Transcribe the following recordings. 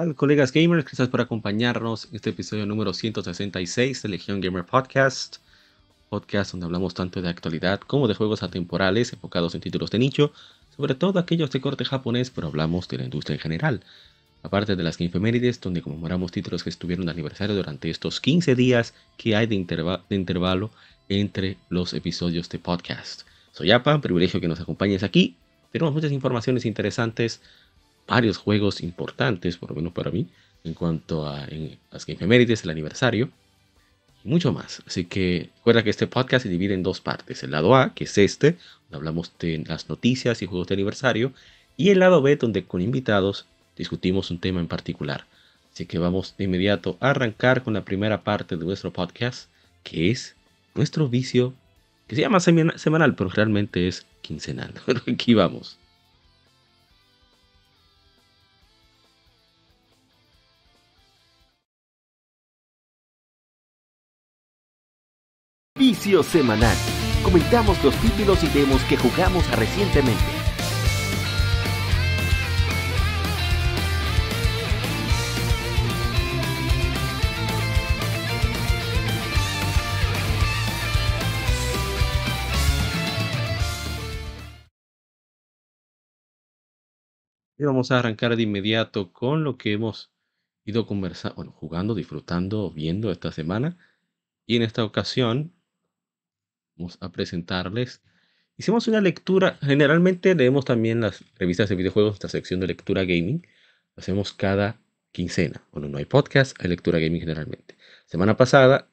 Hola colegas gamers, gracias por acompañarnos en este episodio número 166 de Legion Gamer Podcast. Podcast donde hablamos tanto de actualidad como de juegos atemporales enfocados en títulos de nicho, sobre todo aquellos de corte japonés, pero hablamos de la industria en general. Aparte de las Gamefemérides, donde conmemoramos títulos que estuvieron de aniversario durante estos 15 días que hay de, de intervalo entre los episodios de podcast. Soy Apa, privilegio que nos acompañes aquí. Tenemos muchas informaciones interesantes varios juegos importantes, por lo menos para mí, en cuanto a las Game Efemérides, el aniversario y mucho más. Así que recuerda que este podcast se divide en dos partes. El lado A, que es este, donde hablamos de las noticias y juegos de aniversario, y el lado B, donde con invitados discutimos un tema en particular. Así que vamos de inmediato a arrancar con la primera parte de nuestro podcast, que es nuestro vicio, que se llama semanal, pero realmente es quincenal. aquí vamos. Vicio Semanal. Comentamos los títulos y demos que jugamos recientemente. Y vamos a arrancar de inmediato con lo que hemos ido conversando, bueno, jugando, disfrutando, viendo esta semana. Y en esta ocasión vamos a presentarles. Hicimos una lectura, generalmente leemos también las revistas de videojuegos, esta sección de lectura gaming. Lo hacemos cada quincena. Bueno, no hay podcast, hay lectura gaming generalmente. Semana pasada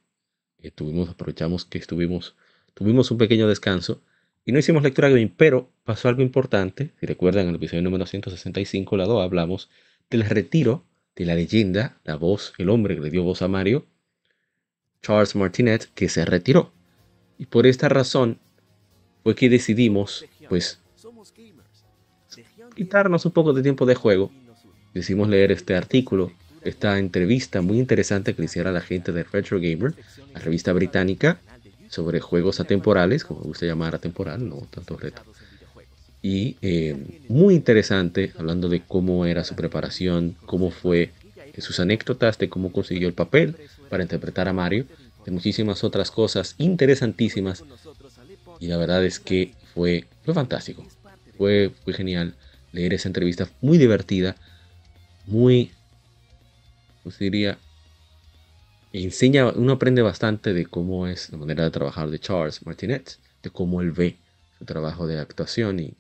eh, tuvimos, aprovechamos que estuvimos, tuvimos un pequeño descanso y no hicimos lectura gaming, pero pasó algo importante. Si recuerdan, en el episodio número 165, lado hablamos del retiro de la leyenda, la voz, el hombre que le dio voz a Mario, Charles Martinet, que se retiró. Y por esta razón fue que decidimos, pues, quitarnos un poco de tiempo de juego. Decidimos leer este artículo, esta entrevista muy interesante que le hiciera la gente de Retro Gamer, la revista británica, sobre juegos atemporales, como me gusta llamar atemporal, no tanto reto. Y eh, muy interesante, hablando de cómo era su preparación, cómo fue sus anécdotas de cómo consiguió el papel para interpretar a Mario de muchísimas otras cosas interesantísimas. Y la verdad es que fue, fue fantástico. Fue, fue genial leer esa entrevista, muy divertida, muy, pues diría, enseña, uno aprende bastante de cómo es la manera de trabajar de Charles Martinet, de cómo él ve su trabajo de actuación y,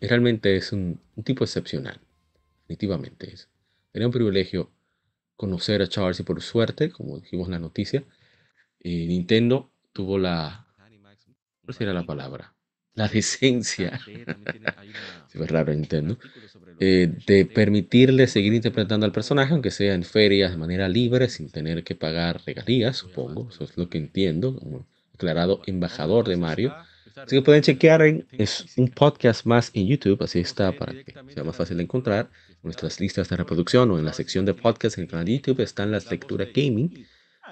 realmente es un, tipo excepcional, definitivamente es. Tenía un privilegio conocer a Charles y por suerte, como dijimos en la noticia, eh, Nintendo tuvo la, ¿cuál sería la palabra? La decencia, es raro Nintendo, eh, de permitirle seguir interpretando al personaje, aunque sea en ferias de manera libre, sin tener que pagar regalías, supongo, eso es lo que entiendo, como declarado embajador de Mario. Así que pueden chequear en es un podcast más en YouTube, así está para que sea más fácil de encontrar. Nuestras listas de reproducción o en la sección de podcast en el canal de YouTube están las lecturas gaming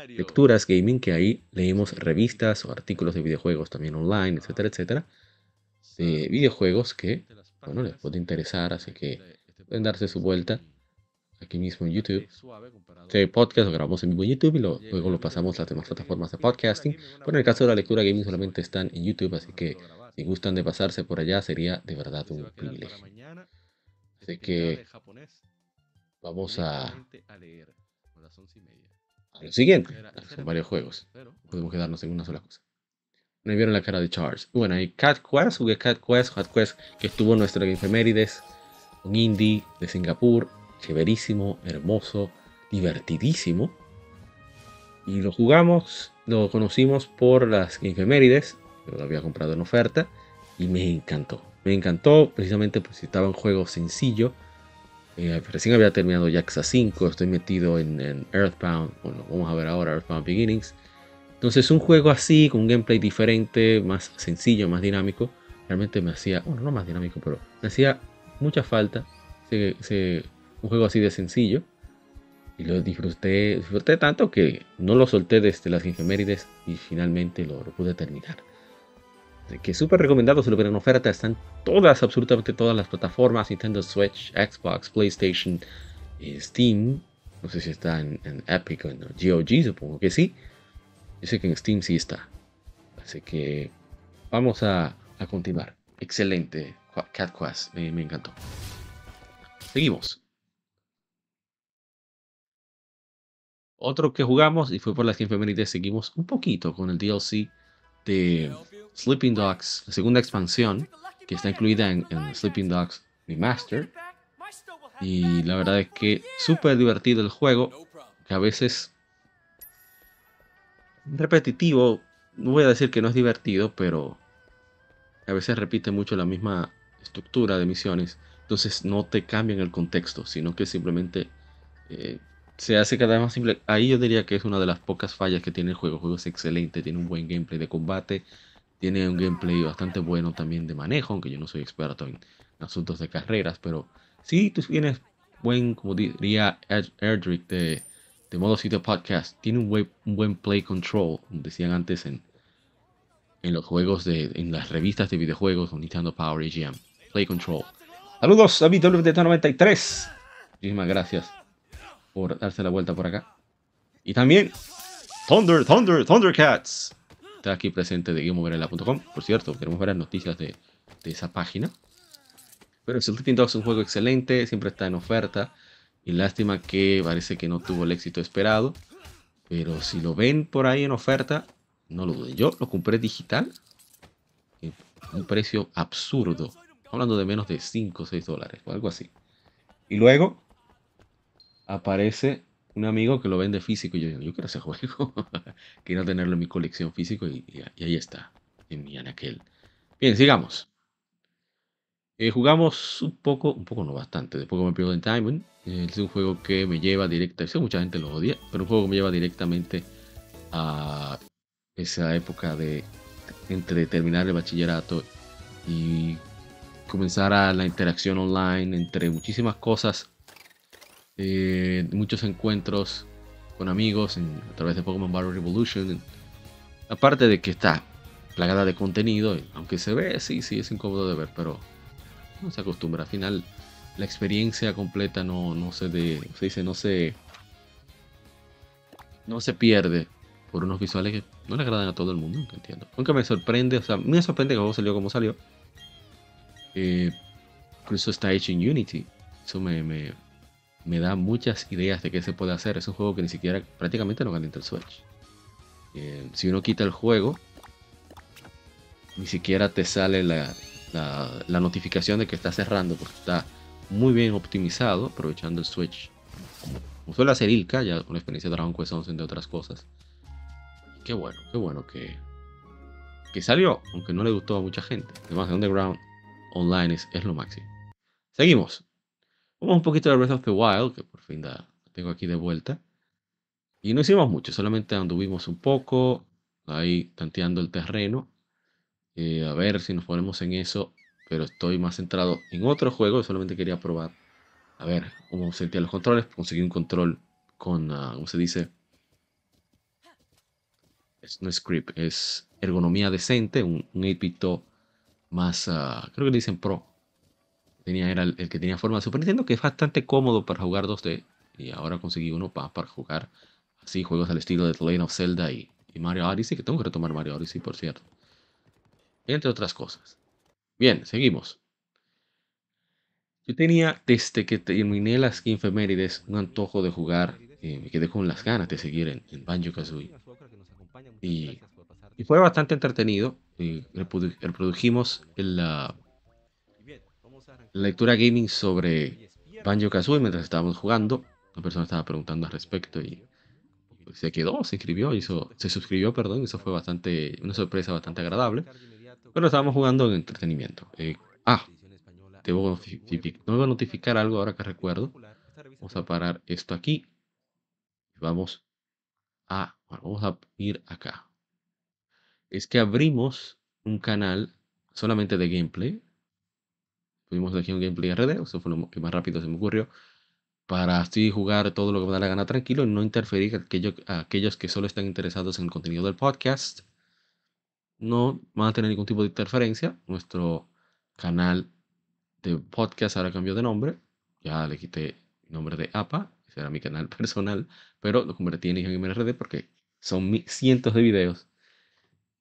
lecturas gaming, que ahí leemos revistas o artículos de videojuegos también online, etcétera, etcétera, de videojuegos que, bueno, les puede interesar, así que pueden darse su vuelta aquí mismo en YouTube. Este podcast lo grabamos en vivo en YouTube y luego lo pasamos a las demás plataformas de podcasting. Pero en el caso de la lectura gaming solamente están en YouTube, así que si gustan de pasarse por allá sería de verdad un privilegio. Así que vamos a lo siguiente. Son varios juegos. Podemos quedarnos en una sola cosa. Me vieron la cara de Charles. Bueno, hay Cat Quest, jugué Cat Quest, Cat Quest, que estuvo en nuestro Efemérides, un indie de Singapur, chéverísimo, hermoso, divertidísimo. Y lo jugamos, lo conocimos por las Efemérides, yo lo había comprado en oferta y me encantó. Me encantó, precisamente porque estaba en juego sencillo. Eh, recién había terminado Jaxa 5, estoy metido en, Earthbound. Bueno, vamos a ver ahora Earthbound Beginnings. Entonces, un juego así, con un gameplay diferente, más sencillo, más dinámico, realmente me hacía, bueno, no más dinámico, pero me hacía mucha falta un juego así de sencillo. Y lo disfruté, disfruté tanto que no lo solté desde las efemérides y finalmente lo, pude terminar. Que súper recomendado, si lo ven en oferta, están todas, absolutamente todas las plataformas, Nintendo Switch, Xbox, PlayStation, eh, Steam, no sé si está en, Epic o en GOG, supongo que sí. Yo sé que en Steam sí está. Así que vamos a, continuar. Excelente, Cat Quest, me encantó. Seguimos. Otro que jugamos y fue por las efemérides, seguimos un poquito con el DLC de Sleeping Dogs, la segunda expansión que está incluida en, Sleeping Dogs Remaster. Y la verdad es que súper divertido el juego, que a veces repetitivo, no voy a decir que no es divertido, pero a veces repite mucho la misma estructura de misiones entonces no te cambian el contexto, sino que simplemente eh, se hace cada vez más simple. Ahí yo diría que es una de las pocas fallas que tiene el juego. El juego es excelente, tiene un buen gameplay de combate, tiene un gameplay bastante bueno también de manejo, aunque yo no soy experto en asuntos de carreras, pero sí tú tienes buen, como diría Erdrick de, de modo sitio podcast, tiene un buen, un buen play control, como decían antes en, en los juegos de, en las revistas de videojuegos o Nintendo Power AGM. Play control. Saludos a WT93. Muchísimas gracias por darse la vuelta por acá. Y también Thunder, Thunder, Thundercats. Está aquí presente de GameOverella.com. Por cierto, queremos ver las noticias de, esa página. Pero Sleeping Dogs es un juego excelente, siempre está en oferta. Y lástima que parece que no tuvo el éxito esperado. Pero si lo ven por ahí en oferta, no lo duden. Yo lo compré digital. Un precio absurdo hablando de menos de 5 o 6 dólares o algo así. Y luego aparece un amigo que lo vende físico y yo digo, yo quiero ese juego. quiero tenerlo en mi colección físico y, ahí está, en mi anaquel. Bien, sigamos. Eh, jugamos un poco, un poco no bastante, después me pierdo en Time. es un juego que me lleva directamente, mucha gente lo odia, pero un juego que me lleva directamente a esa época de entre terminar el bachillerato y comenzara la interacción online entre muchísimas cosas, eh, muchos encuentros con amigos a través de Pokémon Battle Revolution. Aparte de que está plagada de contenido, aunque se ve, sí, sí, es incómodo de ver, pero no se acostumbra. Al final, la experiencia completa no, no se, de, dice, no se, no se pierde por unos visuales que no le agradan a todo el mundo, entiendo. Aunque me sorprende, o sea, me sorprende el salió como salió. Eh, incluso está hecho en Unity. Eso me, da muchas ideas de qué se puede hacer. Es un juego que ni siquiera prácticamente no calienta el Switch. Eh, si uno quita el juego, ni siquiera te sale la, notificación de que está cerrando porque está muy bien optimizado, aprovechando el Switch. Como, suele hacer Ilka, ya con experiencia de Dragon Quest 11 entre otras cosas. qué bueno, qué bueno que, que salió, aunque no le gustó a mucha gente. Además, de Underground online es, lo máximo. Seguimos. Vamos un poquito de Breath of the Wild, que por fin tengo aquí de vuelta. Y no hicimos mucho, solamente anduvimos un poco, ahí tanteando el terreno. Eh, a ver si nos ponemos en eso, pero estoy más centrado en otro juego, solamente quería probar. A ver cómo sentía los controles, conseguí un control con, uh, ¿cómo se dice? Es, no script, es ergonomía decente, un, un 8 más, ah, creo que dicen Pro. Tenía, era el, que tenía forma de Super Nintendo, que es bastante cómodo para jugar 2D. Y ahora conseguí uno para, para jugar así juegos al estilo de The Legend of Zelda y, Mario Odyssey, que tengo que retomar Mario Odyssey, por cierto. Entre otras cosas. Bien, seguimos. Yo tenía, desde que terminé las efemérides, un antojo de jugar. Eh, me quedé con las ganas de seguir en, Banjo Kazooie. Y fue bastante entretenido. Y reprodujimos la, lectura gaming sobre Banjo Kazooie mientras estábamos jugando. Una persona estaba preguntando al respecto y se quedó, se inscribió, hizo, se suscribió, perdón. Eso fue bastante, una sorpresa bastante agradable. Pero estábamos jugando en entretenimiento. Eh, Ah, debo notificar, notificar algo ahora que recuerdo. Vamos a parar esto aquí. Vamos a, vamos a ir acá. Es que abrimos un canal solamente de gameplay. Tuvimos aquí un gameplay RD, eso fue lo que más rápido se me ocurrió. Para así jugar todo lo que me da la gana tranquilo y no interferir a aquellos que solo están interesados en el contenido del podcast. No van a tener ningún tipo de interferencia. Nuestro canal de podcast ahora cambió de nombre. Ya le quité el nombre de APA, ese era mi canal personal, pero lo convertí en IGMRD porque son cientos de videos.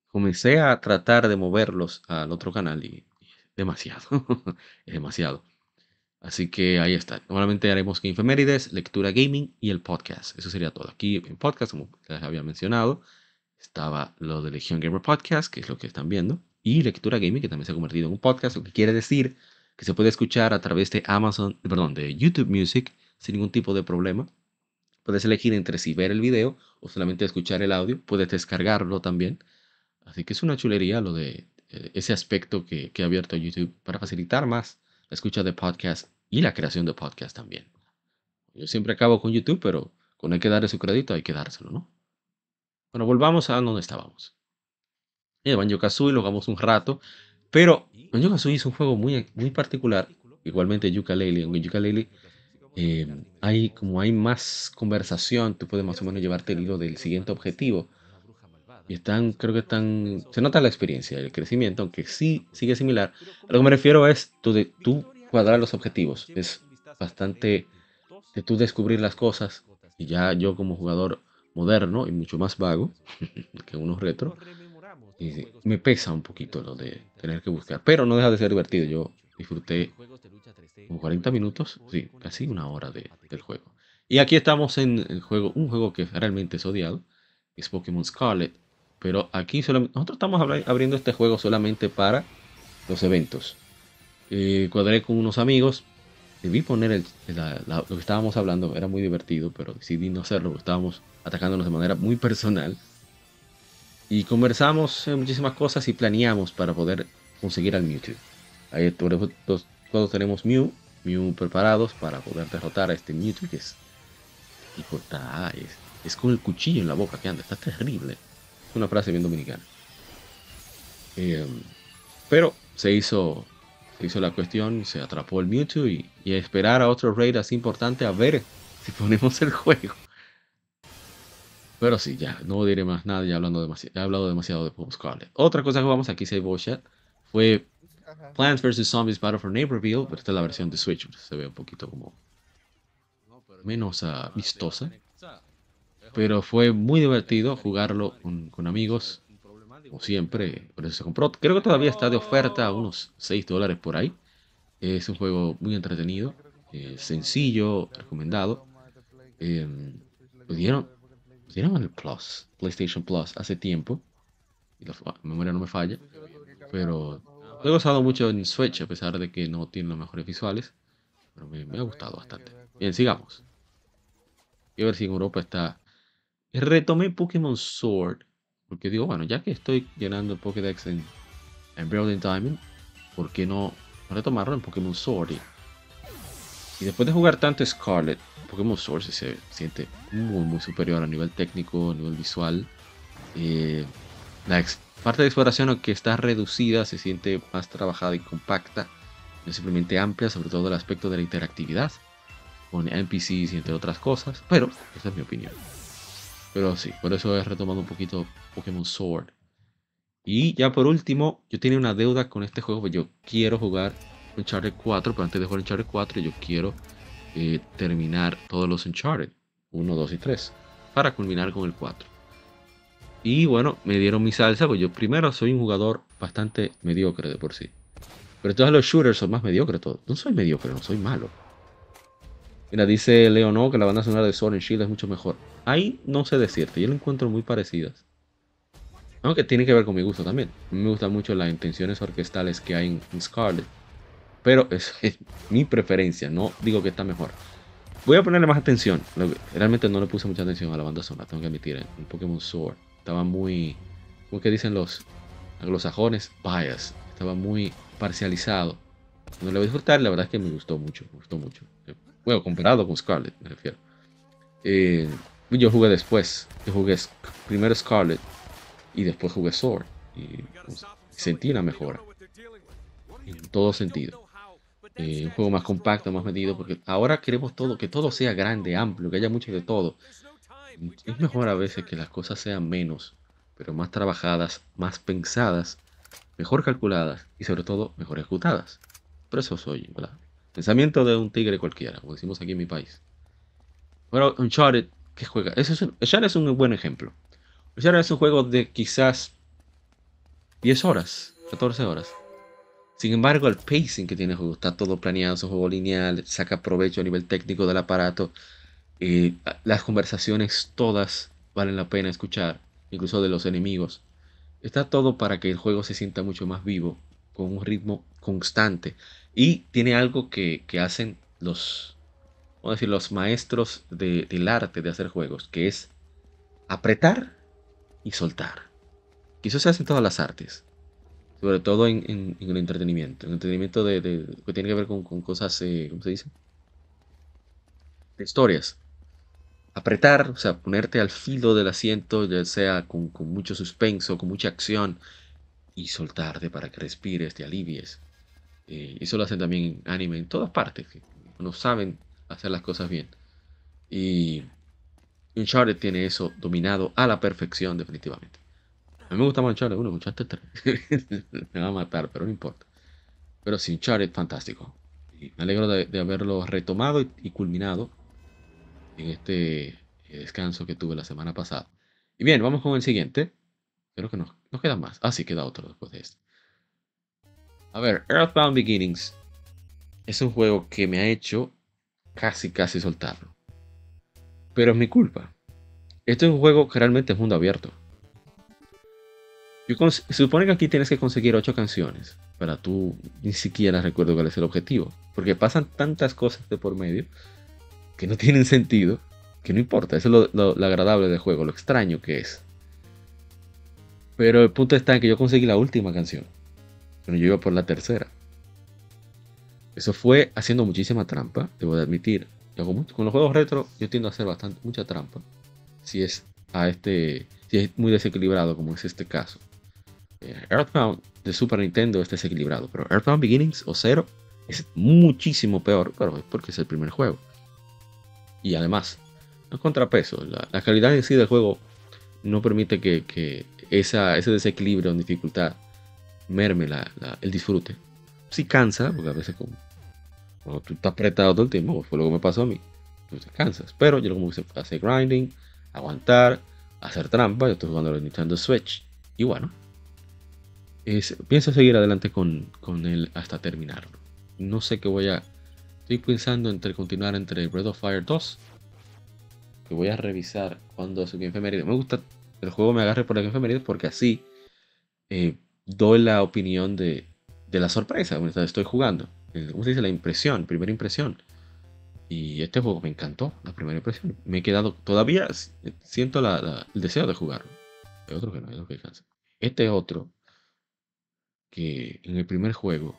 Comencé a tratar de moverlos al otro canal y, demasiado, es demasiado. Así que ahí está. Normalmente haremos Gamefemérides, lectura gaming y el podcast. Eso sería todo. Aquí en podcast, como les había mencionado, estaba lo de Legion Gamer Podcast, que es lo que están viendo, y lectura gaming, que también se ha convertido en un podcast, lo que quiere decir que se puede escuchar a través de Amazon, perdón, de YouTube Music sin ningún tipo de problema. Puedes elegir entre si ver el video o solamente escuchar el audio. Puedes descargarlo también. Así que es una chulería lo de ese aspecto que, que ha abierto YouTube para facilitar más la escucha de podcast y la creación de podcast también. Yo siempre acabo con YouTube, pero cuando hay que darle su crédito hay que dárselo, ¿no? Bueno, volvamos a donde estábamos. El Banjo Kazooie lo jugamos un rato. Pero Banjo Kazooie es un juego muy, muy particular. Igualmente Yooka-Laylee. En Yooka-Laylee eh, hay, como hay más conversación, tú puedes más o menos llevarte el hilo del siguiente objetivo. Y están, creo que están, se nota la experiencia, el crecimiento, aunque sí sigue similar. A lo que me refiero es tú, de, tú cuadrar los objetivos. Es bastante de tú descubrir las cosas. Y ya yo como jugador moderno y mucho más vago que unos retro, y me pesa un poquito lo de tener que buscar, pero no deja de ser divertido. Yo disfruté como 40 minutos, sí, casi una hora de, del juego. Y aquí estamos en el juego, un juego que realmente es odiado, es Pokémon Scarlet. Pero aquí nosotros estamos abriendo este juego solamente para los eventos. Eh, cuadré con unos amigos, debí poner lo que estábamos hablando, era muy divertido, pero decidí no hacerlo, estábamos atacándonos de manera muy personal. Y conversamos muchísimas cosas y planeamos para poder conseguir al Mewtwo. Ahí todos, todos tenemos Mew, Mew preparados para poder derrotar a este Mewtwo que es... Y corta, es, es con el cuchillo en la boca que anda, está terrible. Una frase bien dominicana. Em, pero se hizo, se hizo la cuestión, se atrapó el Mewtwo y, y a esperar a otro raid así importante a ver si ponemos el juego. Pero sí, ya, no diré más nada, ya, hablando demasiado, he hablado demasiado de Pop Scarlet. Otra cosa que vamos aquí, si hay fue Plants vs. Zombies Battle for Neighborville, pero esta es la versión de Switch, se ve un poquito como menos uh, vistosa. Pero fue muy divertido jugarlo con, amigos, como siempre, por eso se compró. Creo que todavía está de oferta, unos 6 dólares por ahí. Es un juego muy entretenido, eh, sencillo, recomendado. Eh, lo dieron dieron el Plus, PlayStation Plus, hace tiempo. Y la memoria no me falla. Pero he gozado mucho en Switch, a pesar de que no tiene los mejores visuales. Pero me, ha gustado bastante. Bien, sigamos. Y a ver si en Europa está. Retomé Pokémon Sword. Porque digo, bueno, ya que estoy llenando Pokédex en, en Building Diamond, ¿por qué no retomarlo en Pokémon Sword? Y, después de jugar tanto Scarlet, Pokémon Source se siente muy, muy superior a nivel técnico, a nivel visual. Eh, la parte de exploración, aunque está reducida, se siente más trabajada y compacta, no simplemente amplia, sobre todo el aspecto de la interactividad con NPCs y entre otras cosas. Pero, esa es mi opinión. Pero sí, por eso he retomado un poquito Pokémon Sword. Y ya por último, yo tenía una deuda con este juego, yo quiero jugar Uncharted 4, pero antes de jugar Uncharted 4 yo quiero eh, terminar todos los Uncharted, 1, 2 y 3, para culminar con el 4. Y bueno, me dieron mi salsa, pues yo primero soy un jugador bastante mediocre de por sí. Pero todos los shooters son más mediocres todos. No soy mediocre, no soy malo. Mira, dice Leonor que la banda sonora de Sword and Shield es mucho mejor. Ahí no sé decirte, yo lo encuentro muy parecidas. Aunque tiene que ver con mi gusto también. A mí me gustan mucho las intenciones orquestales que hay en Scarlet. Pero es, mi preferencia, no digo que está mejor. Voy a ponerle más atención. Realmente no le puse mucha atención a la banda sonora, tengo que admitir. En Pokémon Sword estaba muy, como que dicen los anglosajones, bias. Estaba muy parcializado no le voy a disfrutar, la verdad es que me gustó mucho, me gustó mucho. Bueno, comparado con Scarlet, me refiero. Eh, yo jugué después, yo jugué primero Scarlet y después jugué Sword. Y pues, sentí una mejora. En todo sentido. Eh, un juego más compacto, más medido, porque ahora queremos todo, que todo sea grande, amplio, que haya mucho de todo. Es mejor a veces que las cosas sean menos, pero más trabajadas, más pensadas, mejor calculadas y sobre todo mejor ejecutadas. Pero eso soy, ¿verdad? Pensamiento de un tigre cualquiera, como decimos aquí en mi país. Bueno, Uncharted, ¿qué juega? Eso es un, Uncharted es un buen ejemplo. Uncharted es un juego de quizás 10 horas, 14 horas. Sin embargo, el pacing que tiene el juego está todo planeado, es un juego lineal, saca provecho a nivel técnico del aparato. Eh, las conversaciones todas valen la pena escuchar, incluso de los enemigos. Está todo para que el juego se sienta mucho más vivo, con un ritmo constante. Y tiene algo que, hacen los, vamos a decir, los maestros del arte de hacer juegos, que es apretar y soltar. Y eso se hace en todas las artes. Sobre todo en, el entretenimiento. El entretenimiento de, que tiene que ver con, cosas, eh, ¿cómo se dice? De historias. Apretar, o sea, ponerte al filo del asiento, ya sea con, mucho suspenso, con mucha acción, y soltarte para que respires, te alivies. Eh, eso lo hacen también en anime en todas partes. No saben hacer las cosas bien. Y Uncharted tiene eso dominado a la perfección, definitivamente. A mí me gusta más Uncharted 1, Uncharted 3. me va a matar, pero no importa. Pero sí, Uncharted, fantástico. Y me alegro de, haberlo retomado y, culminado en este eh, descanso que tuve la semana pasada. Y bien, vamos con el siguiente. Creo que no, no queda más. Ah, sí, queda otro después de este. A ver, Earthbound Beginnings es un juego que me ha hecho casi, casi soltarlo. Pero es mi culpa. Este es un juego que realmente es mundo abierto. supone que aquí tienes que conseguir 8 canciones para tú ni siquiera recuerdo cuál es el objetivo. Porque pasan tantas cosas de por medio que no tienen sentido que no importa. Eso es lo, agradable del juego, lo extraño que es. Pero el punto está en que yo conseguí la última canción. Pero yo iba por la tercera. Eso fue haciendo muchísima trampa, debo de admitir. con los juegos retro yo tiendo a hacer bastante, mucha trampa. Si es a este, si es muy desequilibrado como es este caso. Eh, Earthbound de Super Nintendo es desequilibrado, pero Earthbound Beginnings o Zero es muchísimo peor, pero es porque es el primer juego. Y además, no contrapeso, la, calidad en sí del juego no permite que, ese desequilibrio en dificultad merme el disfrute. Si cansa, porque a veces como, cuando tú estás apretado todo el tiempo, fue lo que me pasó a mí, tú te cansas. Pero yo lo que hacer grinding, aguantar, hacer trampa. Yo estoy jugando el Nintendo Switch. Y bueno, pienso seguir adelante con, con él hasta terminarlo. No sé qué voy a. Estoy pensando entre continuar entre Breath of Fire 2. Que voy a revisar cuando su efeméride. Me gusta el juego me agarre por la efeméride porque así eh, doy la opinión de, de la sorpresa mientras estoy jugando. ¿Cómo se dice? La impresión, primera impresión. Y este juego me encantó, la primera impresión. Me he quedado, todavía siento el deseo de jugarlo. Hay otro que no, otro que cansa. Este otro, que en el primer juego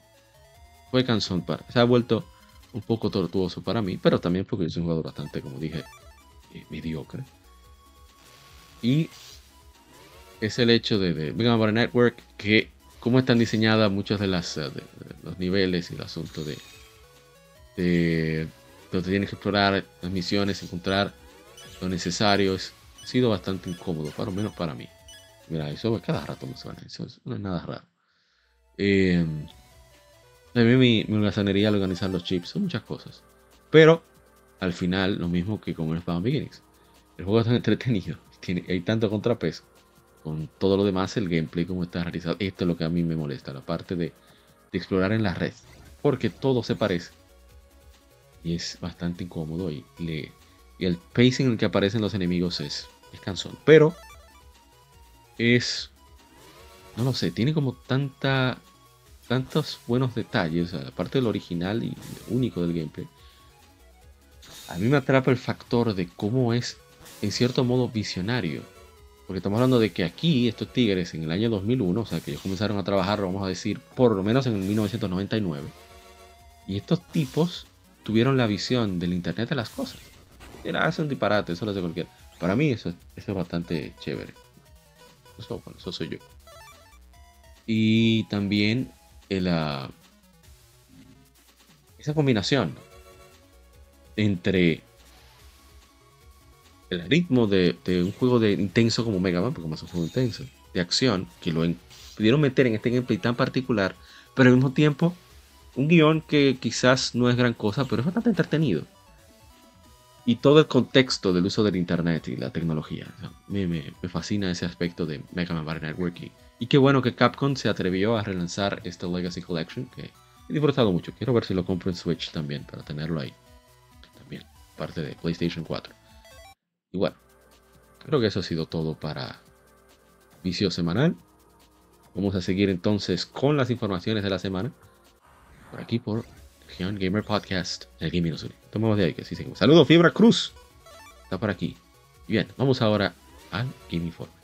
fue cansón para. Se ha vuelto un poco tortuoso para mí, pero también porque es un jugador bastante, como dije, eh, mediocre. Y es el hecho de, de Big Network que cómo están diseñadas muchos de, las, eh, los niveles y el asunto de, de donde tienes que explorar las misiones, encontrar lo necesario. ha sido bastante incómodo, para lo menos para mí. Mira, eso cada rato me suena, eso no es nada raro. Eh, a mí mi, mi holgazanería al organizar los chips son muchas cosas. Pero al final, lo mismo que con el Spawn Beginnings. El juego es tan entretenido, tiene, hay tanto contrapeso con todo lo demás, el gameplay como está realizado. Esto es lo que a mí me molesta, la parte de, explorar en la red. Porque todo se parece. Y es bastante incómodo. Y, el pacing en el que aparecen los enemigos es, es cansón. Pero es... No lo sé, tiene como tanta... Tantos buenos detalles, aparte del original y único del gameplay. A mí me atrapa el factor de cómo es, en cierto modo, visionario porque estamos hablando de que aquí, estos tigres, en el año 2001, o sea, que ellos comenzaron a trabajar, vamos a decir, por lo menos en el 1999, Y estos tipos tuvieron la visión del Internet de las cosas. Era, hace un disparate, eso lo hace cualquiera. Para mí eso, es bastante chévere. Eso, bueno, eso soy yo. Y también el, uh, esa combinación entre el ritmo de, un juego de intenso como Mega Man, porque más un juego intenso, de acción, que lo pudieron meter en este gameplay tan particular, pero al mismo tiempo un guion que quizás no es gran cosa, pero es bastante entretenido. Y todo el contexto del uso del internet y la tecnología. me, me, fascina ese aspecto de Mega Man Battle Network. Y, qué bueno que Capcom se atrevió a relanzar esta Legacy Collection, que he disfrutado mucho. Quiero ver si lo compro en Switch también, para tenerlo ahí. También, parte de PlayStation 4. Y bueno, creo que eso ha sido todo para Vicio Semanal. Vamos a seguir entonces con las informaciones de la semana. Por aquí por Legion Gamer Podcast, el Gaming Azul. Tomamos de ahí que sí seguimos. Saludos, Fibra Cruz. Está por aquí. Bien, vamos ahora al Game Informe.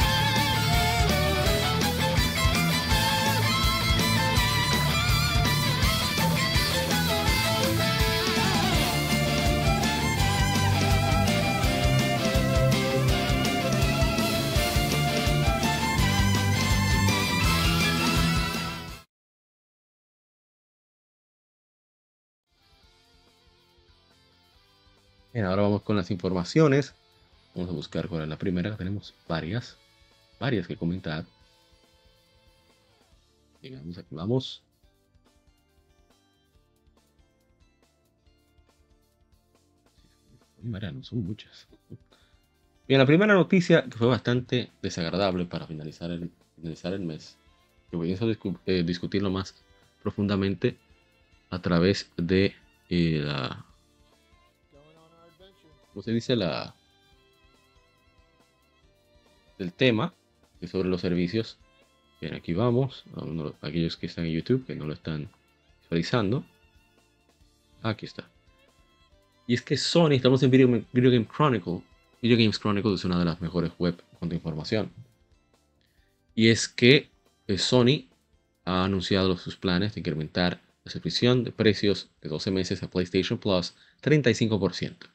Bien, ahora vamos con las informaciones. Vamos a buscar cuál es la primera. Tenemos varias, varias que comentar. Digamos, aquí vamos. no son muchas. Bien, la primera noticia que fue bastante desagradable para finalizar el, finalizar el mes. Que voy a eh, discutirlo más profundamente a través de eh, la como se dice, la del tema, que sobre los servicios. Bien, aquí vamos, aquellos que están en YouTube, que no lo están visualizando. Aquí está. Y es que Sony, estamos en Video, Game Chronicle. Video Games Chronicle es una de las mejores web con información. Y es que eh, Sony ha anunciado sus planes de incrementar la suscripción de precios de 12 meses a PlayStation Plus 35%.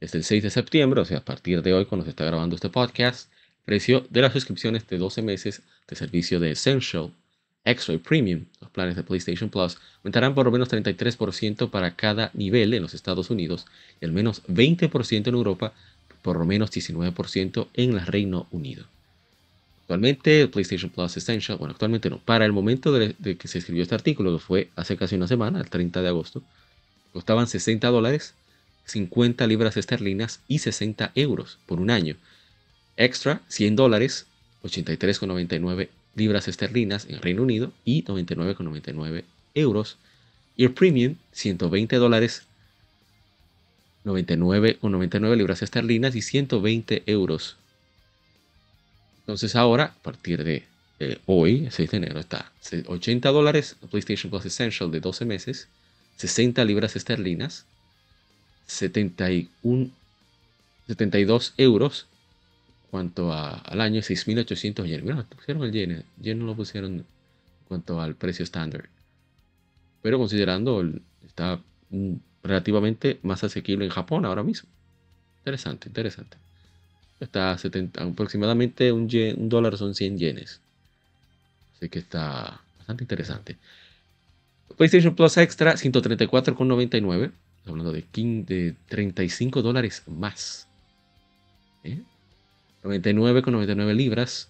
Desde el 6 de septiembre, o sea, a partir de hoy, cuando se está grabando este podcast, precio de las suscripciones de 12 meses de servicio de Essential, Extra Premium, los planes de PlayStation Plus, aumentarán por lo menos 33% para cada nivel en los Estados Unidos y al menos 20% en Europa, por lo menos 19% en el Reino Unido. Actualmente PlayStation Plus Essential, bueno, actualmente no, para el momento de, de, que se escribió este artículo, que fue hace casi una semana, el 30 de agosto, costaban 60 dólares 50 libras esterlinas y 60 euros por un año. Extra, 100 dólares, 83,99 libras esterlinas en Reino Unido y 99,99 euros. Y el Premium, 120 dólares, 99,99 libras esterlinas y 120 euros. Entonces ahora, a partir de hoy, 6 de enero, está 80 dólares PlayStation Plus Essential de 12 meses, 60 libras esterlinas, 71, 72 euros cuanto al año, 6.800 yenes. Bueno, pusieron el yen, yen no lo pusieron cuanto al precio estándar. Pero considerando, está relativamente más asequible en Japón ahora mismo. Interesante, interesante. Está aproximadamente un, un dólar son 100 yenes. Así que está bastante interesante. PlayStation Plus Extra 134,99 hablando de, 15, 35 dólares más. 99,99 ¿Eh? libras.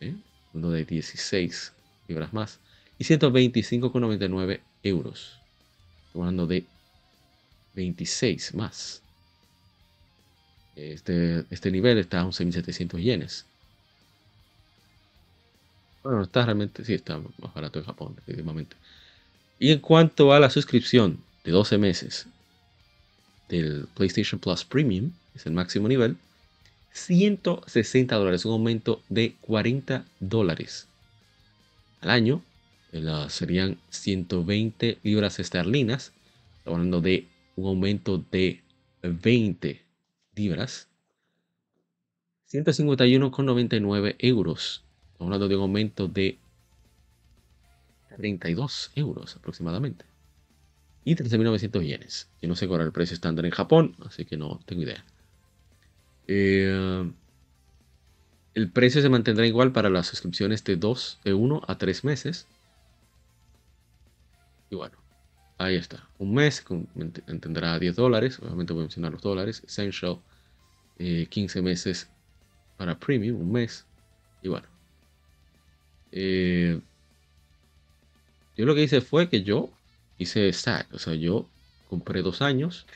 ¿eh? Hablando de 16 libras más. Y 125,99 euros. hablando de 26 más. Este, este nivel está a 11.700 yenes. Bueno, está realmente, sí, está más barato en Japón, definitivamente. Y en cuanto a la suscripción, de 12 meses del PlayStation Plus Premium, es el máximo nivel, 160 dólares, un aumento de 40 dólares. al año. serían 120 libras esterlinas. Hablando de un aumento de 20 libras. 151,99 euros. Hablando de un aumento de 32 euros aproximadamente. Y 13.900 yenes. Yo no sé cuál es el precio estándar en Japón, así que no tengo idea. Eh, el precio se mantendrá igual para las suscripciones de 2, de 1 a 3 meses. Y bueno, ahí está. Un mes tendrá 10 dólares. Obviamente voy a mencionar los dólares. Essential, 15 eh, meses para Premium, un mes. Y bueno. Eh, yo lo que hice fue que yo hice stack. O sea, yo compré dos años.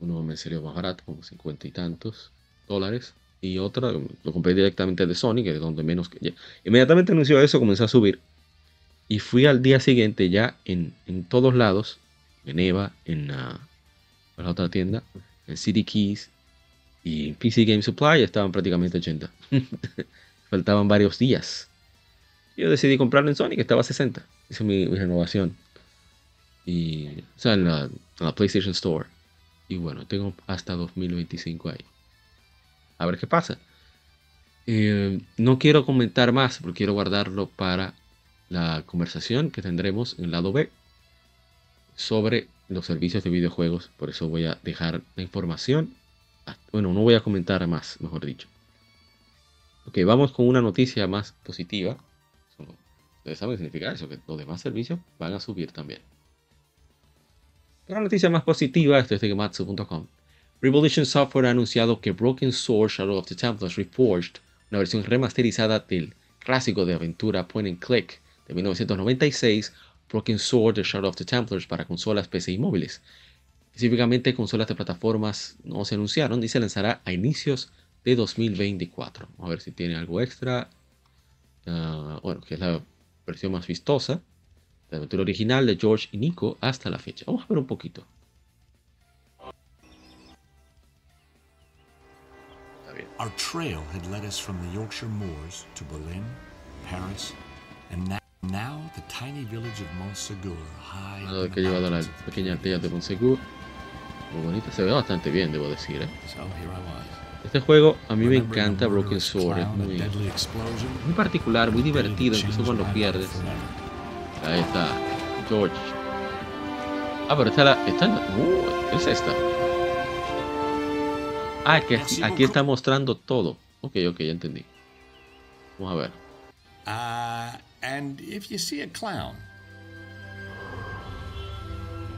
Uno me salió más barato, como 50 y tantos dólares. Y otra lo compré directamente de Sony, que es donde menos que... Inmediatamente anunció eso, comencé a subir. Y fui al día siguiente ya en, en todos lados. En Eva, en la otra tienda. En City Keys. Y en PC Game Supply estaban prácticamente 80. Faltaban varios días. Yo decidí comprarlo en Sony, que estaba a 60. Hice mi, renovación. Y, o sea, en la, PlayStation Store. Y bueno, tengo hasta 2025 ahí. A ver qué pasa. Eh, no quiero comentar más porque quiero guardarlo para la conversación que tendremos en el lado B sobre los servicios de videojuegos. Por eso voy a dejar la información. Ah, bueno, no voy a comentar más, mejor dicho. Ok, vamos con una noticia más positiva. Ustedes saben qué significa eso, que los demás servicios van a subir también. Una noticia más positiva, es de Gematsu.com. Revolution Software ha anunciado que Broken Sword Shadow of the Templars Reforged, una versión remasterizada del clásico de aventura Point and Click de 1996, Broken Sword The Shadow of the Templars para consolas PC y móviles. Específicamente consolas de plataformas no se anunciaron y se lanzará a inicios de 2024. Vamos a ver si tiene algo extra. Ah, bueno, que es la versión más vistosa, la aventura original de George y Nico hasta la fecha. Vamos a ver un poquito. Our trail had led us from the Yorkshire moors to Berlin, Paris, and now the tiny village of Montsegur, high ah, que ha llevado a la pequeña aldea de Montsegur. Muy bonita, se ve bastante bien, debo decir. ¿eh? Este juego a mí me encanta Broken Sword, es muy, muy particular, muy divertido, incluso cuando pierdes. Ahí está, George. Ah, pero esta, la, esta uh, es esta. Ah, que aquí, está mostrando todo. Ok, ok, ya entendí. Vamos a ver. Uh, and if you see a clown.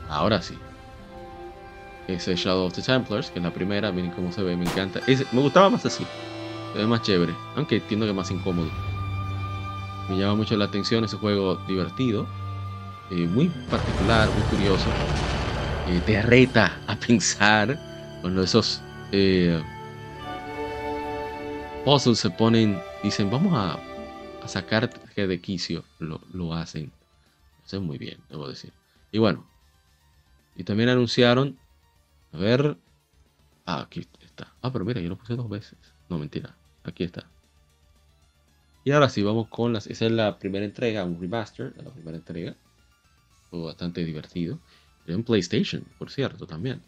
Ahora sí es Shadow of the Templars, que es la primera, miren cómo se ve, me encanta. me gustaba más así, se ve más chévere, aunque entiendo que es más incómodo. Me llama mucho la atención ese juego divertido, eh, muy particular, muy curioso. Eh, te reta a pensar cuando esos eh, puzzles se ponen, dicen, vamos a, a sacar de quicio, lo, lo hacen. Lo hacen muy bien, debo decir. Y bueno, y también anunciaron a ver. Ah, aquí está. Ah, pero mira, yo lo puse dos veces. No, mentira. Aquí está. Y ahora sí, vamos con las. Esa es la primera entrega, un remaster de la primera entrega. Fue bastante divertido. En PlayStation, por cierto, también.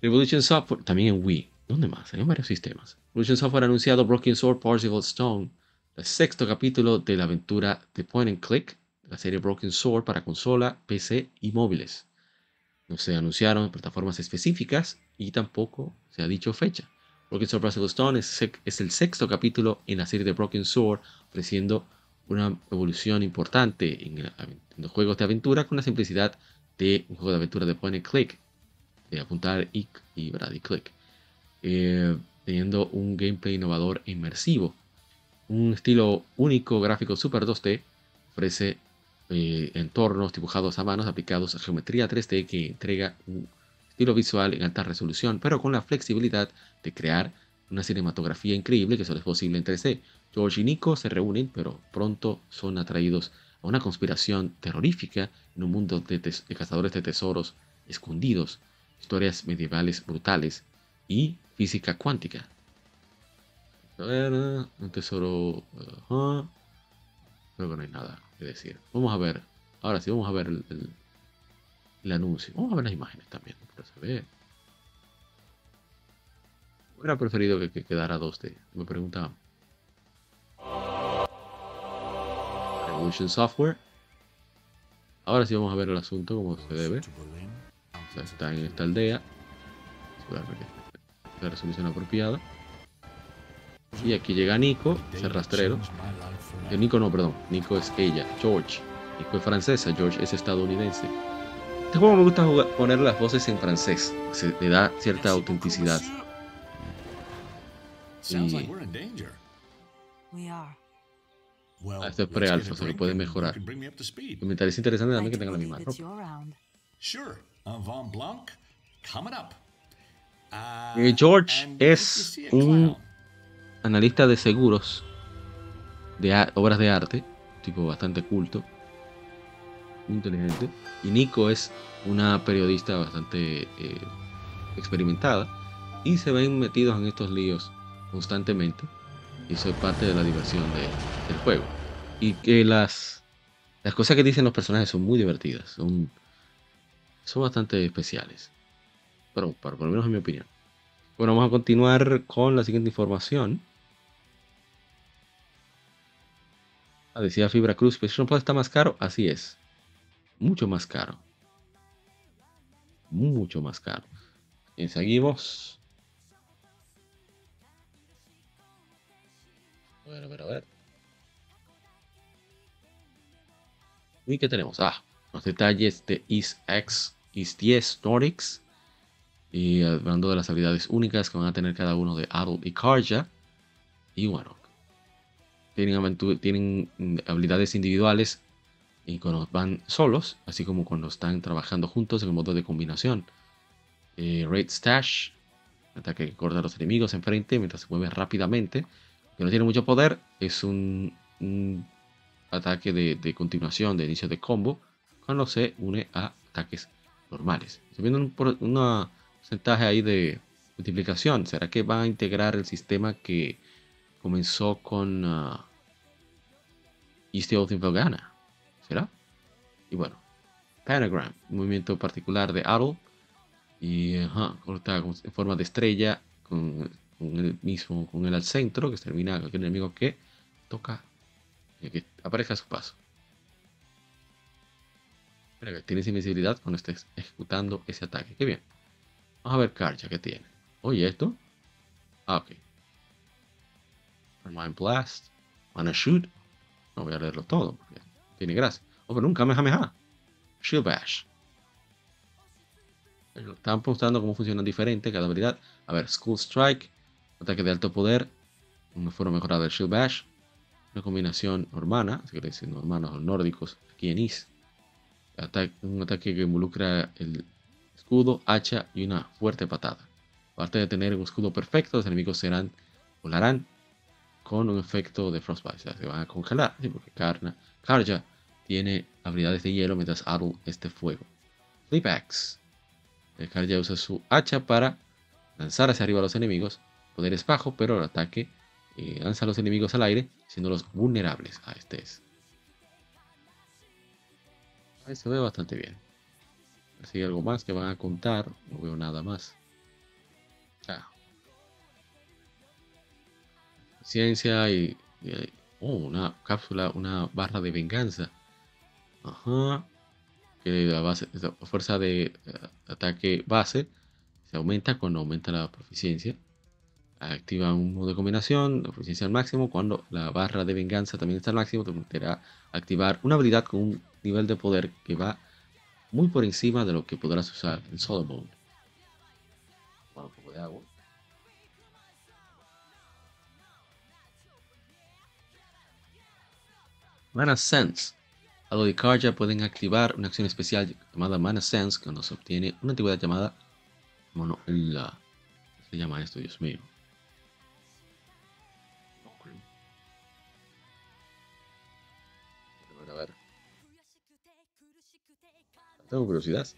Revolution Software, también en Wii. ¿Dónde más? Hay varios sistemas. Revolution Software ha anunciado Broken Sword Parzival Stone, el sexto capítulo de la aventura de Point and Click, la serie Broken Sword para consola, PC y móviles. No se anunciaron plataformas específicas y tampoco se ha dicho fecha. Broken Sword Brasil Stone es, el sexto capítulo en la serie de Broken Sword, ofreciendo una evolución importante en, los juegos de aventura con la simplicidad de un juego de aventura de point click, de apuntar y, y, click, eh, teniendo un gameplay innovador e inmersivo. Un estilo único, gráfico super 2D, ofrece eh, entornos dibujados a manos aplicados a geometría 3D que entrega un estilo visual en alta resolución, pero con la flexibilidad de crear una cinematografía increíble que solo es posible en 3D. George y Nico se reúnen, pero pronto son atraídos a una conspiración terrorífica en un mundo de, cazadores de tesoros escondidos, historias medievales brutales y física cuántica. un tesoro. que no hay nada que decir. Vamos a ver. Ahora sí, vamos a ver el, anuncio. Vamos a ver las imágenes también. Se. Hubiera preferido que, que quedara 2D. Me preguntaban. Revolution Software. Ahora sí vamos a ver el asunto como se debe. Está en esta aldea. La resolución apropiada. Y aquí llega Nico, rastrero. El eh, Nico no, perdón. Nico es ella, George. Nico es francesa, George es estadounidense. Este juego me gusta poner las voces en francés. Se le da cierta autenticidad. Y... Ah, esto es pre-alfa, se lo puede mejorar. me parece interesante también que tenga la misma ropa. Uh, George es un analista de seguros de obras de arte, tipo bastante culto, inteligente. Y Nico es una periodista bastante eh, experimentada y se ven metidos en estos líos constantemente. Y eso es parte de la diversión del juego. Y que las, las cosas que dicen los personajes son muy divertidas, son, son bastante especiales. Pero, por lo menos en mi opinión. Bueno, vamos a continuar con la siguiente información. Ah, decía Fibra Cruz, PlayStation Plus está más caro. Así es. Mucho más caro. Mucho más caro. Y seguimos. A ver, a ver. ¿Y qué tenemos? Ah, los detalles de X, Is 10 Nordics. Y hablando de las habilidades únicas que van a tener cada uno de Adult y Karja. Y bueno, tienen, tienen mm, habilidades individuales y cuando van solos, así como cuando están trabajando juntos en el modo de combinación. Eh, Raid Stash, ataque que corta a los enemigos enfrente mientras se mueve rápidamente, que no tiene mucho poder, es un, ataque de, continuación, de inicio de combo, cuando se une a ataques normales. Estoy viendo un, porcentaje ahí de multiplicación. ¿Será que va a integrar el sistema que comenzó con uh, East Gana? Y bueno, Panagram, un movimiento particular de Adol. Y ajá, corta en forma de estrella con, el mismo, con el al centro, que termina cualquier enemigo que toca y que aparezca a su paso. Pero tienes invisibilidad cuando estés ejecutando ese ataque. Qué bien. Vamos a ver Karja que tiene. Oye, esto. Ah, ok. Mind Blast. Wanna Shoot. No voy a leerlo todo porque tiene gracia. Oh, pero nunca Kamehameha. Shield Bash. Están mostrando cómo funcionan diferente cada habilidad. A ver, School Strike. Ataque de alto poder. Una forma mejorada del Shield Bash. Una combinación normana. Si queréis decir hermanos o nórdicos. Aquí en Is. un ataque que involucra el escudo, hacha y una fuerte patada. Aparte de tener un escudo perfecto, los enemigos serán volarán con un efecto de frostbite, o sea, se van a congelar, porque Karna, Karja tiene habilidades de hielo mientras Aru es fuego. Flip Axe. Karja usa su hacha para lanzar hacia arriba a los enemigos, poder bajo, pero el ataque eh, lanza a los enemigos al aire, siendo vulnerables a este es. Ahí se ve bastante bien. Si hay algo más que van a contar, no veo nada más. Ah, ciencia y, oh, una cápsula, una barra de venganza. Ajá. Que la, fuerza de eh, ataque base se aumenta cuando aumenta la proficiencia. Activa un modo de combinación, la proficiencia al máximo. Cuando la barra de venganza también está al máximo, te permitirá activar una habilidad con un nivel de poder que va muy por encima de lo que podrás usar en solo. Bueno, un poco de agua. Mana Sense. Algo de Karja pueden activar una acción especial llamada Mana Sense cuando se obtiene una antigüedad llamada. Bueno, la. ¿Qué se llama esto, Dios mío? A ver, a. Tengo curiosidad.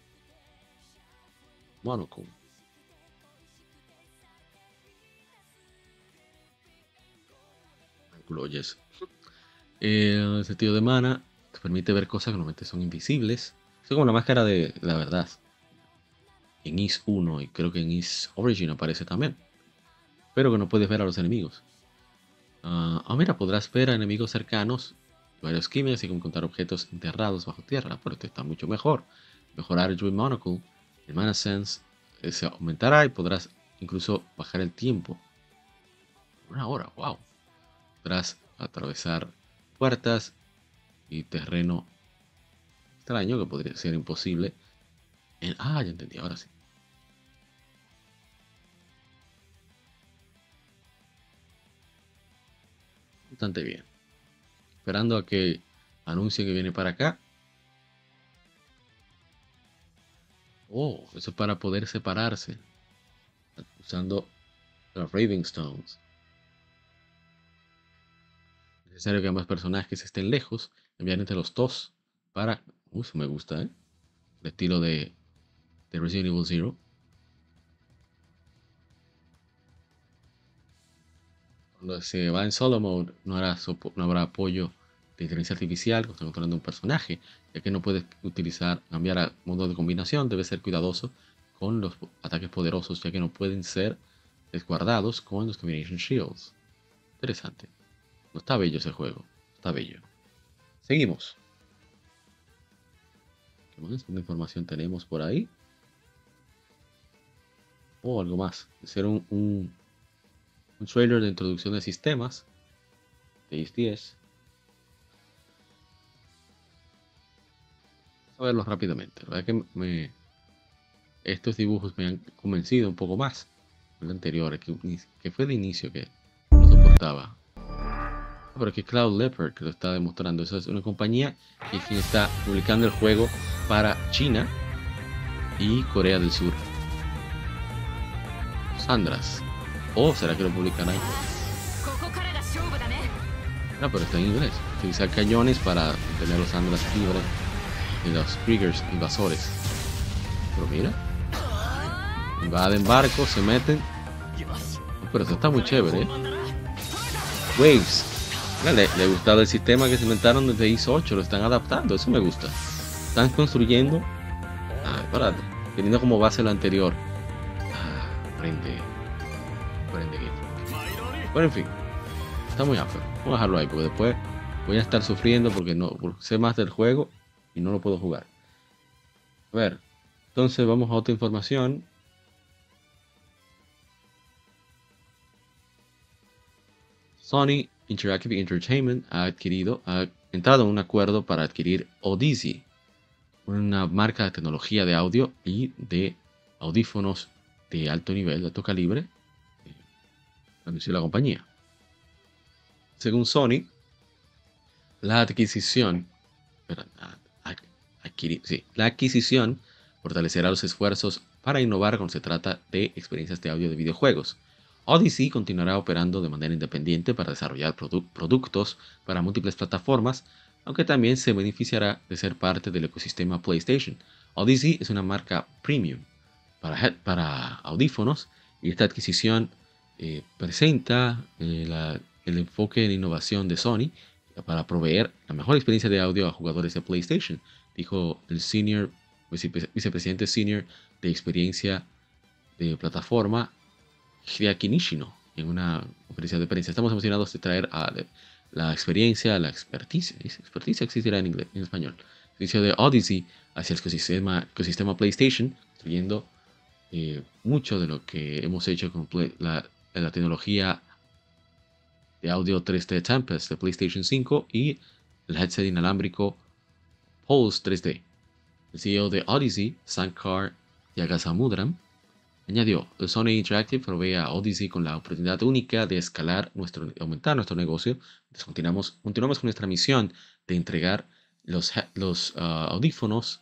Monocum. El sentido de mana permite ver cosas que normalmente son invisibles. Es como la máscara de la verdad. En Is 1 y creo que en Is Origin aparece también. Pero que no puedes ver a los enemigos. Ah, ah mira, podrás ver a enemigos cercanos, varios químicos, como encontrar objetos enterrados bajo tierra. Pero esto está mucho mejor. Mejorar el Dream Monocle, el Mana Sense, se aumentará y podrás incluso bajar el tiempo. Una hora, wow. Podrás atravesar puertas terreno extraño que podría ser imposible. En... Ah, ya entendí, ahora sí. Bastante bien. Esperando a que anuncie que viene para acá. Oh, eso es para poder separarse. Usando los Raving Stones necesario que ambos personajes estén lejos, enviar entre los dos para... Uy, me gusta, ¿eh? El estilo de, de Resident Evil Zero. Cuando se va en solo mode, no habrá, no habrá apoyo de inteligencia artificial cuando controlando un personaje, ya que no puedes utilizar, cambiar a modo de combinación, debe ser cuidadoso con los ataques poderosos, ya que no pueden ser desguardados con los Combination Shields. Interesante. No está bello ese juego. Está bello. Seguimos. ¿Qué más? ¿Qué información tenemos por ahí? O oh, algo más. Ser un, un, trailer de introducción de sistemas. De IS 10. Vamos a verlo rápidamente. La verdad que estos dibujos me han convencido un poco más. El anterior, que, que fue de inicio que no soportaba pero que Cloud Leopard que lo está demostrando. Esa es una compañía que está publicando el juego para China y Corea del Sur. Sandras. ¿O será que lo publican ahí? No, pero está en inglés. Utilizar cañones para tener los Sandras libres y los Kriegers invasores. Pero mira. Invaden barcos, se meten. Pero eso está muy chévere. ¿eh? Waves le, le, ha gustado el sistema que se inventaron desde ISO 8, lo están adaptando, eso me gusta. Están construyendo, ah, para, teniendo como base lo anterior. Ah, prende, prende Bueno, en fin, está muy afro. Vamos a dejarlo ahí porque después voy a estar sufriendo porque no sé más del juego y no lo puedo jugar. A ver, entonces vamos a otra información. Sony Interactive Entertainment ha adquirido, ha entrado en un acuerdo para adquirir Odyssey, una marca de tecnología de audio y de audífonos de alto nivel, de alto calibre, eh, anunció la compañía. Según Sony, la adquisición, la adquisición fortalecerá los esfuerzos para innovar cuando se trata de experiencias de audio de videojuegos Odyssey continuará operando de manera independiente para desarrollar productos para múltiples plataformas, aunque también se beneficiará de ser parte del ecosistema PlayStation. Odyssey es una marca premium para, audífonos y esta adquisición eh, presenta eh, el enfoque en innovación de Sony para proveer la mejor experiencia de audio a jugadores de PlayStation, dijo el senior vicepresidente senior de experiencia de plataforma Hideaki Nishino en una conferencia de prensa. Estamos emocionados de traer a la experiencia, la expertise, experticia existirá en, inglés, en español, servicio de Odyssey hacia el ecosistema, ecosistema PlayStation, incluyendo eh, mucho de lo que hemos hecho con la, la, tecnología de audio 3D Tempest de PlayStation 5 y el headset inalámbrico Pulse 3D. El CEO de Odyssey, Sankar Yagasamudram, Añadió, Sony Interactive provee a Odyssey con la oportunidad única de escalar nuestro, aumentar nuestro negocio. continuamos, continuamos con nuestra misión de entregar los, los ah, audífonos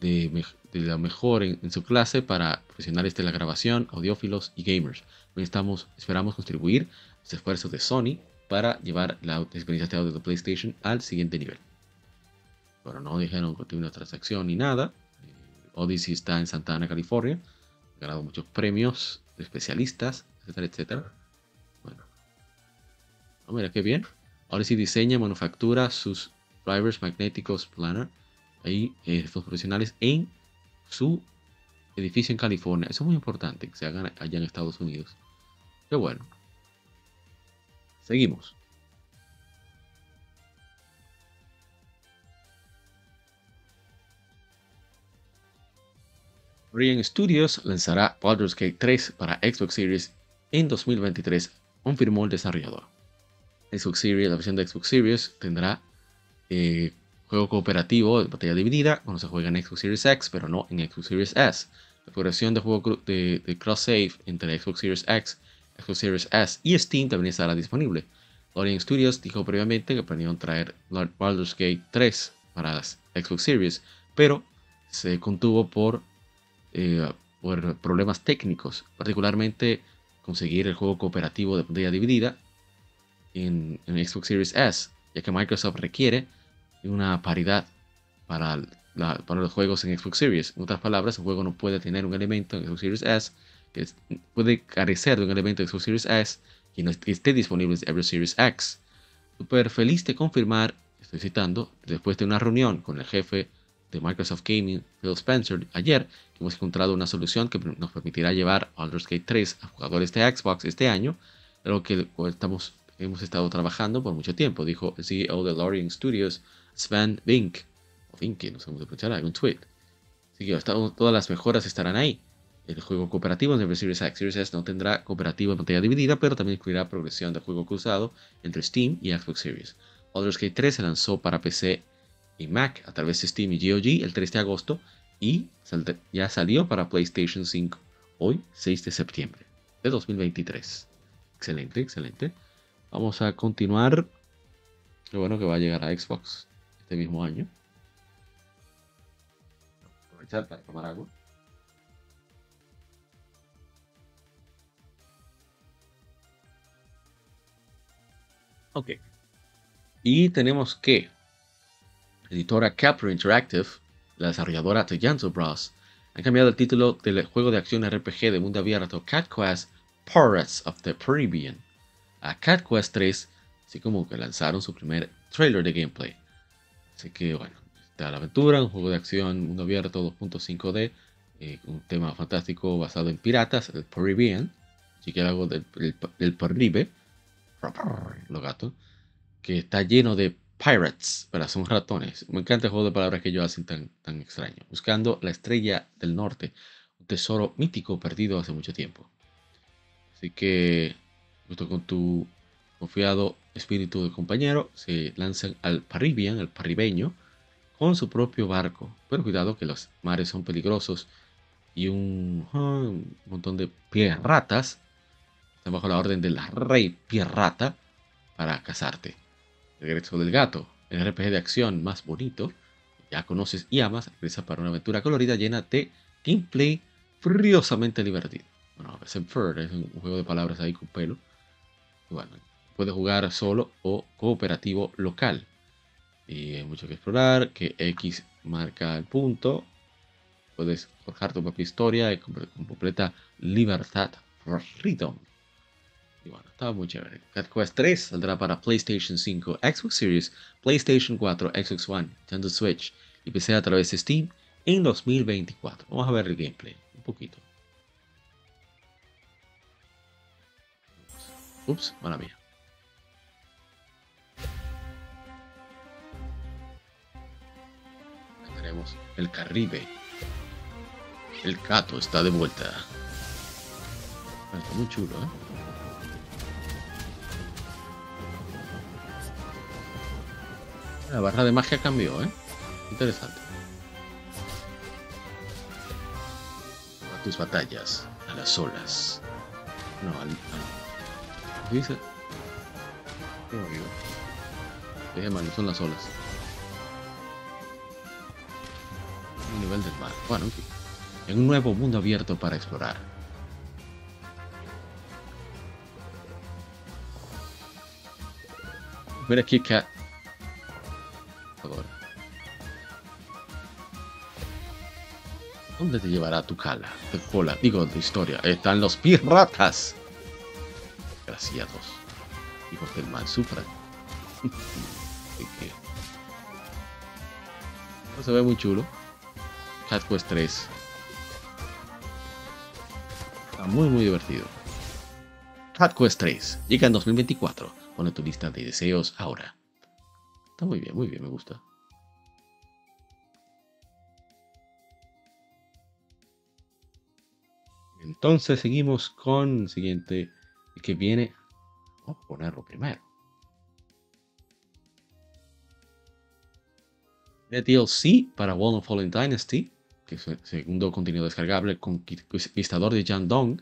de, de, la mejor en, su clase para profesionales de la grabación, audiófilos y gamers. Estamos, esperamos contribuir a los esfuerzos de Sony para llevar la experiencia de audio de PlayStation al siguiente nivel. Pero no dijeron que una transacción ni nada. Eh, Odyssey está en Santa Ana, California ganado muchos premios de especialistas, etcétera, etcétera. Bueno. Oh, mira qué bien. Odyssey diseña y manufactura sus drivers magnéticos planar, ahí eh, estos profesionales en su edificio en California. Eso es muy importante que se hagan allá en Estados Unidos. Qué bueno. Seguimos. Orion Studios lanzará Baldur's Gate 3 para Xbox Series en 2023, confirmó el desarrollador. Xbox Series, la versión de Xbox Series tendrá eh, juego cooperativo de batalla dividida cuando se juega en Xbox Series X, pero no en Xbox Series S. La progresión de juego de, cross-save entre Xbox Series X, Xbox Series S y Steam también estará disponible. Lorient Studios dijo previamente que planeaban traer Baldur's Gate 3 para Xbox Series, pero se contuvo por, eh, por problemas técnicos, particularmente conseguir el juego cooperativo de pantalla dividida en, Xbox Series S, ya que Microsoft requiere una paridad para, para, los juegos en Xbox Series. En otras palabras, un juego no puede tener un elemento en Xbox Series S que puede carecer de un elemento en Xbox Series S que no esté disponible en Xbox Series X. Super feliz de confirmar, estoy citando, después de una reunión con el jefe de Microsoft Gaming, Phil Spencer, ayer, hemos encontrado una solución que nos permitirá llevar Baldur's Gate 3 a jugadores de Xbox este año, lo que estamos, hemos estado trabajando por mucho tiempo, dijo el CEO de Lorien Studios, Sven Vink, o Vink, no sé cómo se pronunciará, en un tweet. Así que todas las mejoras estarán ahí. El juego cooperativo en Series X Series S no tendrá cooperativo en pantalla dividida, pero también incluirá progresión de juego cruzado entre Steam y Xbox Series. Baldur's Gate 3 se lanzó para PC y Mac a través de Steam y GOG el 3 de agosto y ya salió para PlayStation 5 hoy, 6 de septiembre de 2023. Excelente, excelente. Vamos a continuar. Qué bueno que va a llegar a Xbox este mismo año. Aprovechar para tomar agua. Ok. Y tenemos que editora Capra Interactive, la desarrolladora de Janto Bros, han cambiado el título del juego de acción RPG de mundo abierto Cat Quest Pirates of the Caribbean a Cat Quest 3, así como que lanzaron su primer trailer de gameplay. Así que bueno, está la aventura, un juego de acción mundo abierto 2.5D, eh, un tema fantástico basado en piratas, el Caribbean, así que algo del, del, del los gatos, que está lleno de pirates, pero son ratones. Me encanta el juego de palabras que ellos hacen tan, tan extraño. Buscando la estrella del norte, un tesoro mítico perdido hace mucho tiempo. Así que, junto con tu confiado espíritu de compañero, se lanzan al Paribian, el paribeño, con su propio barco. Pero cuidado que los mares son peligrosos y un, ah, montón de ratas están bajo la orden del rey pirata para cazarte. Regreso del gato, el RPG de acción más bonito, ya conoces y amas, regresa para una aventura colorida llena de gameplay friosamente divertido. Bueno, es un juego de palabras ahí con pelo. bueno, puedes jugar solo o cooperativo local. Y hay mucho que explorar, que X marca el punto. Puedes forjar tu propia historia con completa libertad. Freedom. Y bueno, estaba muy chévere. Cat Quest 3 saldrá para PlayStation 5, Xbox Series, PlayStation 4, Xbox One, Nintendo Switch y PC a través de Steam en 2024. Vamos a ver el gameplay un poquito. Ups, mala mía. Tenemos el Caribe. El gato está de vuelta. Está muy chulo, ¿eh? La barra de magia cambió, ¿eh? Interesante. A tus batallas, a las olas. No, al... al... ¿Qué dice? ¿Qué? Dije mal, son las olas. El nivel del mar. Bueno, en un nuevo mundo abierto para explorar. Mira aquí. ¿Dónde te llevará tu cala? De cola, digo, de historia. Están los piratas. Desgraciados. Hijos del mal sufran. se ve muy chulo. Cat Quest 3. Está muy muy divertido. Cat Quest 3 llega en 2024. Pone tu lista de deseos ahora. Muy bien, muy bien, me gusta. Entonces seguimos con el siguiente que viene. Vamos a ponerlo primero. El DLC para World of Fallen Dynasty, que es el segundo contenido descargable, Conquistador de Dong,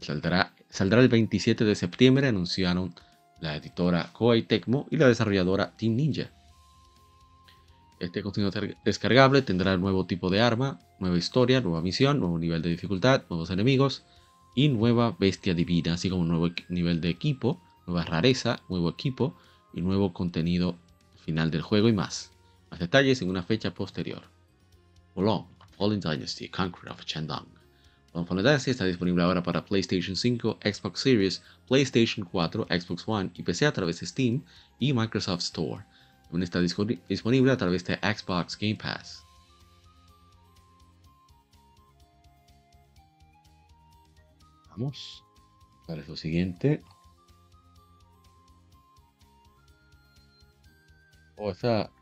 saldrá, saldrá el 27 de septiembre, anunciaron la editora Koei Tecmo y la desarrolladora Team Ninja. Este contenido descargable tendrá nuevo tipo de arma, nueva historia, nueva misión, nuevo nivel de dificultad, nuevos enemigos y nueva bestia divina, así como un nuevo nivel de equipo, nueva rareza, nuevo equipo y nuevo contenido final del juego y más. Más detalles en una fecha posterior. Wolong, Fallen Dynasty, Conqueror of Chandang. Fallen Dynasty está disponible ahora para PlayStation 5, Xbox Series, PlayStation 4, Xbox One y PC a través de Steam y Microsoft Store está disponible a través de Xbox Game Pass. Vamos. Para lo siguiente. Oh,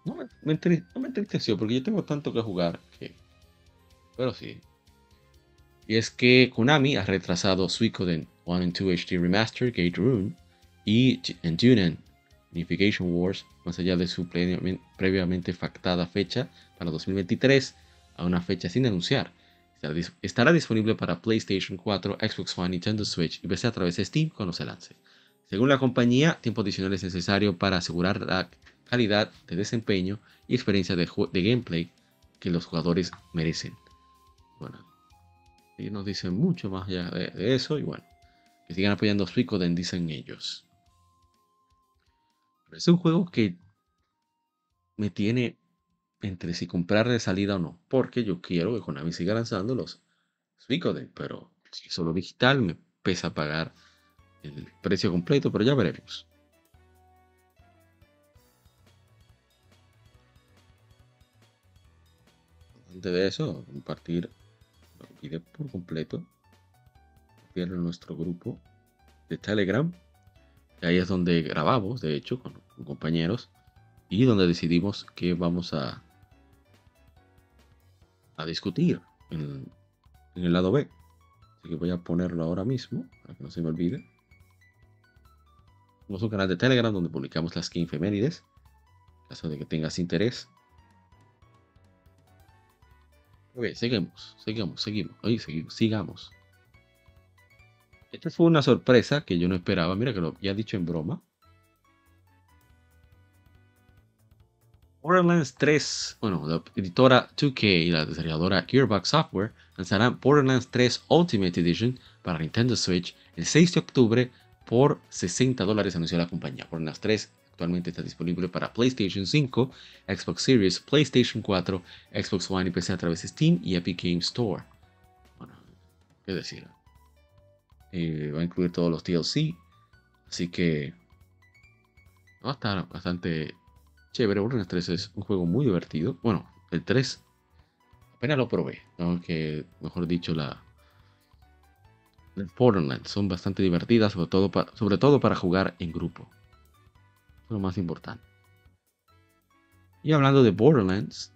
no, me, no me entristeció porque yo tengo tanto que jugar. Pero sí. Y es que Konami ha retrasado Suikoden 1 and 2 HD Remaster, Gate Rune y Junen Unification Wars, más allá de su previamente factada fecha para 2023, a una fecha sin anunciar. Estará disponible para PlayStation 4, Xbox One, Nintendo Switch y PC a través de Steam cuando se lance. Según la compañía, tiempo adicional es necesario para asegurar la calidad de desempeño y experiencia de, gameplay que los jugadores merecen. Bueno, ellos nos dicen mucho más allá de, eso y bueno, que sigan apoyando a Suicoden, dicen ellos. Es un juego que me tiene entre si comprar de salida o no. Porque yo quiero que Konami siga lanzando los Suicoden. Pero si solo digital me pesa pagar el precio completo. Pero ya veremos. Antes de eso, compartir video por completo. en nuestro grupo de Telegram ahí es donde grabamos, de hecho, con, compañeros. Y donde decidimos que vamos a, a discutir en, el lado B. Así que voy a ponerlo ahora mismo, para que no se me olvide. Tenemos un canal de Telegram donde publicamos las skin femenides. En caso de que tengas interés. Ok, seguimos, seguimos, seguimos. Oye, seguimos, sigamos. Esta fue una sorpresa que yo no esperaba. Mira que lo había dicho en broma. Borderlands 3, bueno, la editora 2K y la desarrolladora Gearbox Software lanzarán Borderlands 3 Ultimate Edition para Nintendo Switch el 6 de octubre por 60 dólares, anunció la compañía. Borderlands 3 actualmente está disponible para PlayStation 5, Xbox Series, PlayStation 4, Xbox One y PC a través de Steam y Epic Games Store. Bueno, qué decir. Eh, va a incluir todos los DLC. Así que va a estar bastante chévere. Borderlands 3 es un juego muy divertido. Bueno, el 3 apenas lo probé. Que, mejor dicho, la Borderlands son bastante divertidas, sobre todo, para, sobre todo para jugar en grupo. Lo más importante. Y hablando de Borderlands,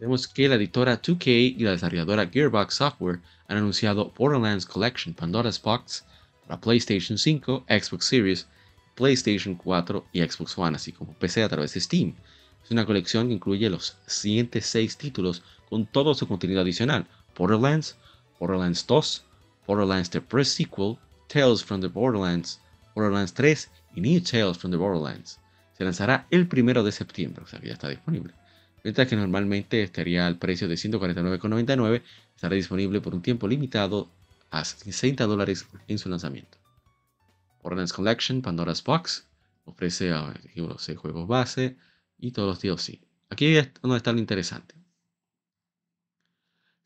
Vemos que la editora 2K y la desarrolladora Gearbox Software han anunciado Borderlands Collection Pandora's Box para PlayStation 5, Xbox Series, PlayStation 4 y Xbox One, así como PC a través de Steam. Es una colección que incluye los siguientes 6 títulos con todo su contenido adicional: Borderlands, Borderlands 2, Borderlands The Press Sequel, Tales from the Borderlands, Borderlands 3 y New Tales from the Borderlands. Se lanzará el 1 de septiembre, o sea que ya está disponible mientras que normalmente estaría al precio de 149,99, estará disponible por un tiempo limitado a 60 dólares en su lanzamiento. Borderlands Collection, Pandora's Box, ofrece los juegos base y todos los DLC. Aquí es donde está lo interesante.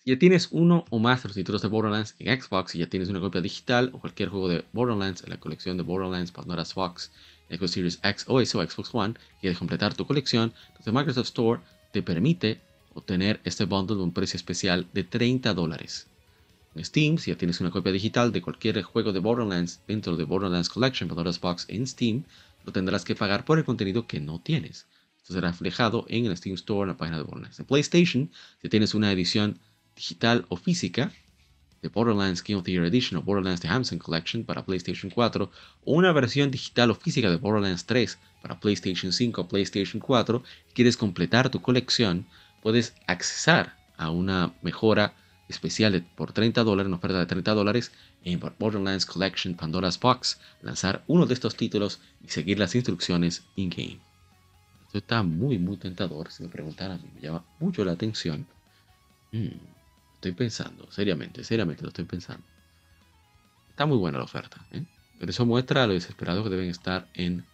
Si ya tienes uno o más de los títulos de Borderlands en Xbox, y ya tienes una copia digital o cualquier juego de Borderlands en la colección de Borderlands Pandora's Fox, Xbox Series X o S o Xbox One, y quieres completar tu colección, entonces Microsoft Store te permite obtener este bundle a un precio especial de 30 dólares. En Steam, si ya tienes una copia digital de cualquier juego de Borderlands dentro de Borderlands Collection Pandora's Box en Steam, lo tendrás que pagar por el contenido que no tienes. Esto será reflejado en el Steam Store en la página de Borderlands. En PlayStation, si tienes una edición digital o física de Borderlands Game of the Year Edition o Borderlands The Hamson Collection para PlayStation 4 o una versión digital o física de Borderlands 3 para PlayStation 5 o PlayStation 4 y quieres completar tu colección, puedes accesar a una mejora especial por 30 dólares, una oferta de 30 dólares en Borderlands Collection Pandora's Box, lanzar uno de estos títulos y seguir las instrucciones in-game. Esto está muy, muy tentador, si me preguntan a mí, me llama mucho la atención. Hmm. Estoy pensando, seriamente, seriamente lo estoy pensando. Está muy buena la oferta. ¿eh? Pero eso muestra lo desesperado que deben estar en.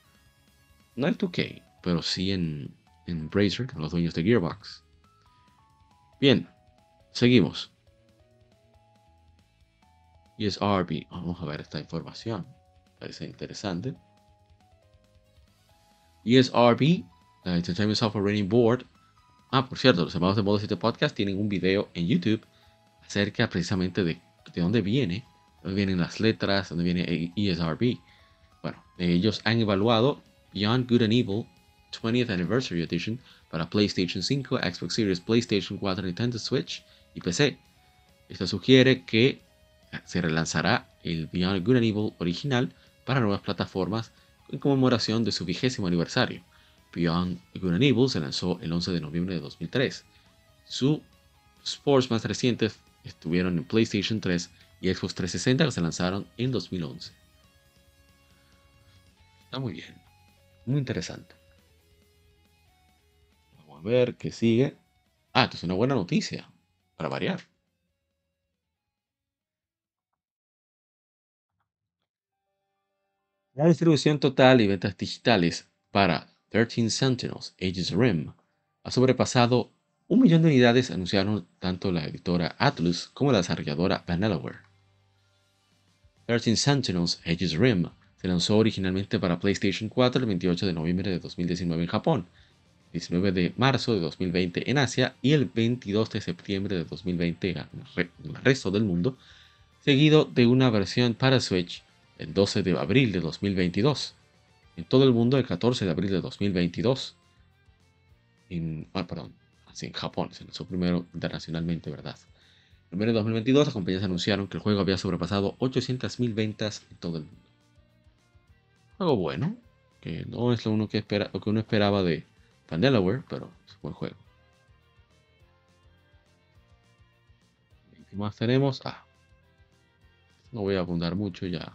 No el 2K, pero sí en, en Bracer, los dueños de Gearbox. Bien, seguimos. ESRB. Vamos a ver esta información. Parece interesante. ESRB, la Entertainment Software Rating Board. Ah, por cierto, los hermanos de Modo 7 Podcast tienen un video en YouTube acerca precisamente de, de dónde viene, dónde vienen las letras, dónde viene ESRB. Bueno, ellos han evaluado Beyond Good and Evil 20th Anniversary Edition para PlayStation 5, Xbox Series, PlayStation 4, Nintendo Switch y PC. Esto sugiere que se relanzará el Beyond Good and Evil original para nuevas plataformas en conmemoración de su vigésimo aniversario. Beyond Good and Evil se lanzó el 11 de noviembre de 2003. Sus sports más recientes estuvieron en PlayStation 3 y Xbox 360 que se lanzaron en 2011. Está muy bien, muy interesante. Vamos a ver qué sigue. Ah, esto es una buena noticia, para variar. La distribución total y ventas digitales para 13 Sentinels Aegis Rim ha sobrepasado un millón de unidades anunciaron tanto la editora Atlus como la desarrolladora Vanillaware. 13 Sentinels Aegis Rim se lanzó originalmente para PlayStation 4 el 28 de noviembre de 2019 en Japón, 19 de marzo de 2020 en Asia y el 22 de septiembre de 2020 en el resto del mundo, seguido de una versión para Switch el 12 de abril de 2022. En todo el mundo el 14 de abril de 2022. En, ah, perdón, en Japón, se lanzó primero internacionalmente, ¿verdad? En enero de 2022 las compañías anunciaron que el juego había sobrepasado 800.000 ventas en todo el mundo. Juego bueno, que no es lo, uno que, espera, que uno esperaba de Delaware, pero es un buen juego. ¿Qué más tenemos? Ah, no voy a abundar mucho, ya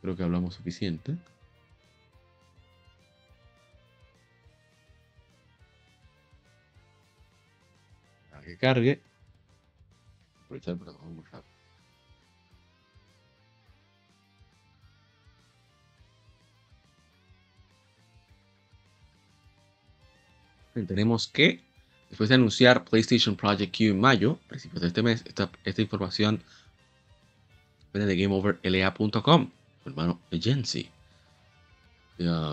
creo que hablamos suficiente. Que cargue. Aprovechar. Tenemos que, después de anunciar PlayStation Project Q en mayo, principios de este mes, esta, esta información viene de GameOverLA.com, hermano Agency.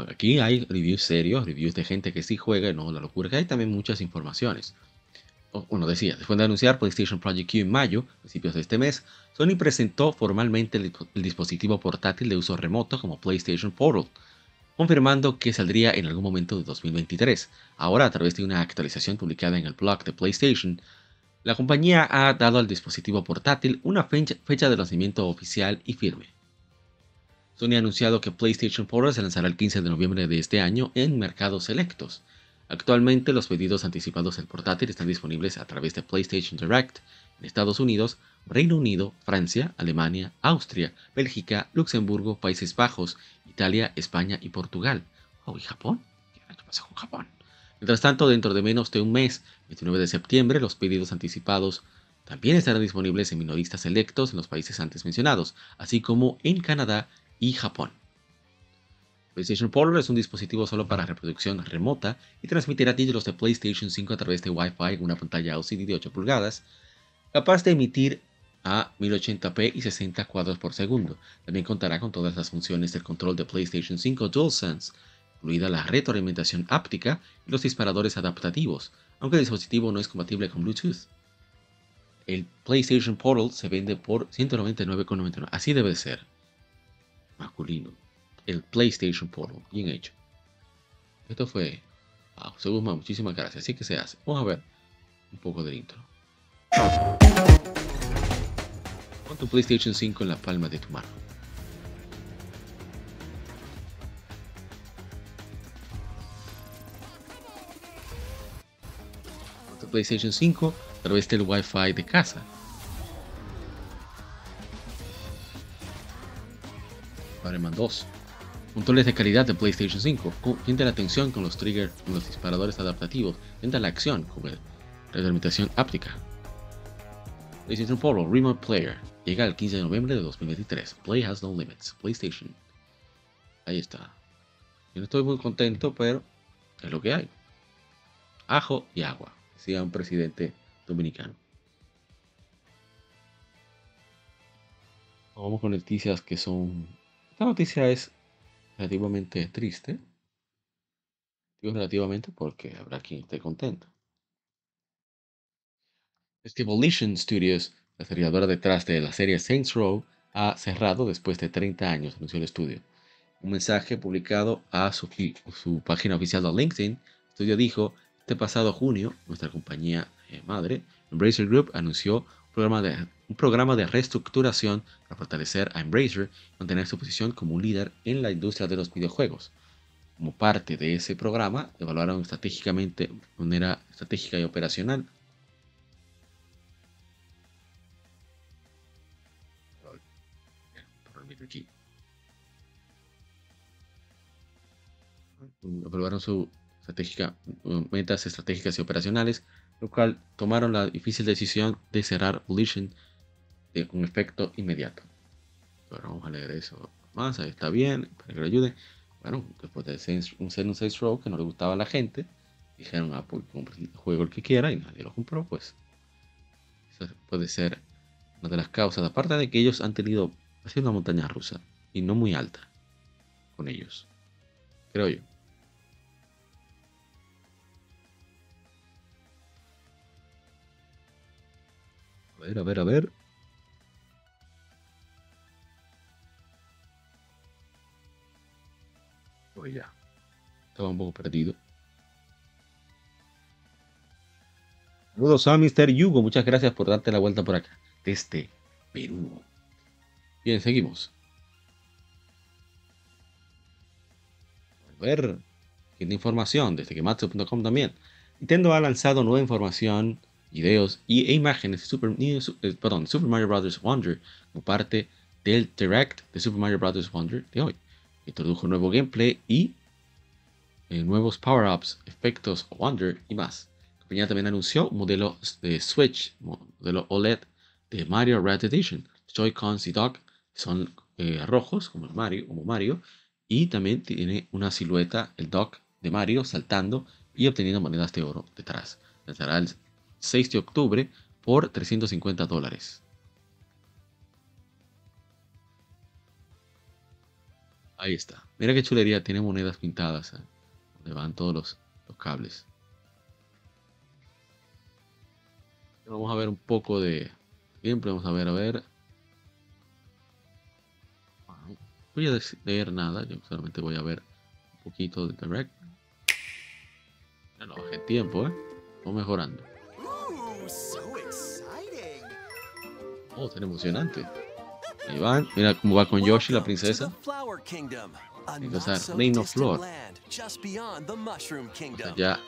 aquí hay reviews serios, reviews de gente que sí juega, no la locura que hay, también muchas informaciones bueno, decía, después de anunciar PlayStation Project Q en mayo, principios de este mes, Sony presentó formalmente el, dispositivo portátil de uso remoto como PlayStation Portal, confirmando que saldría en algún momento de 2023. Ahora, a través de una actualización publicada en el blog de PlayStation, la compañía ha dado al dispositivo portátil una fecha, fecha de lanzamiento oficial y firme. Sony ha anunciado que PlayStation Portal se lanzará el 15 de noviembre de este año en mercados selectos. Actualmente los pedidos anticipados del portátil están disponibles a través de PlayStation Direct en Estados Unidos, Reino Unido, Francia, Alemania, Austria, Bélgica, Luxemburgo, Países Bajos, Italia, España y Portugal. Oh, ¿y Japón? ¿Qué pasa con Japón? Mientras tanto, dentro de menos de un mes, 29 de septiembre, los pedidos anticipados también estarán disponibles en minoristas selectos en los países antes mencionados, así como en Canadá y Japón. PlayStation Portal es un dispositivo solo para reproducción remota y transmitirá títulos de PlayStation 5 a través de Wi-Fi en una pantalla LCD de 8 pulgadas. capaz de emitir a 1080p y 60 cuadros por segundo. También contará con todas las funciones del control de PlayStation 5 DualSense, incluida la retroalimentación áptica y los disparadores adaptativos, aunque el dispositivo no es compatible con Bluetooth. El PlayStation Portal se vende por 199,99. Así debe ser. Masculino. El PlayStation Portal. Bien hecho. Esto fue. Wow, Según muchísimas gracias. Así que se hace. Vamos a ver un poco del intro. Pon tu PlayStation 5 en la palma de tu mano. Pon tu PlayStation 5 a través del Wi-Fi de casa. Fireman 2. Controles de calidad de PlayStation 5. Siente la atención con los triggers, con los disparadores adaptativos. Siente la acción con la retroalimentación áptica. PlayStation 4 Remote Player. Llega el 15 de noviembre de 2023. Play has no limits. PlayStation. Ahí está. Yo no estoy muy contento, pero es lo que hay. Ajo y agua. Decía un presidente dominicano. Vamos con noticias que son. Esta noticia es relativamente triste. Digo relativamente porque habrá quien esté contento. Volition Studios, la desarrolladora detrás de la serie Saints Row, ha cerrado después de 30 años, anunció el estudio. Un mensaje publicado a su, su página oficial de LinkedIn, el estudio dijo, este pasado junio, nuestra compañía eh, madre, Embracer Group, anunció un programa, de, un programa de reestructuración para fortalecer a Embracer y mantener su posición como un líder en la industria de los videojuegos. Como parte de ese programa, evaluaron estratégicamente, de manera estratégica y operacional. Aprobaron su estratégica, metas estratégicas y operacionales, lo cual tomaron la difícil decisión de cerrar Volition con efecto inmediato. Ahora vamos a leer eso más, ahí está bien, para que lo ayude. Bueno, después de un 6 Row que no le gustaba a la gente, dijeron, ah, pues compre el juego el que quiera y nadie lo compró, pues. Eso puede ser una de las causas, aparte de que ellos han tenido ha una montaña rusa y no muy alta con ellos, creo yo. A ver, a ver, a ver. Pues ya. Estaba un poco perdido. Saludos a Mr. Yugo. Muchas gracias por darte la vuelta por acá. Desde Perú. Bien, seguimos. A ver, tiene información desde Gematsu.com también. Nintendo ha lanzado nueva información, videos y, e imágenes de Super, eh, perdón, Super Mario Bros. Wonder como parte del Direct de Super Mario Bros. Wonder de hoy. Introdujo nuevo gameplay y eh, nuevos power-ups, efectos Wonder y más. La compañía también anunció un modelo de Switch, modelo OLED de Mario Red Edition, Joy-Cons y Dock son eh, rojos, como Mario, como Mario, y también tiene una silueta, el dock de Mario, saltando y obteniendo monedas de oro detrás. Lanzará el 6 de octubre por 350 dólares. Ahí está. Mira qué chulería, tiene monedas pintadas, ¿eh? donde van todos los, los cables. Vamos a ver un poco de gameplay, vamos a ver, a ver. voy a leer nada, yo solamente voy a ver un poquito de Direct. Ya no bajé tiempo, ¿eh? Vamos mejorando. Oh, tan emocionante. Ahí van, mira cómo va con Yoshi, la princesa. Entonces, Reino Flor. ya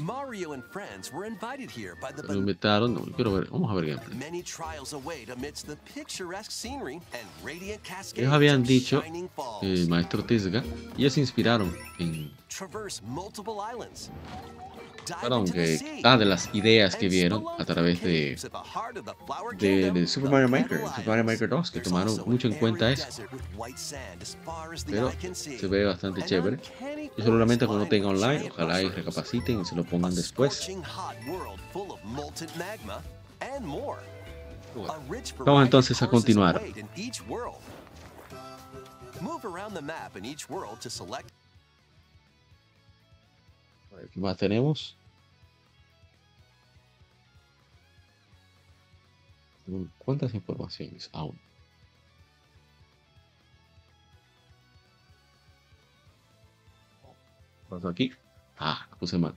Mario and friends were invited here by the invitaron, no, quiero ver, vamos a ver gameplay. Many trials await amidst the picturesque scenery and radiant cascades Ellos habían dicho, el maestro Tisga, ellos se inspiraron en traverse multiple islands perdón, que, ah, de las ideas que vieron a través de, de, de, Super Mario Maker, Super Mario Maker 2, que tomaron mucho en cuenta eso. Pero se ve bastante chévere. Y seguramente cuando tenga online, ojalá y recapaciten y se lo pongan después. Vamos entonces a continuar. ¿Qué más tenemos? ¿Cuántas informaciones aún? ¿Qué aquí? Ah, puse mal.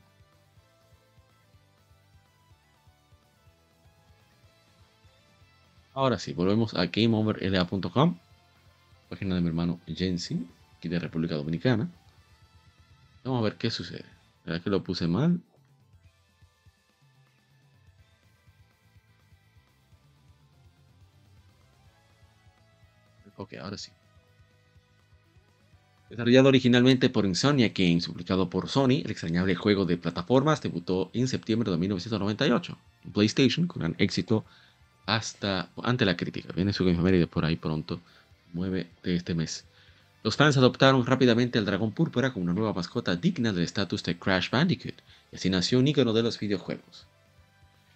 Ahora sí, volvemos a GameOverLA.com, página de mi hermano Jensi, aquí de República Dominicana. Vamos a ver qué sucede. ¿Verdad que lo puse mal? Ok, ahora sí. Desarrollado originalmente por Insomnia Games, publicado por Sony, el extrañable juego de plataformas debutó en septiembre de 1998 en PlayStation con gran éxito hasta ante la crítica. Viene su de por ahí pronto, 9 de este mes. Los fans adoptaron rápidamente al dragón púrpura como una nueva mascota digna del estatus de Crash Bandicoot, y así nació un ícono de los videojuegos.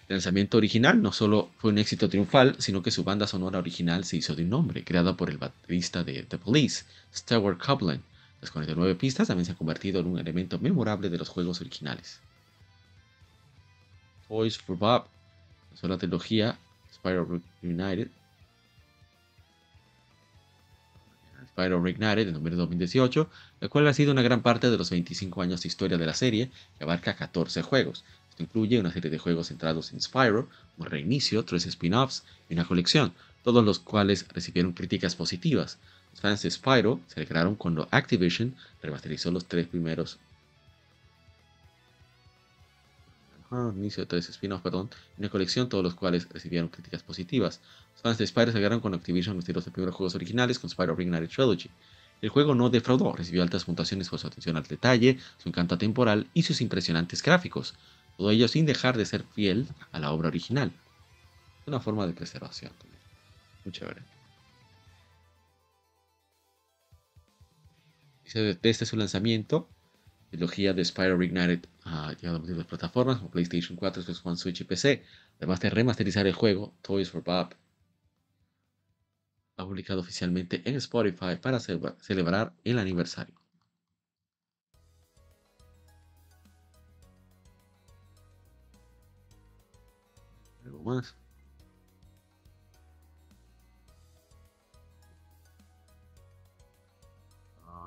Lanzamiento original no solo fue un éxito triunfal, sino que su banda sonora original se hizo de un nombre, creada por el baterista de The Police, Stewart Copeland. Las 49 pistas también se han convertido en un elemento memorable de los juegos originales. Toys for Bob es la trilogía Spyro Reunited. Spyro Reignited en número 2018, la cual ha sido una gran parte de los 25 años de historia de la serie, que abarca 14 juegos, incluye una serie de juegos centrados en Spyro, un reinicio, tres spin-offs y una colección, todos los cuales recibieron críticas positivas. Los fans de Spyro se alegraron cuando Activision remasterizó los tres primeros ah, inicio de tres spin-offs, perdón, y una colección, todos los cuales recibieron críticas positivas. Los fans de Spyro se alegraron cuando Activision remasterizó los primeros juegos originales con Spyro Reignited Trilogy. El juego no defraudó, recibió altas puntuaciones por su atención al detalle, su encanto temporal y sus impresionantes gráficos. Todo ello sin dejar de ser fiel a la obra original. Una forma de preservación. Muy chévere. Desde su lanzamiento, la trilogía de Spyro Reignited ha llegado a múltiples plataformas como PlayStation 4, Xbox One, Switch y PC. Además de remasterizar el juego, Toys for Bob ha publicado oficialmente en Spotify para celebrar el aniversario. Más.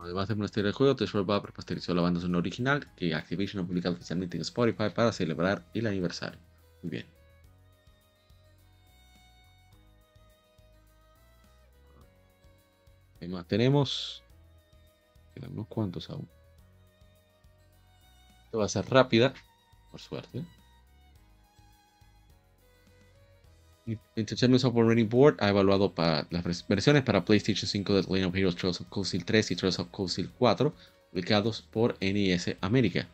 Además de monasterio del juego, Treasure Bob repasterizó la banda sonora original que Activision ha publicado oficialmente en Spotify para celebrar el aniversario. Muy bien. ¿Qué tenemos? Quedan unos cuantos aún. Esto va a ser rápida, por suerte. Entertainment Software Rating Board ha evaluado para las versiones para PlayStation 5 de Legend of Heroes Trails of Cold Steel 3 y Trails of Cold Steel 4, publicados por NES América.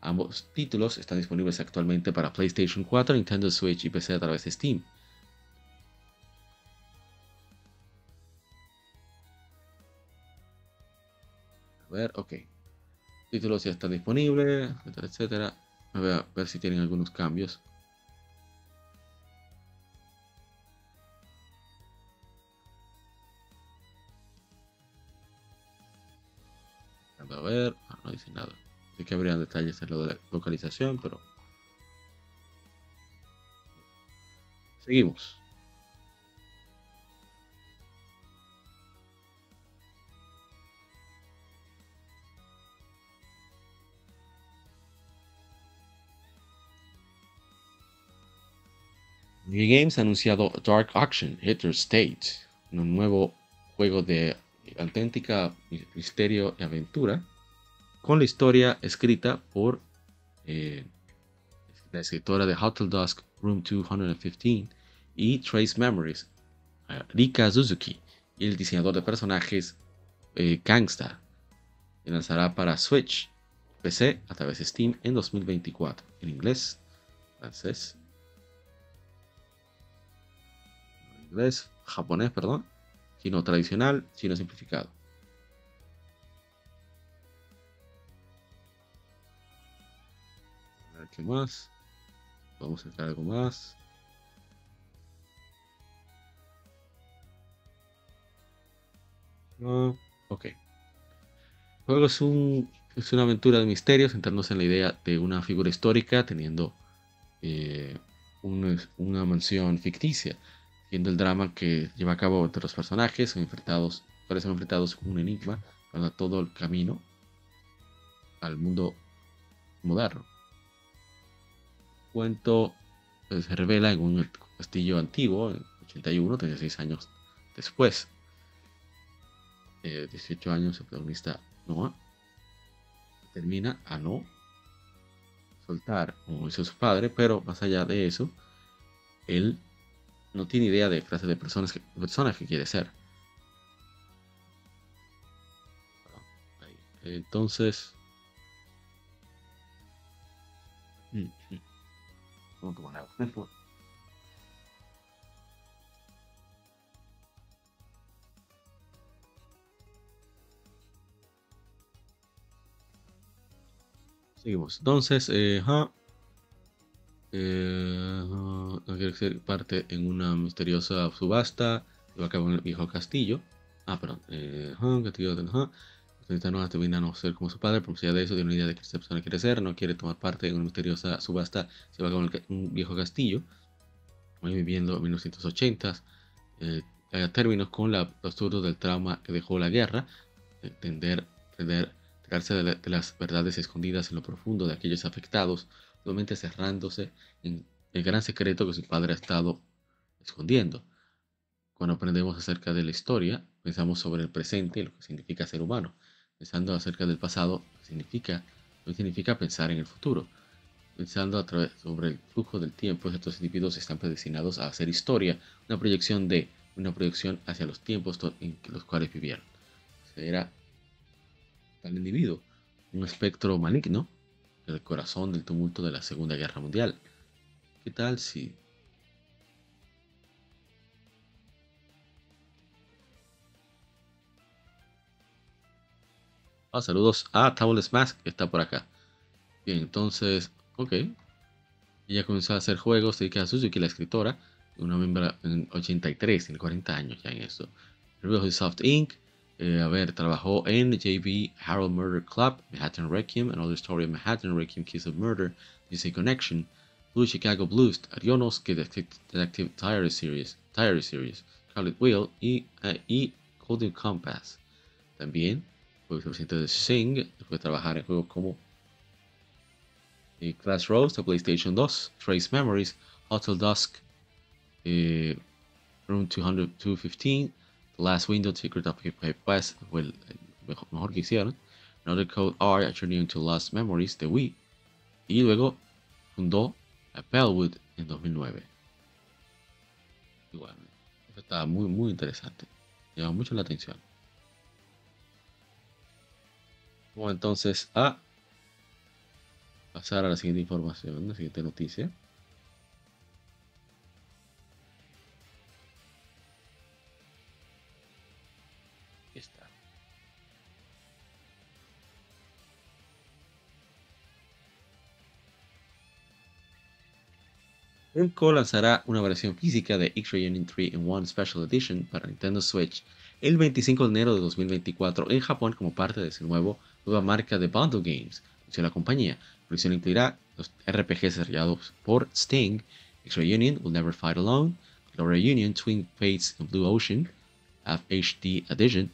Ambos títulos están disponibles actualmente para PlayStation 4, Nintendo Switch y PC a través de Steam. A ver, ok. Títulos ya están disponibles, etcétera, etcétera. A ver, a ver si tienen algunos cambios. A ver, ah, no dice nada. Sé que habrían detalles en lo de localización, pero. Seguimos. New Games ha anunciado Dark Action Hitler State, un nuevo juego de auténtica misterio y aventura, con la historia escrita por eh, la escritora de Hotel Dusk, Room 215 y Trace Memories, Rika Suzuki, y el diseñador de personajes eh, Gangsta, que lanzará para Switch, PC a través de Steam en 2024, en inglés, francés, inglés, japonés, perdón, sino tradicional, sino simplificado. A ver qué más. Vamos a sacar algo más. No. ok. El juego es, un, es una aventura de misterios, centrarnos en la idea de una figura histórica teniendo eh, una mansión ficticia siendo el drama que lleva a cabo entre los personajes, son enfrentados, parecen enfrentados con un enigma para todo el camino al mundo moderno. El cuento pues, se revela en un castillo antiguo, en 81, 36 años después. 18 eh, años, el protagonista Noah termina a no soltar, como hizo su padre, pero más allá de eso, él no tiene idea de clase de personas que, personas que quiere ser. Entonces, mm, mm. Seguimos. Entonces, eh, eh, no quiere ser parte en una misteriosa subasta. Va a acabar en el viejo castillo. Ah, perdón. Eh, castillo de ja. no termina no ser como su padre, por de eso, tiene una idea de que esta persona quiere ser, no quiere tomar parte en una misteriosa subasta, se va a acabar en un viejo castillo, Voy viviendo en 1980, eh, a términos con la postura del trauma que dejó la guerra, entender, entender de, las verdades escondidas en lo profundo de aquellos afectados, nuevamente cerrándose en el gran secreto que su padre ha estado escondiendo. Cuando aprendemos acerca de la historia, pensamos sobre el presente y lo que significa ser humano. Pensando acerca del pasado, significa, no significa pensar en el futuro. Pensando a través, sobre el flujo del tiempo, estos individuos están predestinados a hacer historia, una proyección de, una proyección hacia los tiempos en los cuales vivieron. Será al individuo, un espectro maligno, el corazón del tumulto de la Segunda Guerra Mundial. ¿Qué tal si... Ah, saludos a Towles Mask, que está por acá. Bien, entonces, ok. Ella comenzó a hacer juegos, dedica a Suzuki, la escritora, una miembro en 83, tiene 40 años ya en esto. Soft Inc., eh, a ver, trabajó en JB Harold Murder Club, Manhattan Requiem, Another Story of Manhattan Requiem, Kiss of Murder, DC Connection, Blue Chicago Blues, Arionos, Detective Tire Series, Tire Series, Scarlet Wheel y, uh, y Golden Compass. También fue vicepresidente de Sing, fue trabajar en juegos como eh, Class Rose de PlayStation 2, Trace Memories, Hotel Dusk, eh, Room 200, 215, Last Window, Secret West fue el, mejor, que hicieron. Another Code R, A Journey into Lost Memories de Wii. Y luego fundó a Bellwood en 2009. Igual, bueno, estaba muy, muy interesante. Llama mucho la atención. Vamos entonces a pasar a la siguiente información, la siguiente noticia. Namco lanzará una versión física de X-Ray Union 3 in 1 Special Edition para Nintendo Switch el 25 de enero de 2024 en Japón como parte de su nuevo, nueva marca de Bundle Games, la compañía. La versión incluirá los RPGs desarrollados por Sting, X-Ray Union Will Never Fight Alone, Gloria Union Twin Fates in Blue Ocean, HD Edition,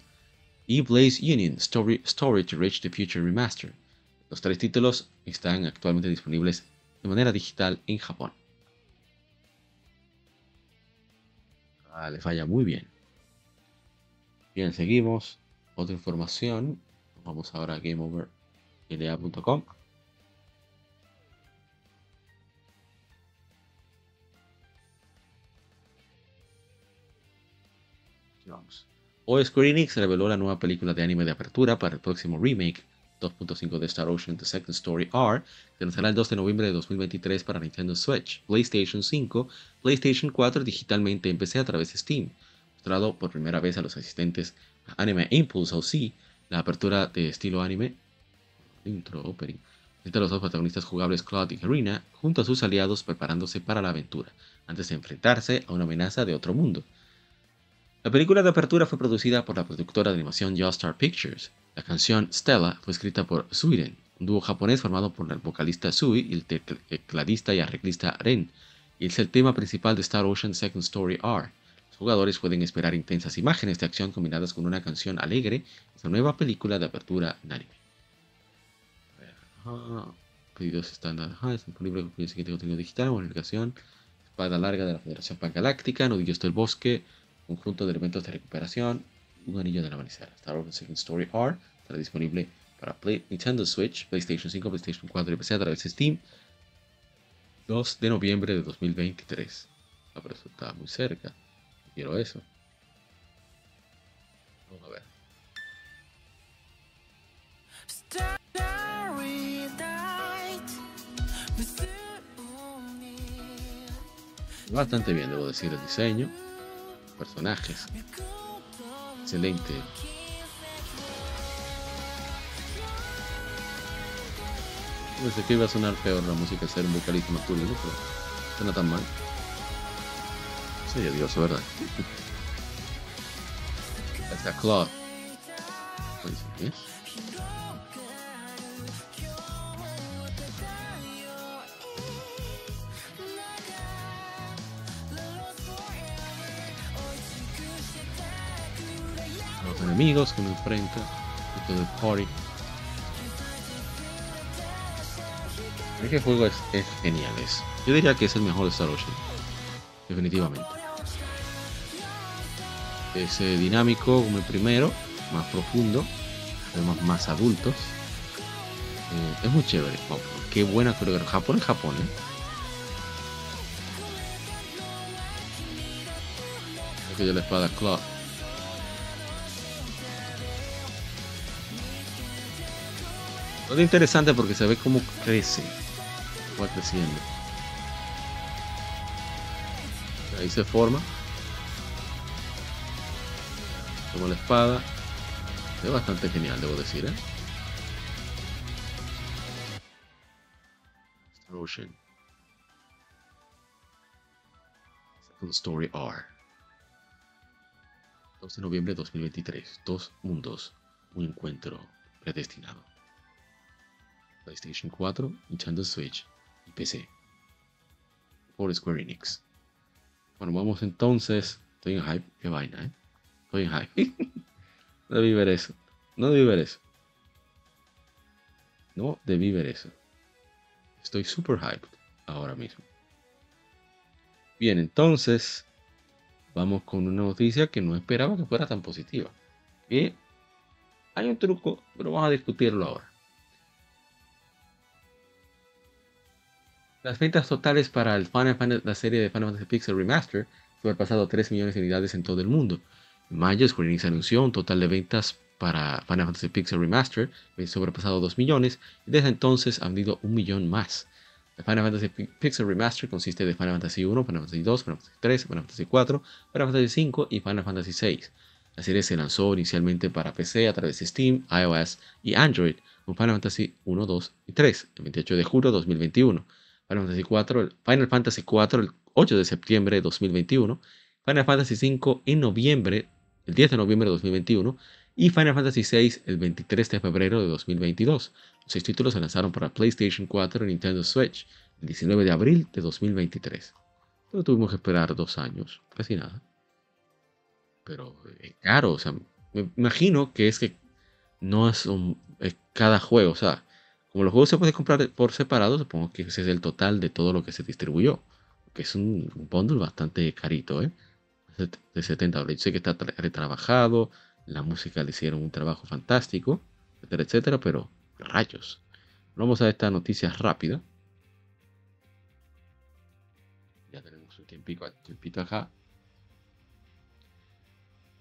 y Blaze Union Story, Story to Reach the Future Remaster. Los tres títulos están actualmente disponibles de manera digital en Japón. Ah, le falla muy bien. Bien, seguimos. Otra información. Vamos ahora a GameOverLA.com. Vamos. Hoy Square Enix reveló la nueva película de anime de apertura para el próximo remake 2.5 de Star Ocean The Second Story R, que lanzará el 2 de noviembre de 2023 para Nintendo Switch, PlayStation 5, PlayStation 4 digitalmente en PC a través de Steam. Mostrado por primera vez a los asistentes Anime Impulse OC, la apertura de estilo anime, intro opening, entre los dos protagonistas jugables Claude y Karina, junto a sus aliados preparándose para la aventura, antes de enfrentarse a una amenaza de otro mundo. La película de apertura fue producida por la productora de animación Star Pictures. La canción Stella fue escrita por Suiden, un dúo japonés formado por el vocalista Sui y el tecladista y arreglista Ren, y es el tema principal de Star Ocean Second Story R. Los jugadores pueden esperar intensas imágenes de acción combinadas con una canción alegre esta nueva película de apertura en anime. pedidos estándar, es disponible con el siguiente contenido digital, espada larga de la Federación Pangaláctica, nudillos del bosque, conjunto de elementos de recuperación, un anillo de la amanecer. Star Wars Second Story R estará disponible para Play, Nintendo Switch, PlayStation 5, PlayStation 4 y PC a través de Steam 2 de noviembre de 2023. Ah, pero eso está muy cerca. Quiero eso. Vamos a ver. Bastante bien, debo decir, el diseño personajes. Excelente. Pensé que iba a sonar peor la música ser un vocalista masculino, pero suena tan mal. Sería Dios, ¿verdad? Está Claude. ¿Qué enemigos que me enfrenta. Esto del party. Este juego es, genial. Es. Yo diría que es el mejor de Star Ocean. Definitivamente. Es eh, dinámico como el primero, más profundo, además más adultos. Eh, es muy chévere. qué buena coreografía. Japón es Japón, ¿eh? Aquí la espada Claw. Es interesante porque se ve cómo crece. Va creciendo. Ahí se forma. Como la espada. Es bastante genial, debo decir, ¿eh? Ocean. Second Story R. 2 de noviembre de 2023. Dos mundos. Un encuentro predestinado. PlayStation 4, Nintendo Switch y PC. Por Square Enix. Bueno, vamos entonces. Estoy en hype. Qué vaina, ¿eh? Estoy en hype. no debí ver eso. No debí ver eso. No debí ver eso. Estoy super hyped ahora mismo. Bien, entonces vamos con una noticia que no esperaba que fuera tan positiva. Y hay un truco, pero vamos a discutirlo ahora. Las ventas totales para el la serie de Final Fantasy Pixel Remaster sobrepasado 3 millones de unidades en todo el mundo. En mayo, Square Enix anunció un total de ventas para Final Fantasy Pixel Remaster sobrepasado 2 millones y desde entonces han vendido un millón más. El Final Fantasy Pixel Remaster consiste de Final Fantasy 1, Final Fantasy 2, Final Fantasy 3, Final Fantasy 4, Final Fantasy 5 y Final Fantasy 6. La serie se lanzó inicialmente para PC a través de Steam, iOS y Android con Final Fantasy 1, 2 y 3 el 28 de julio de 2021. Final Fantasy 4, Final Fantasy 4 el 8 de septiembre de 2021, Final Fantasy 5 en noviembre, el 10 de noviembre de 2021 y Final Fantasy 6 el 23 de febrero de 2022. Los seis títulos se lanzaron para PlayStation 4 y Nintendo Switch el 19 de abril de 2023. Pero tuvimos que esperar dos años, casi nada. Pero es eh, caro, o sea, me imagino que es que no es, un, es cada juego, o sea, como los juegos se pueden comprar por separado, supongo que ese es el total de todo lo que se distribuyó. Que es un, bundle bastante carito, ¿eh? De 70 dólares. sé que está retrabajado, la música le hicieron un trabajo fantástico, etcétera, etcétera, pero rayos. Vamos a esta noticia rápida. Ya tenemos un tiempito, tiempito acá.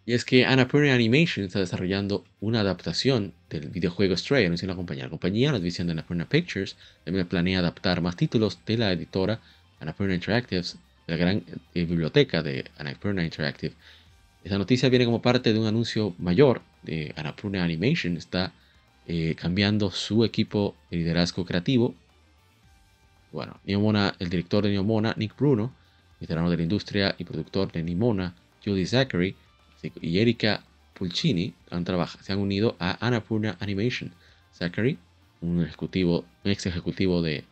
Y es que Annapurna Animation está desarrollando una adaptación del videojuego Stray, anunció la compañía. La compañía, la división de Annapurna Pictures, también planea adaptar más títulos de la editora Annapurna Interactive, de la gran eh, biblioteca de Annapurna Interactive. Esta noticia viene como parte de un anuncio mayor de Annapurna Animation. Está eh, cambiando su equipo de liderazgo creativo. Bueno, Neomona, el director de Neomona, Nick Bruno, veterano de la industria y productor de Nimona, Julie Zachary, y Erika Pulcini han se han unido a Annapurna Animation. Zachary, un ejecutivo, un ex ejecutivo de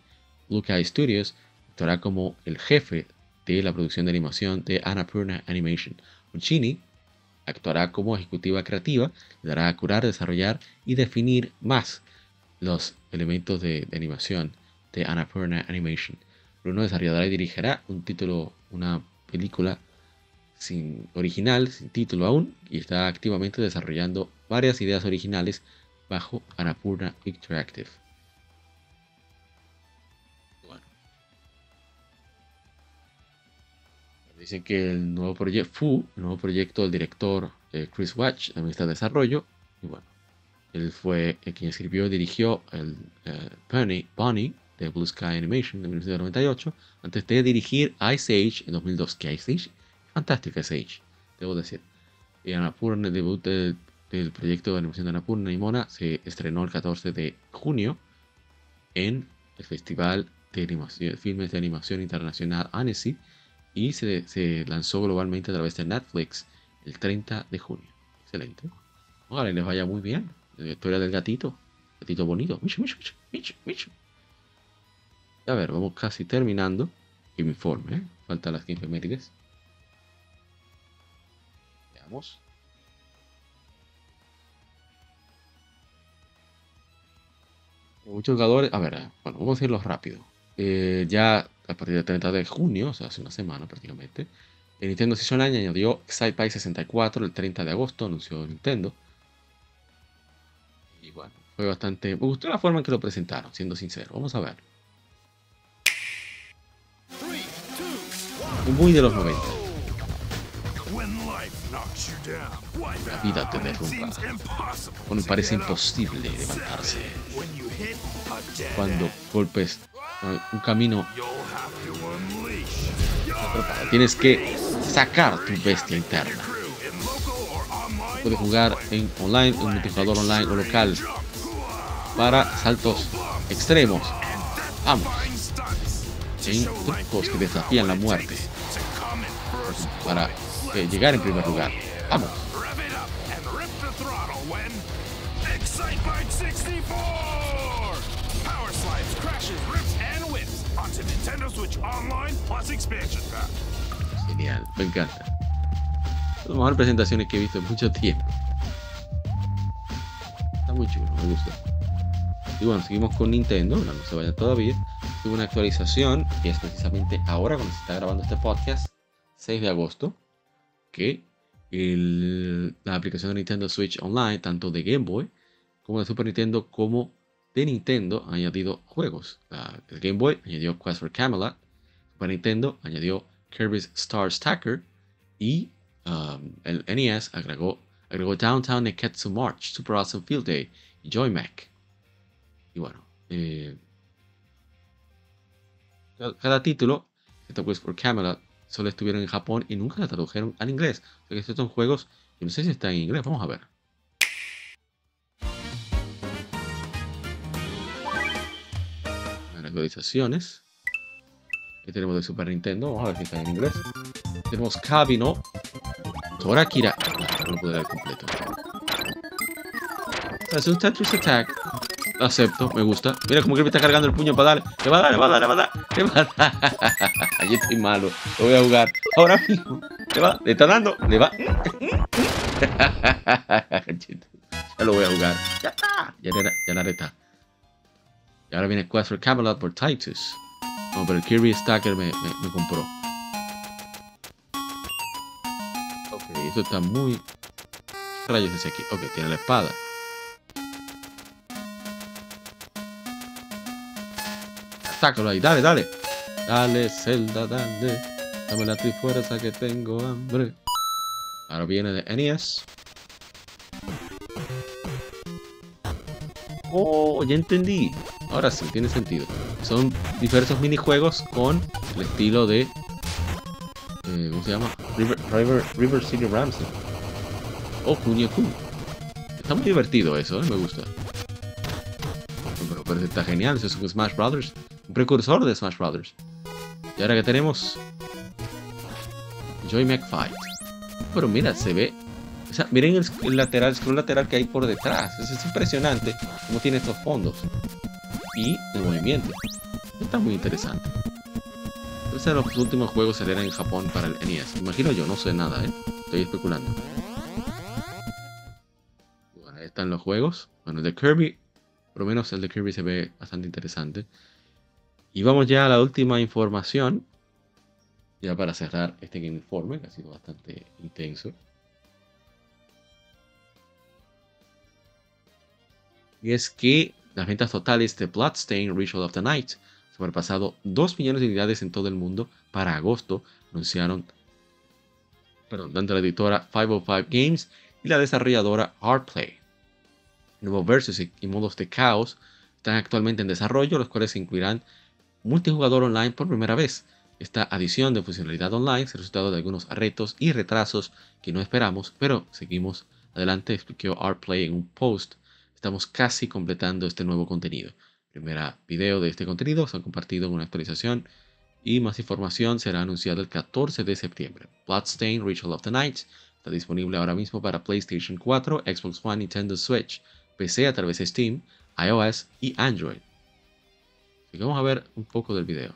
Blue Studios, actuará como el jefe de la producción de animación de Annapurna Animation. Pulcini actuará como ejecutiva creativa, le dará a curar, desarrollar y definir más los elementos de, animación de Annapurna Animation. Bruno desarrollará y dirigirá un título, una película sin original, sin título aún, y está activamente desarrollando varias ideas originales bajo Annapurna Interactive. Dicen que el nuevo proyecto Fu, el nuevo proyecto del director eh, Chris Watch, también está en desarrollo. Y bueno, él fue el quien escribió y dirigió el eh, Bunny, Bunny de Blue Sky Animation en 1998, antes de dirigir Ice Age en 2002. Que Ice Age, fantástica Ice Age, debo decir. Y Annapurna, el debut del, proyecto de animación de Annapurna y Mona, se estrenó el 14 de junio en el Festival de animación, Filmes de Animación Internacional Annecy y se, se lanzó globalmente a través de Netflix el 30 de junio. Excelente. Ojalá les vaya muy bien. La historia del gatito. Gatito bonito. Micho, micho, micho, micho, A ver, vamos casi terminando. Y me informe, ¿eh? Faltan las 15 mérides. Muchos jugadores. A ver, bueno, vamos a irlo rápido. Eh, ya a partir del 30 de junio, o sea, hace una semana prácticamente, el Nintendo Season Online añadió Excite 64 el 30 de agosto, anunció Nintendo. Y bueno, fue bastante. Me gustó la forma en que lo presentaron, siendo sincero. Vamos a ver. Muy de los 90. La vida te derrumba. Cuando parece imposible levantarse. Cuando golpes un camino. Tienes que sacar tu bestia interna. Puedes jugar en online, en multijugador online o local para saltos extremos. Vamos. En trucos que desafían la muerte. Para eh, llegar en primer lugar. Vamos. Genial, me encanta. Las mejores presentaciones que he visto en mucho tiempo. Está muy chulo, me gusta. Y bueno, seguimos con Nintendo, no, se vayan todavía. Tuve una actualización, y es precisamente ahora cuando se está grabando este podcast, 6 de agosto, que la aplicación de Nintendo Switch Online, tanto de Game Boy como de Super Nintendo, como de Nintendo ha añadido juegos. el Game Boy añadió Quest for Camelot, Super Nintendo añadió Kirby's Star Stacker y um, el NES agregó, agregó Downtown Neketsu March, Super Awesome Field Day y Joy Mac. Y bueno, eh, cada título, excepto Quest for Camelot, solo estuvieron en Japón y nunca la tradujeron al inglés. O que estos son juegos, yo no sé si están en inglés, vamos a ver. actualizaciones. que tenemos de Super Nintendo. Vamos a ver si está en inglés. Tenemos Kabino. Torakira. No lo puedo leer completo. Tetris Attack. Acepto, me gusta. Mira que me está cargando el puño para darle. Le va a dar, le va a dar, le va a dar. Le dar. Allí estoy malo. Lo voy a jugar. Ahora mismo. Le va, le está dando. Le va. ya lo voy a jugar. Ya está. Ya, ya la reta. Y ahora viene Quest for Camelot por Titus. No, pero el Kirby Stacker me, me, compró. Ok, esto está muy... ¿Qué rayos es aquí? Ok, tiene la espada. Sácalo ahí, dale, dale. Dale, Zelda, dale. Dame la trifuerza que tengo hambre. Ahora viene de NES. Oh, ya entendí. Ahora sí, tiene sentido. Son diversos minijuegos con el estilo de. Eh, ¿Cómo se llama? River, River, City Ramsey. Oh, Kunio Kun. Está muy divertido eso, ¿eh? me gusta. Pero, pero está genial, eso es un Smash Brothers. Un precursor de Smash Brothers. Y ahora que tenemos. Joy Mac Fight. Pero mira, se ve O sea, miren el, lateral, scroll lateral que hay por detrás. es impresionante cómo tiene estos fondos. Y el movimiento. Está muy interesante. Entonces los últimos juegos salieron en Japón para el NES. Imagino yo, no sé nada, ¿eh? Estoy especulando. ahí están los juegos. Bueno, el de Kirby, por lo menos el de Kirby se ve bastante interesante. Y vamos ya a la última información. Ya para cerrar este Informe, que ha sido bastante intenso. Y es que las ventas totales de Bloodstained Ritual of the Night sobrepasado 2 millones de unidades en todo el mundo para agosto, anunciaron perdón, tanto la editora 505 Games y la desarrolladora Artplay. Nuevos versus y modos de caos están actualmente en desarrollo, los cuales incluirán multijugador online por primera vez. Esta adición de funcionalidad online es el resultado de algunos retos y retrasos que no esperamos, pero seguimos adelante, explicó Artplay en un post. Estamos casi completando este nuevo contenido. Primera video de este contenido se ha compartido en una actualización y más información será anunciada el 14 de septiembre. Bloodstained Ritual of the Night está disponible ahora mismo para PlayStation 4, Xbox One, Nintendo Switch, PC a través de Steam, iOS y Android vamos a ver un poco del video.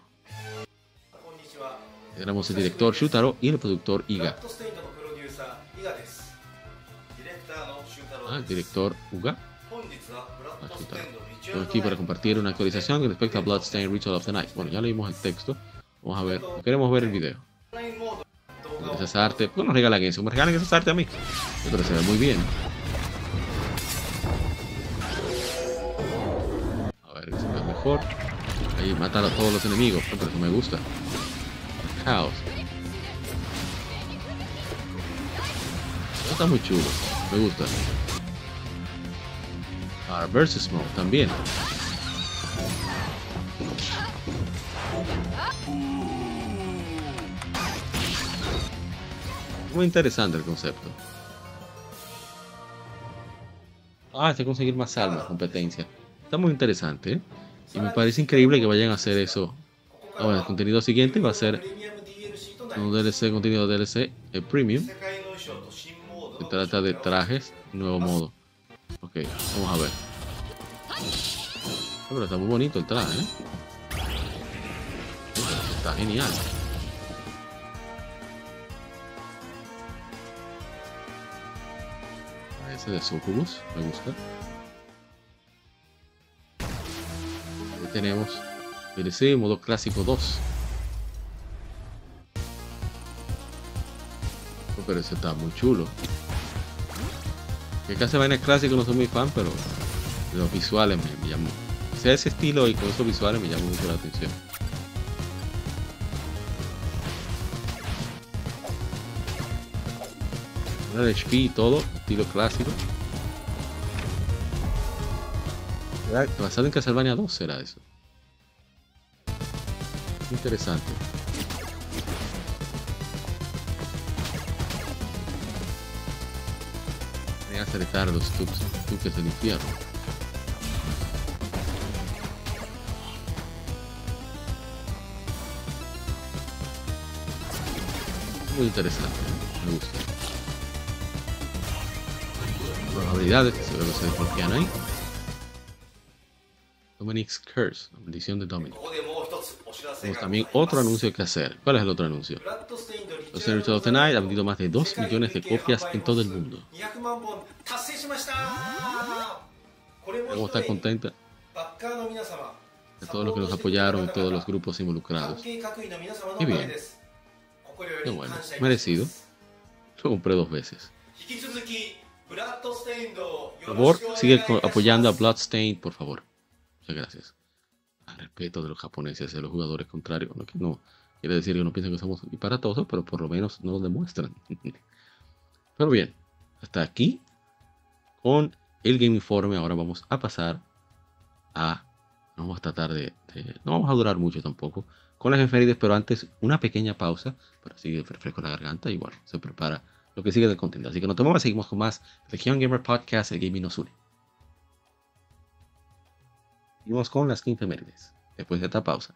Tenemos el director Shutaro y el productor Iga. Ah, el director Uga. Ah, Estoy aquí para compartir una actualización con respecto a Bloodstained Ritual of the Night. Bueno, ya leímos el texto. Vamos a ver. Queremos ver el video. Esa arte. ¿Por qué nos regalan eso? Me regalan esa arte a mí. Pero se ve muy bien. A ver, que se ve mejor. Ahí, matar a todos los enemigos. Pero eso me gusta. Caos. Está muy chulo. Me gusta. Ah, versus mode también. Muy interesante el concepto. Ah, hay que conseguir más almas, competencia. Está muy interesante, ¿eh? Y me parece increíble que vayan a hacer eso. Ah, bueno, el contenido siguiente va a ser un DLC, contenido DLC, el Premium. Se trata de trajes, nuevo modo. Ok, vamos a ver. Ah, pero está muy bonito el traje, ¿eh? Está genial. Ah, ese de Sucubus, me gusta. Tenemos DLC modo clásico 2. pero ese está muy chulo. Que casi vaina clásico no soy muy fan, pero los visuales me, me llamó. sea ese estilo y con esos visuales me llamó mucho la atención. El y todo, estilo clásico. Basado en Castlevania 2 será eso. Interesante. Voy a acercar los tuques del infierno. Muy interesante, ¿eh? me gusta. Probabilidades que se ve que se ahí. Dominic's Curse, la maldición de Dominic. Tenemos también otro anuncio que hacer. ¿Cuál es el otro anuncio? Los Series of the Night ha vendido más de 2 millones de copias en todo el mundo. Debemos estar contenta de todos los que nos apoyaron todos los grupos involucrados. Qué bien. Qué bueno. Merecido. Lo compré dos veces. Por favor, sigue apoyando a Bloodstained, por favor. Muchas gracias. Al respeto de los japoneses de los jugadores contrarios. No, que no quiere decir que no piensen que somos disparatosos, pero por lo menos no lo demuestran. pero bien, hasta aquí con el Game Informe. Ahora vamos a pasar a. Vamos a tratar de, no vamos a durar mucho tampoco. Con las efemérides, pero antes una pequeña pausa para seguir fresco la garganta y bueno, se prepara lo que sigue del contenido. Así que no tomamos, seguimos con más Legion Gamer Podcast, el gaming nos une. Seguimos con las 15 efemérides, después de esta pausa.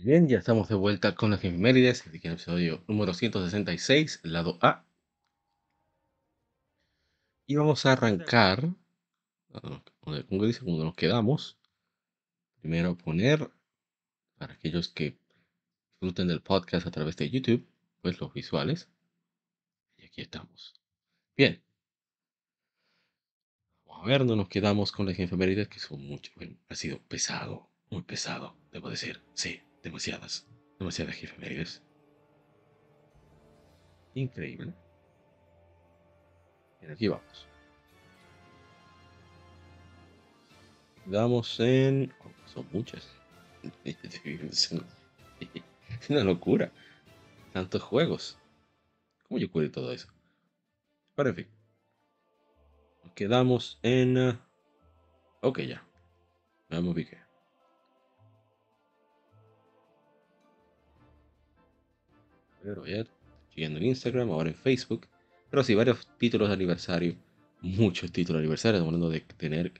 Bien, ya estamos de vuelta con las efemérides, en el episodio número 166, lado A. Y vamos a arrancar, como dice, cuando nos quedamos. Primero poner, para aquellos que disfruten del podcast a través de YouTube, pues los visuales. Y aquí estamos. Bien. A ver, no nos quedamos con las efemérides, que son mucho, ha sido pesado, muy pesado, debo decir, sí demasiadas, demasiadas efemérides. Increíble. Y aquí vamos. Damos en... Oh, son muchas. es una locura. Tantos juegos. ¿Cómo yo cuido todo eso? Pero en fin. Nos quedamos en... Uh, ok, ya. Vamos, qué. Siguiendo en Instagram, ahora en Facebook. Pero sí, varios títulos de aniversario. Muchos títulos de aniversario. Hablando de tener.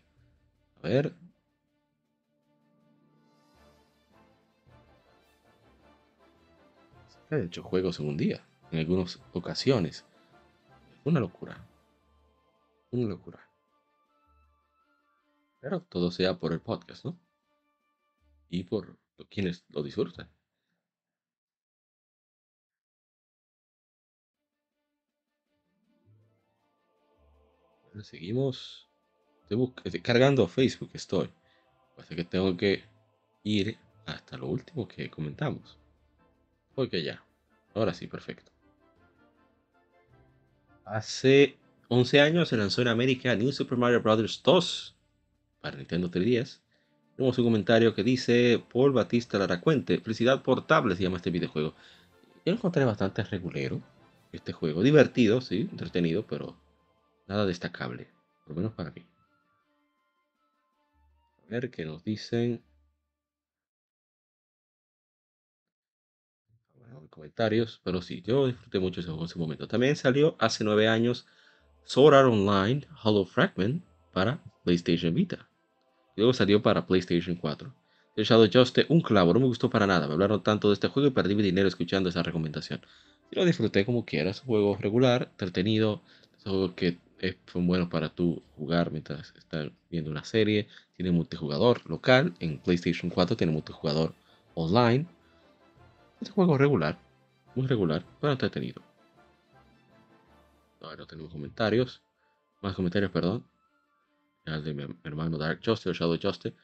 A ver. He hecho juegos en un día. En algunas ocasiones. Una locura. Una locura. Pero todo sea por el podcast, ¿no? Y por quienes lo disfrutan. Seguimos. Estoy cargando Facebook, estoy. Así que tengo que ir hasta lo último que comentamos. Ok, ya. Ahora sí, perfecto. Hace 11 años se lanzó en América New Super Mario Bros. 2 para Nintendo 3DS. Tenemos un comentario que dice Paul Batista Laracuente, Felicidad Portable se llama este videojuego. Yo lo encontré bastante regulero, este juego. Divertido, sí, entretenido, pero nada destacable, por lo menos para mí. A ver qué nos dicen. Bueno, comentarios, pero sí, yo disfruté mucho ese juego en su momento. También salió hace nueve años Sword Art Online Hollow Fragment para PlayStation Vita. Luego salió para PlayStation 4. El Shadow Juste, un clavo, no me gustó para nada. Me hablaron tanto de este juego y perdí mi dinero escuchando esa recomendación. Y lo disfruté como quieras. Un juego regular, entretenido. Es que son buenos para tú jugar mientras estás viendo una serie. Tiene multijugador local. En PlayStation 4 tiene multijugador online. Es un juego regular. Muy regular, pero entretenido. Ahora tenemos comentarios. Más comentarios, perdón de mi hermano Dark Justice Shadow Justice.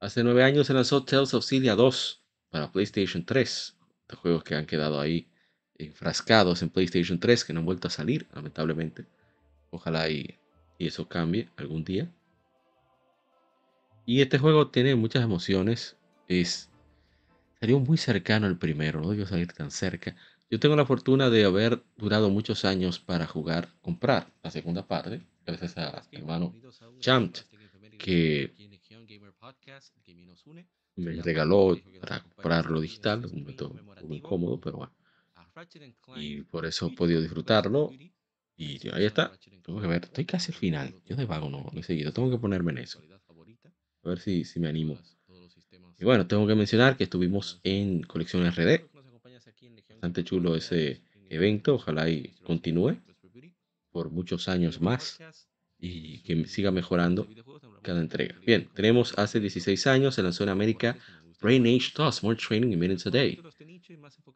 Hace nueve años se lanzó Tales of Cilia 2 para PlayStation 3. De juegos que han quedado ahí enfrascados en PlayStation 3 que no han vuelto a salir, lamentablemente. Ojalá y, eso cambie algún día. Y este juego tiene muchas emociones. Es salió muy cercano al primero, no debió salir tan cerca. Yo tengo la fortuna de haber durado muchos años para jugar, comprar la segunda parte gracias a hermano Champ, que me regaló para comprarlo digital, un momento muy incómodo, pero bueno. Y por eso he podido disfrutarlo. Y ahí está. Tengo que ver, estoy casi al final. Yo de vago no, no he seguido. Tengo que ponerme en eso. A ver si, si me animo. Y bueno, tengo que mencionar que estuvimos en Colección RD. Bastante chulo ese evento. Ojalá y continúe por muchos años más y que siga mejorando cada entrega. Bien, tenemos hace 16 años se lanzó en América Brain Age 2, More Training in Minutes a Day,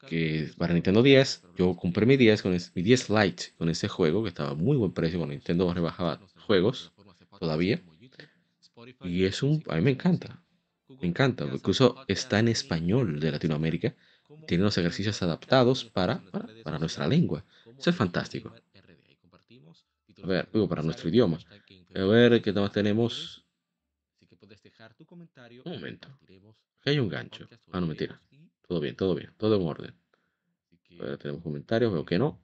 que para Nintendo 10, yo compré mi 10 con mi 10 Lite con ese juego que estaba a muy buen precio cuando Nintendo rebajaba juegos todavía. Y es un, a mí me encanta, me encanta, incluso está en español de Latinoamérica, tiene los ejercicios adaptados para, para, para nuestra lengua. Eso es fantástico. A ver, digo, para nuestro idioma. A ver, ¿qué más tenemos? Un momento. Aquí hay un gancho. Ah, no, mentira. Todo bien, todo bien, todo en orden. A ver, tenemos comentarios, veo que no.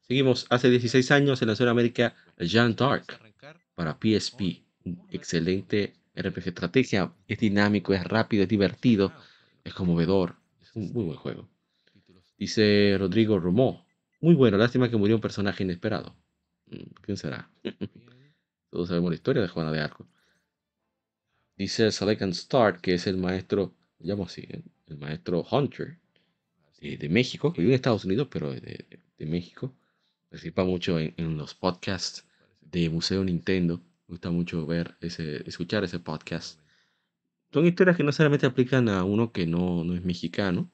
Seguimos. Hace 16 años en la zona América, Jean Dark para PSP. Un excelente RPG estrategia. Es dinámico, es rápido, es divertido, es conmovedor. Es un muy buen juego. Dice Rodrigo Romó. Muy bueno, lástima que murió un personaje inesperado. Mm, ¿Quién será? Todos sabemos la historia de Juana de Arco. Dice Select and Start, que es el maestro, llamo así, ¿eh? el maestro Hunter de, México, que vive en Estados Unidos, pero de, México. Participa mucho en, los podcasts de Museo Nintendo. Me gusta mucho ver ese, escuchar ese podcast. Son historias que no solamente aplican a uno que no, no es mexicano,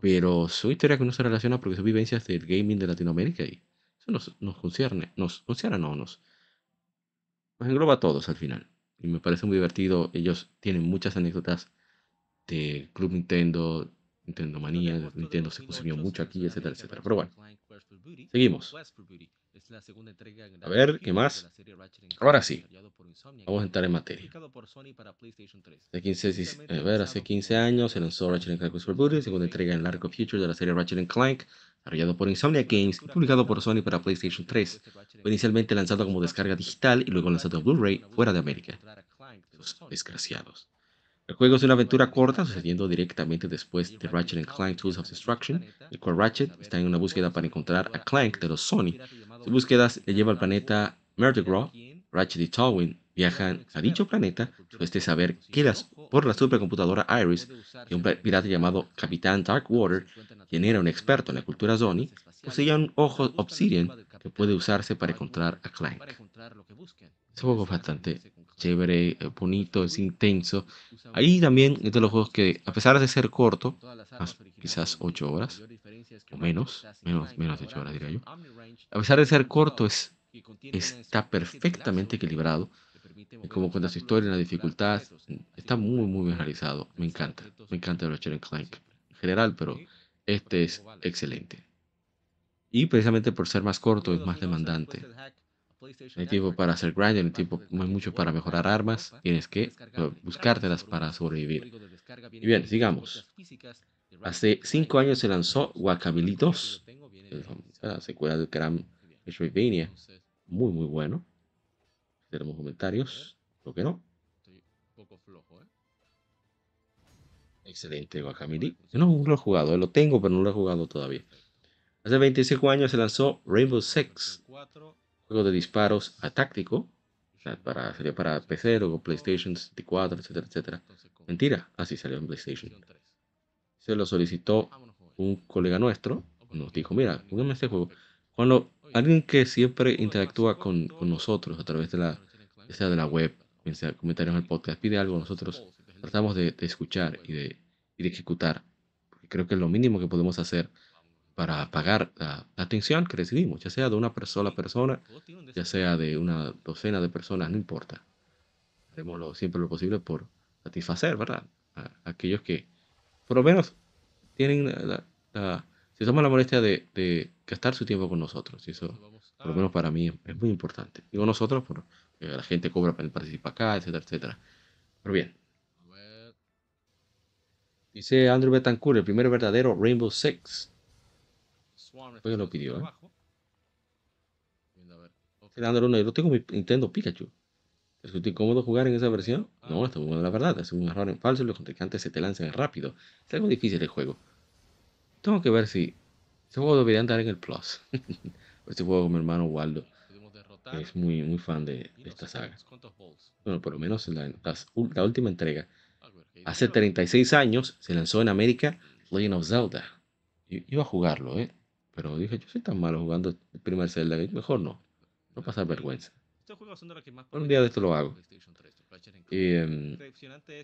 pero son historias que no se relacionan porque son vivencias del gaming de Latinoamérica y eso nos, nos concierne, nos concierne, no, nos, nos engloba a todos al final. Y me parece muy divertido. Ellos tienen muchas anécdotas de Club Nintendo, Nintendo Manía, Nintendo se consumió mucho aquí, etcétera, etcétera. Pero bueno, seguimos. A ver, ¿qué más? Ahora sí, vamos a entrar en materia. Hace 15, a ver, hace 15 años se lanzó Ratchet Clank Super segunda entrega en Largo Future de la serie Ratchet Clank, desarrollado por Insomnia Games y publicado por Sony para PlayStation 3. Fue inicialmente lanzado como descarga digital y luego lanzado en Blu-ray fuera de América. Los desgraciados. El juego es una aventura corta sucediendo directamente después de Ratchet Clank Tools of Destruction, el cual Ratchet está en una búsqueda para encontrar a Clank de los Sony. Su búsqueda le lleva al planeta Murdergraw. Ratchet y Tawin viajan a dicho planeta después de saber que las, por la supercomputadora Iris que un pirata llamado Capitán Darkwater, quien era un experto en la cultura Sony, poseía un ojo Obsidian que puede usarse para encontrar a Clank. Es un juego bastante chévere, eh, bonito, es intenso. Ahí también es de los juegos que, a pesar de ser corto, quizás 8 horas, o menos, menos, menos de 8 horas diría yo, a pesar de ser corto, es, está perfectamente equilibrado. Como cuenta su historia, la dificultad, está muy, muy bien realizado. Me encanta, me encanta Ratchet Clank en general, pero este es excelente. Y precisamente por ser más corto, es más demandante. No hay tiempo para hacer grind, no hay tiempo no hay mucho para mejorar armas. Tienes que eh, buscártelas para sobrevivir. Y bien, sigamos. Hace 5 años se lanzó Guacamole 2, la secuela del gran Metroidvania. Muy, muy bueno. Tenemos comentarios. ¿Por qué no? Excelente Guacamole. Yo no lo he jugado, lo tengo, pero no lo he jugado todavía. Hace 25 años se lanzó Rainbow Six, juego de disparos a táctico. Para, sería para PC, luego PlayStation 64, etcétera, etcétera. Mentira, así salió en PlayStation. Se lo solicitó un colega nuestro, nos dijo, mira, póngame este juego. Cuando alguien que siempre interactúa con, con nosotros a través de la, sea de la web, sea comentarios en el podcast, pide algo, nosotros tratamos de, escuchar y de, y de, ejecutar. Porque creo que es lo mínimo que podemos hacer para pagar la, atención que recibimos, ya sea de una sola persona, ya sea de una docena de personas, no importa. Haremos siempre lo posible por satisfacer, ¿verdad? A, aquellos que, por lo menos, tienen la, se toman la molestia de, de, gastar su tiempo con nosotros. Y eso, por lo menos para mí, es muy importante. Digo nosotros, porque la gente cobra para participar acá, etcétera, etcétera. Pero bien, Dice Andrew Betancourt, el primer verdadero Rainbow Six. Fue lo pidió, ¿eh? Andrew, no, yo tengo mi Nintendo Pikachu. ¿Es incómodo jugar en esa versión? No, esto es la verdad. Es un error en falso y los contrincantes se te lanzan rápido. Es algo difícil el juego. Tengo que ver si. Este juego debería andar en el Plus. este juego con mi hermano Waldo. Es muy, muy fan de, esta saga. Bueno, por lo menos en la última entrega Hace 36 años se lanzó en América Legend of Zelda. iba a jugarlo, ¿eh? Pero dije, yo soy tan malo jugando el primer Zelda mejor no. No pasar vergüenza. Un día de esto lo hago. Em,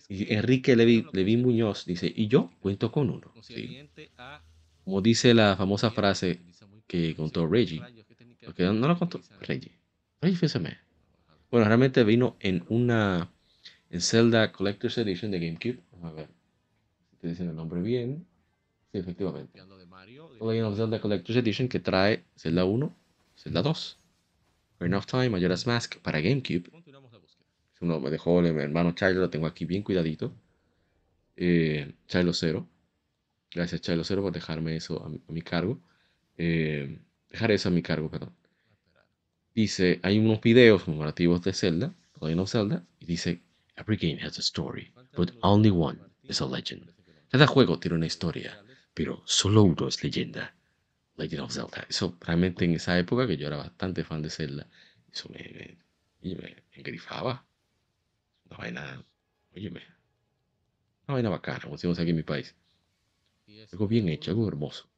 y, Enrique Levi, Muñoz dice, y yo cuento con uno. Como dice la famosa frase que contó Reggie. Porque no, lo contó Reggie. Reggie Bueno, realmente vino en una en Zelda Collector's Edition de GameCube. Vamos a ver si te dicen el nombre bien. Sí, efectivamente. Legend of Zelda Collector's Edition que trae Zelda 1, Zelda 2, Burn of Time, Majora's Mask para GameCube. Uno me dejó mi hermano Chilo, lo tengo aquí bien cuidadito. Eh, Chilo 0. Gracias Chilo 0 por dejarme eso a mi, cargo. Eh, dejar eso a mi cargo, perdón. Dice, hay unos videos conmemorativos de Zelda, Legend of Zelda, y dice Every game has a story, but only one is a legend. Cada juego tiene una historia, pero solo uno es leyenda. Legend of Zelda. Eso realmente en esa época que yo era bastante fan de Zelda, eso me, me, me engrifaba. Una vaina, óyeme, una vaina bacana, como decimos aquí en mi país. Algo bien hecho, algo hermoso.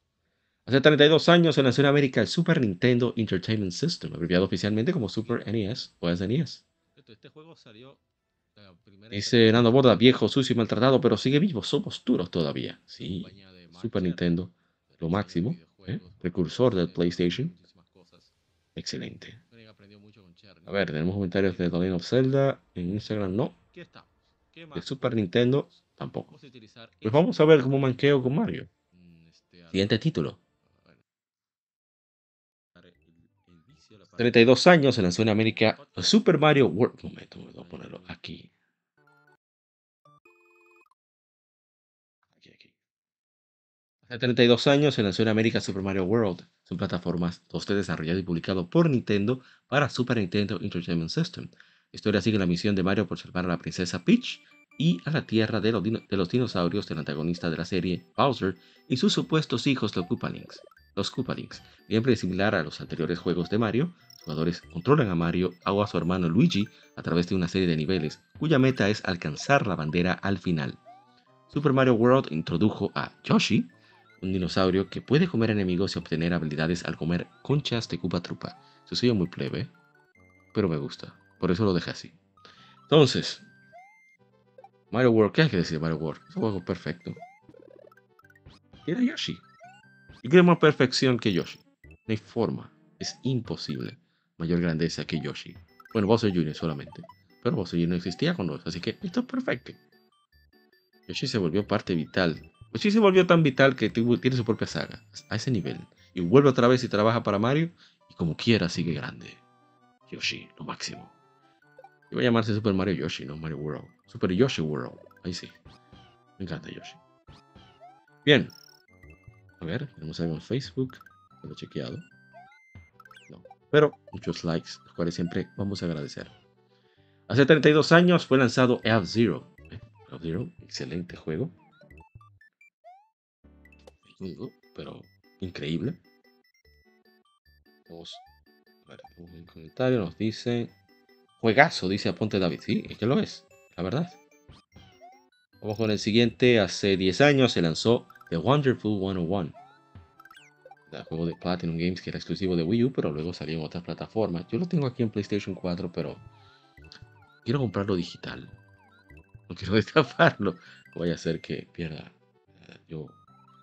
Hace 32 años se lanzó en América el Super Nintendo Entertainment System, abreviado oficialmente como Super NES o SNES. Este juego salió Dice Nando Borda, viejo, sucio y maltratado, pero sigue vivo. Somos duros todavía. Sí, Super Nintendo, lo máximo. ¿eh? Precursor del PlayStation. Excelente. A ver, tenemos comentarios de Legend of Zelda. En Instagram no. De Super Nintendo tampoco. Pues vamos a ver cómo manqueo con Mario. Siguiente título. 32 años se lanzó en América Super Mario World. Momento, voy a ponerlo. Aquí, Hace 32 años se lanzó en América Super Mario World. Son plataformas 2D desarrollado y publicado por Nintendo para Super Nintendo Entertainment System. La historia sigue la misión de Mario por salvar a la princesa Peach y a la tierra de los, de los dinosaurios del antagonista de la serie, Bowser, y sus supuestos hijos, los Koopalings. Los Koopalings, siempre similar a los anteriores juegos de Mario, los jugadores controlan a Mario o a su hermano Luigi a través de una serie de niveles, cuya meta es alcanzar la bandera al final. Super Mario World introdujo a Yoshi, un dinosaurio que puede comer enemigos y obtener habilidades al comer conchas de Koopa Trupa. Eso soy muy plebe, pero me gusta, por eso lo dejé así. Entonces, Mario World, ¿qué hay que decir de Mario World? Es un juego perfecto. Era Yoshi. Y queremos perfección que Yoshi. No hay forma. Es imposible. Mayor grandeza que Yoshi. Bueno, Bowser Jr. solamente. Pero Bowser Jr. no existía con nosotros. Así que esto es perfecto. Yoshi se volvió parte vital. Yoshi se volvió tan vital que tiene su propia saga. A ese nivel. Y vuelve otra vez y trabaja para Mario. Y como quiera sigue grande. Yoshi, lo máximo. Iba a llamarse Super Mario Yoshi, no Mario World. Super Yoshi World. Ahí sí. Me encanta Yoshi. Bien. A ver, tenemos algo en Facebook. Lo he chequeado. No. Pero muchos likes, los cuales siempre vamos a agradecer. Hace 32 años fue lanzado F-Zero. ¿eh? F-Zero, excelente juego. Pero increíble. Vamos a ver, un comentario nos dice. Juegazo, dice Aponte David. Sí, es que lo es, la verdad. Vamos con el siguiente. Hace 10 años se lanzó The Wonderful 101. El juego de Platinum Games que era exclusivo de Wii U, pero luego salió en otras plataformas. Yo lo tengo aquí en PlayStation 4, pero quiero comprarlo digital. No quiero destaparlo. Vaya a ser que pierda. Eh, yo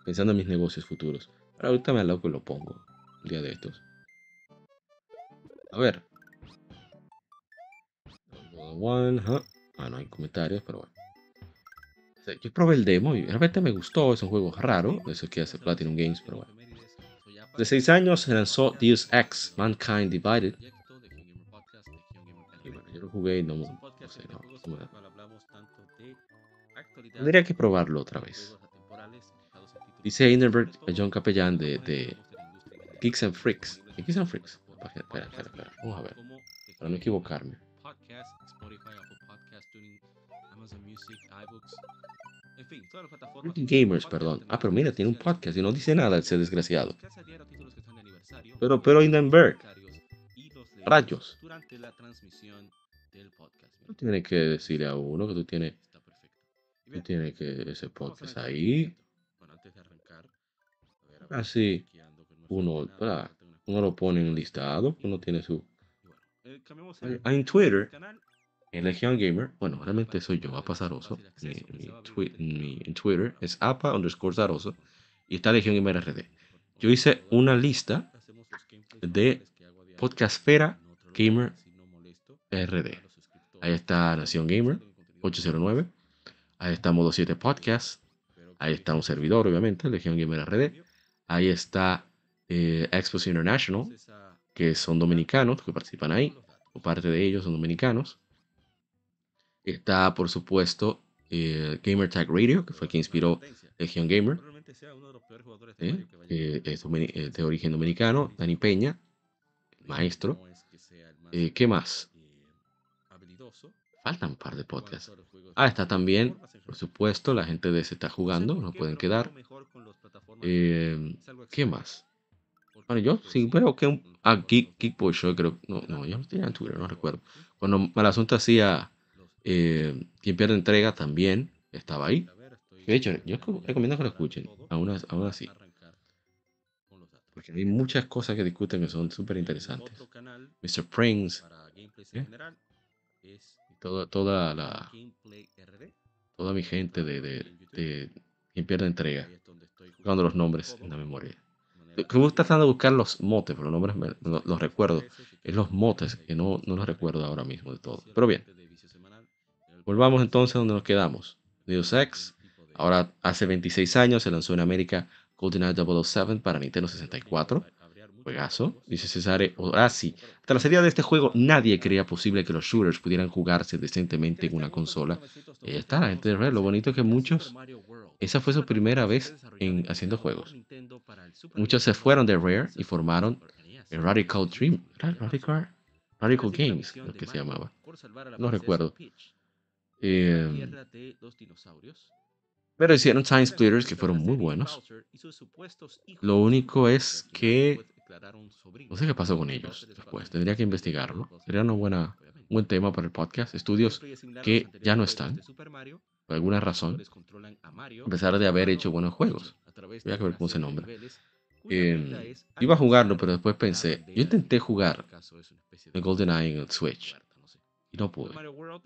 pensando en mis negocios futuros. Pero ahorita me aloco y lo pongo. Un día de estos. A ver. Ah, no hay comentarios, pero bueno. Yo probé el demo y realmente me gustó. Es un juego raro. Eso que hace Platinum Games, pero bueno. De 6 años se lanzó Deus Ex Mankind Divided yo lo jugué y no, sé, Tendría que probarlo otra vez. Dice Hindenburg John Capellán de, de Geeks and Freaks. ¿De Geeks and Freaks? Espera, espera, espera. Vamos a ver. Para no equivocarme. Gamers, perdón. Ah, pero mira, tiene un podcast y no dice nada ese desgraciado. Pero, pero Hindenburg. Rayos. Tú tienes que decirle a uno que tú tienes. Tú tienes que ese podcast ahí. Así uno, uno lo pone en listado, uno tiene su. En Twitter, en Legion Gamer, bueno, realmente soy yo, Apa Zaroso. Mi, en Twitter es apa underscore Zaroso y está Legion Gamer RD. Yo hice una lista de Podcastfera Gamer RD. Ahí está Nación Gamer 809. Ahí está Modo 7 Podcast. Ahí está un servidor, obviamente, Legión Gamer RD. Ahí está eh, Expos International, que son dominicanos que participan ahí. O parte de ellos son dominicanos. Está, por supuesto, eh, Gamer Tag Radio, que fue quien inspiró Legion Gamer. ¿eh? es de origen dominicano. Dani Peña, maestro. ¿Qué más? Faltan un par de podcasts. Ah, está también, por supuesto, la gente de Se está jugando, no pueden quedar. Eh, ¿Qué más? Bueno, yo sí pero que un. Ah, Geek, Show, creo. No, no, yo no tenía en Twitter, no recuerdo. Cuando el asunto hacía. Eh, quien pierde entrega también estaba ahí. De hecho, yo recomiendo que lo escuchen, aún, aún así. Porque hay muchas cosas que discuten que son súper interesantes. Mr. Prince. ¿eh? Toda, toda la toda mi gente de, de, de quien pierde entrega buscando los nombres en la memoria. como tratando de buscar los motes pero los nombres los, recuerdo. es los motes que no, no los recuerdo ahora mismo de todo. Pero bien. Volvamos entonces a donde nos quedamos. Deus Ex ahora hace 26 años se lanzó en América GoldenEye 007 para Nintendo 64 Juegazo, dice Cesare Orasi. Hasta la salida de este juego, nadie creía posible que los shooters pudieran jugarse decentemente en una consola. Y ahí está, la gente de Rare. Lo bonito es que muchos, esa fue su primera vez en haciendo juegos. Muchos se fueron de Rare y formaron el Radical Dream. Radical, Radical Games, lo que se llamaba. No recuerdo. Eh, pero hicieron Time Splitters que fueron muy buenos. Lo único es que no sé qué pasó con ellos después. Tendría que investigarlo. Sería una buena, un buen tema para el podcast. Estudios que ya no están, por alguna razón, a pesar de haber hecho buenos juegos. Voy a ver cómo se nombra. Eh, iba a jugarlo, pero después pensé, yo intenté jugar el GoldenEye en el Switch y no pude.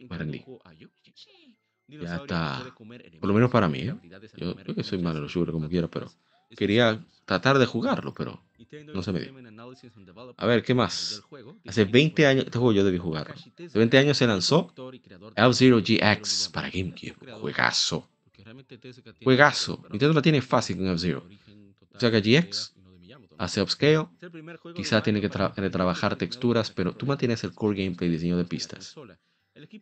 Rendí. Ya está, por lo menos para mí. ¿eh? Yo creo que soy malo en los shooters como quiera, pero quería tratar de jugarlo, pero no se me dio. A ver, ¿qué más? Hace 20 años, este juego yo debí jugarlo. Hace 20 años se lanzó F-Zero GX para GameCube. Juegazo. Juegazo. Nintendo la tiene fácil con F-Zero. O sea que GX hace upscale, quizá tiene que trabajar texturas, pero tú mantienes el core gameplay diseño de pistas.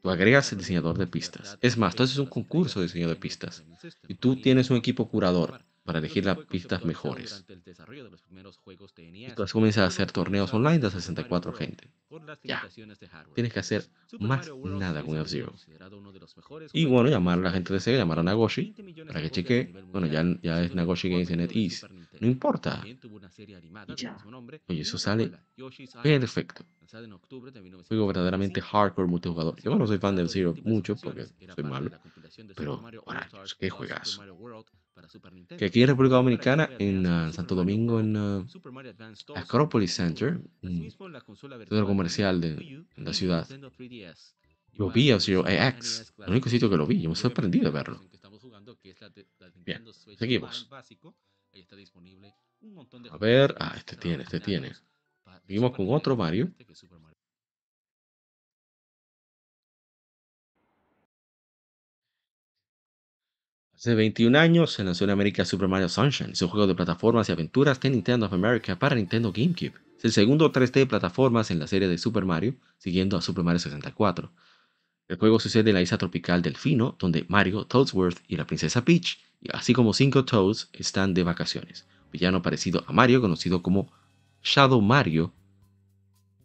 Tú agregas el diseñador de pistas. Es más, tú haces un concurso de diseño de pistas y tú tienes un equipo curador para elegir las pistas mejores. Entonces comienza a hacer torneos online de 64 gente. Ya. Tienes que hacer más nada con F-Zero. Y bueno, llamar a la gente de Sega, llamar a Nagoshi para que cheque. Bueno, ya, ya es Nagoshi Games en NetEase. No importa. Ya. Oye, eso sale perfecto. Juego verdaderamente hardcore multijugador. Yo no soy fan de F-Zero mucho porque soy malo. Pero, bueno, qué juegazo que aquí en República Dominicana, en uh, Santo Domingo, en uh, Acropolis Center, un centro comercial de, la ciudad, lo vi a Zero AX, el único sitio que lo vi, yo me sorprendí de verlo. Bien, seguimos. A ver, ah, este tiene, este tiene. Seguimos con otro Mario. Hace 21 años se lanzó en América Super Mario Sunshine, es un juego de plataformas y aventuras de Nintendo of America para Nintendo GameCube. Es el segundo 3D de plataformas en la serie de Super Mario, siguiendo a Super Mario 64. El juego sucede en la isla tropical Delfino, donde Mario, Toadsworth y la princesa Peach, así como cinco Toads, están de vacaciones. Un villano parecido a Mario, conocido como Shadow Mario,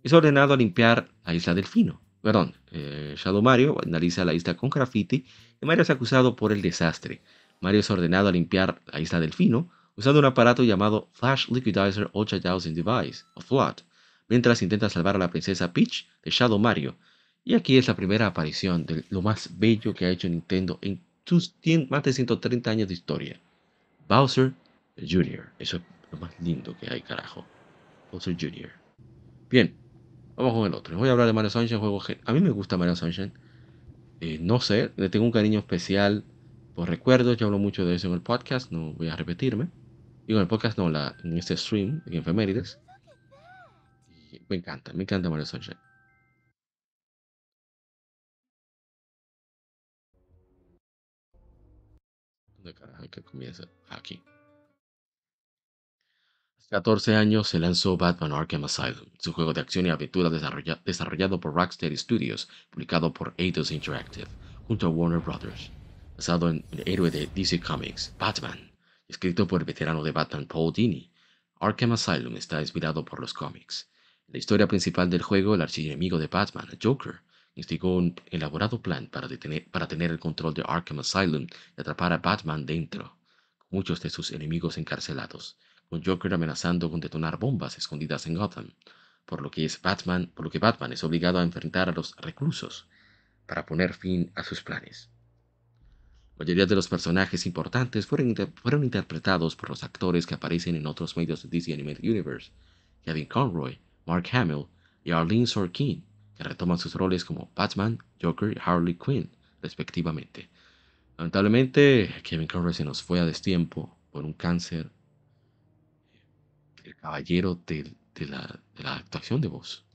es ordenado a limpiar la isla Delfino. Perdón, eh, Shadow Mario analiza la isla con graffiti Mario es acusado por el desastre. Mario es ordenado a limpiar la isla Delfino usando un aparato llamado Flash Liquidizer Ultra Dowsing Device, o FLOT, mientras intenta salvar a la princesa Peach de Shadow Mario. Y aquí es la primera aparición de lo más bello que ha hecho Nintendo en sus más de 130 años de historia. Bowser Jr. Eso es lo más lindo que hay, carajo. Bowser Jr. Bien, vamos con el otro. Voy a hablar de Mario Sunshine, juego A mí me gusta Mario Sunshine. Eh, no sé, le tengo un cariño especial por recuerdos, yo hablo mucho de eso en el podcast, no voy a repetirme. Digo, en el podcast no, la, en este stream, en Efemérides. me encanta, me encanta Mario Sunshine. ¿Dónde carajo que comienza? Aquí. 14 años se lanzó Batman Arkham Asylum, su juego de acción y aventura desarrollado por Rocksteady Studios, publicado por Eidos Interactive, junto a Warner Bros. Basado en el héroe de DC Comics, Batman, escrito por el veterano de Batman Paul Dini, Arkham Asylum está inspirado por los cómics. En la historia principal del juego, el archienemigo de Batman, Joker, instigó un elaborado plan para, para tener el control de Arkham Asylum y atrapar a Batman dentro, con muchos de sus enemigos encarcelados con Joker amenazando con detonar bombas escondidas en Gotham, por lo que es Batman, por lo que Batman es obligado a enfrentar a los reclusos para poner fin a sus planes. La mayoría de los personajes importantes fueron, fueron interpretados por los actores que aparecen en otros medios de DC Animated Universe, Kevin Conroy, Mark Hamill y Arlene Sorkin, que retoman sus roles como Batman, Joker y Harley Quinn, respectivamente. Lamentablemente, Kevin Conroy se nos fue a destiempo por un cáncer caballero de, la, actuación de voz.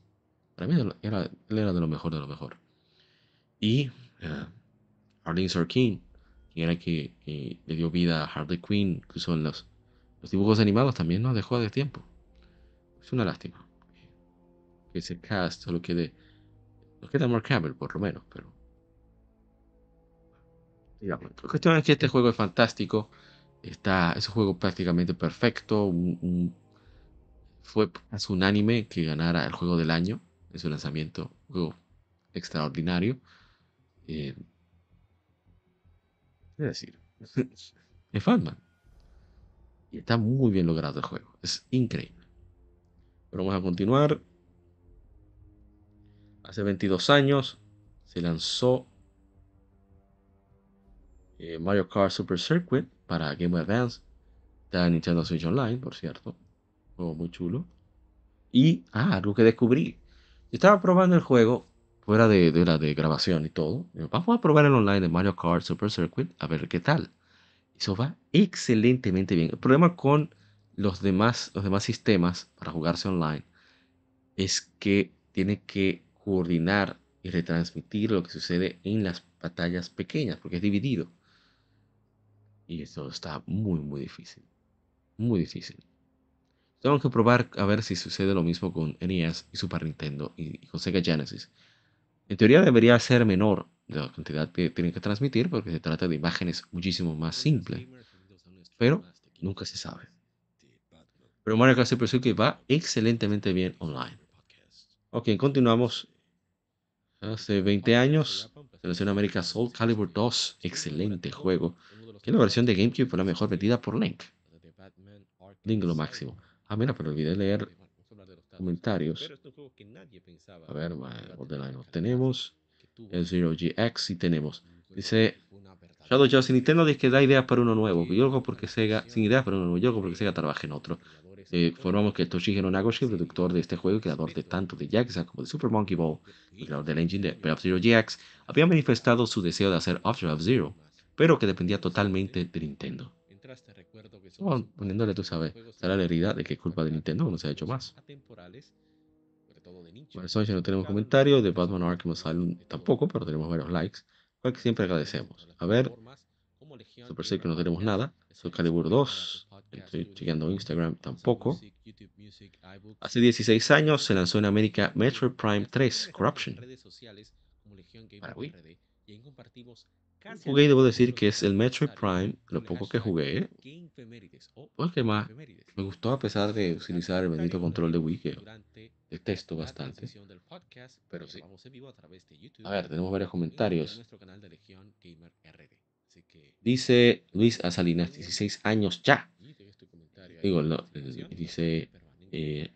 Para mí era, él era de lo mejor de lo mejor. Y uh, Arlene Sorkin, quien era que, le dio vida a Harley Quinn, incluso en los, los dibujos animados también, ¿no? Dejó de tiempo. Es una lástima. Que ese cast solo quede. Nos queda Mark Hamill, por lo menos, pero. Digamos, la cuestión es que este juego es fantástico. Está, es un juego prácticamente perfecto. un, fue un unánime que ganara el juego del año en su lanzamiento, juego extraordinario. Eh, ¿Qué decir? es Fatman. Y está muy bien logrado el juego. Es increíble. Pero vamos a continuar. Hace 22 años se lanzó eh, Mario Kart Super Circuit para Game Boy Advance. Está en Nintendo Switch Online, por cierto muy chulo. Y, ah, algo que descubrí. Yo estaba probando el juego fuera de, de, la de grabación y todo. Vamos a probar el online de Mario Kart Super Circuit a ver qué tal. Eso va excelentemente bien. El problema con los demás, los demás sistemas para jugarse online es que tiene que coordinar y retransmitir lo que sucede en las batallas pequeñas, porque es dividido. Y eso está muy, muy difícil. Muy difícil. Tengo que probar a ver si sucede lo mismo con NES y Super Nintendo y, con Sega Genesis. En teoría debería ser menor la cantidad que tienen que transmitir porque se trata de imágenes muchísimo más simples. Pero nunca se sabe. Pero Mario Kart Super Circuit va excelentemente bien online. Ok, continuamos. Hace 20 años, Selección América Soul Calibur 2, excelente juego, que la versión de GameCube fue la mejor vendida por Link. Link lo máximo. Ah, mira, pero olvidé leer comentarios. A ver, borderline tenemos. El Zero GX y tenemos. Dice Shadow Joe, Nintendo dice que da ideas para uno nuevo. Yo lo porque Sega, sin ideas para uno nuevo, yo porque Sega trabaje en otro. Eh, formamos que Toshihiro Nagoshi, productor de este juego y creador de tanto de Yakuza como de Super Monkey Ball, y creador del engine de F-Zero GX, había manifestado su deseo de hacer After F-Zero, pero que dependía totalmente de Nintendo. Oh, poniéndole, tú sabes, será la herida de que es culpa de Nintendo no se ha hecho más. Bueno, ya no tenemos comentarios, de Batman Arkham Asylum tampoco, pero tenemos varios likes, cual que siempre agradecemos. A ver, Super que no tenemos nada, Soul Calibur 2, Estoy chequeando Instagram tampoco. Hace 16 años se lanzó en América Metroid Prime 3 Corruption. Para Wii. Jugué y debo decir que es el Metroid Prime, lo poco que jugué, que más me gustó a pesar de utilizar el bendito control de Wii que detesto bastante. Pero sí. A ver, tenemos varios comentarios. Dice Luis Asalinas, 16 años ya. Digo, no, dice eh,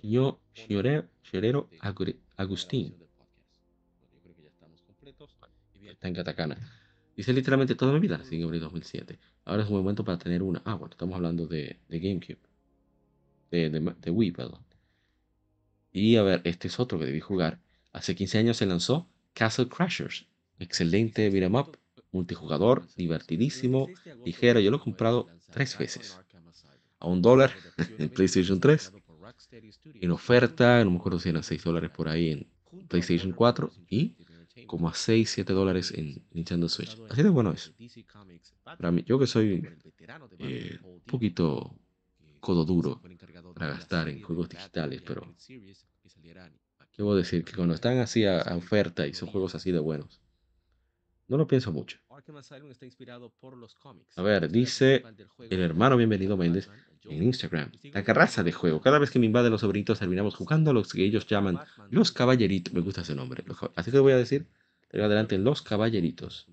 señor Llorero Agustín. Está en Katakana. Dice literalmente toda mi vida, en abril 2007. Ahora es un momento para tener una. Ah, bueno, estamos hablando de, de GameCube. De, de, de, Wii, perdón. Y a ver, este es otro que debí jugar. Hace 15 años se lanzó Castle Crashers. Excelente beat'em up multijugador, divertidísimo, ligero. Yo lo he comprado tres veces. A un dólar en PlayStation 3. En oferta, no me acuerdo si eran 6 dólares por ahí en PlayStation 4. Y como a 6, 7 dólares en Nintendo Switch. Así de bueno es. Para mí, yo que soy eh, un poquito codo duro para gastar en juegos digitales, pero quiero decir que cuando están así a oferta y son juegos así de buenos, no lo pienso mucho. A ver, dice el hermano bienvenido Méndez en Instagram. La carraza de juego. Cada vez que me invaden los sobrinitos terminamos jugando a los que ellos llaman los caballeritos. Me gusta ese nombre. Así que voy a decir, tengo adelante los caballeritos.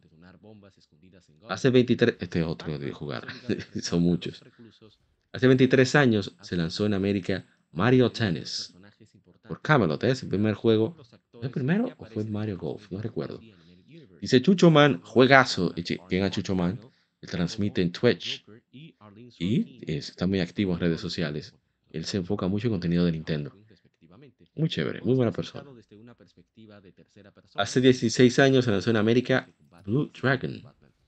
Hace 23, este es otro de jugar, son muchos. Hace 23 años se lanzó en América Mario Tennis por Camelot, ¿es el primer juego. ¿El primero o fue Mario Golf? No recuerdo. Dice Chucho Man, juegazo. ¿Quién a Chucho Man? Él transmite en Twitch y está muy activo en redes sociales. Él se enfoca mucho en contenido de Nintendo. Muy chévere, muy buena persona. Hace 16 años se lanzó en América Blue Dragon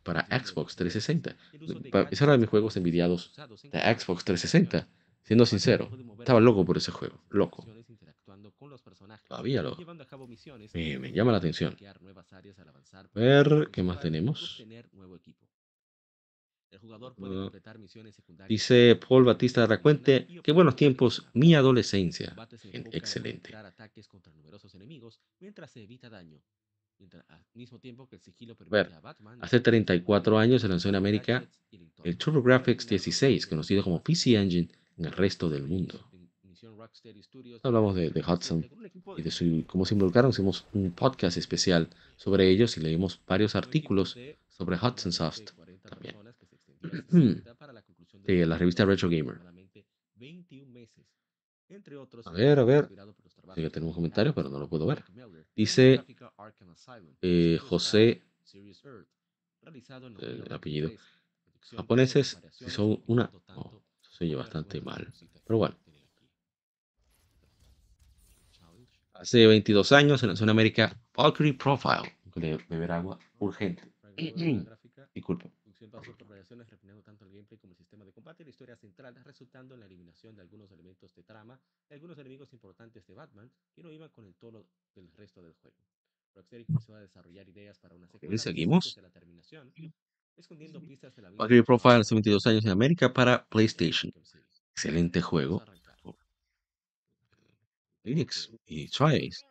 para Xbox 360. Es uno de mis juegos envidiados de Xbox 360. Siendo sincero, estaba loco por ese juego, loco. Todavía lo. Me, me llama la atención. A ver, ¿qué más tenemos? Dice Paul Batista de Racuente, qué buenos tiempos, mi adolescencia. Excelente. Ver, hace 34 años se lanzó en América el TurboGrafx 16, conocido como PC Engine en el resto del mundo. Hablamos de, Hudson y de su, cómo se involucraron. Hicimos un podcast especial sobre ellos y leímos varios artículos sobre Hudson Soft también. De la revista Retro Gamer. A ver, a ver. Sí, tenemos comentarios, pero no lo puedo ver. Dice eh, José, el apellido. Japoneses, son una... Oh, se oye bastante mal. Pero bueno. Hace 22 años en la zona América, Valkyrie Profile, de beber agua urgente. Disculpe. Variaciones refinando tanto el gameplay como el sistema de combate y la historia central, resultando en la eliminación de algunos elementos de trama y algunos enemigos importantes de Batman que no iban con el tono del resto del juego. Rocksteady comenzó a desarrollar ideas para una secuela ¿Seguimos? de la terminación Valkyrie Profile hace 22 años en América para PlayStation. Excelente juego. Linux y Triace.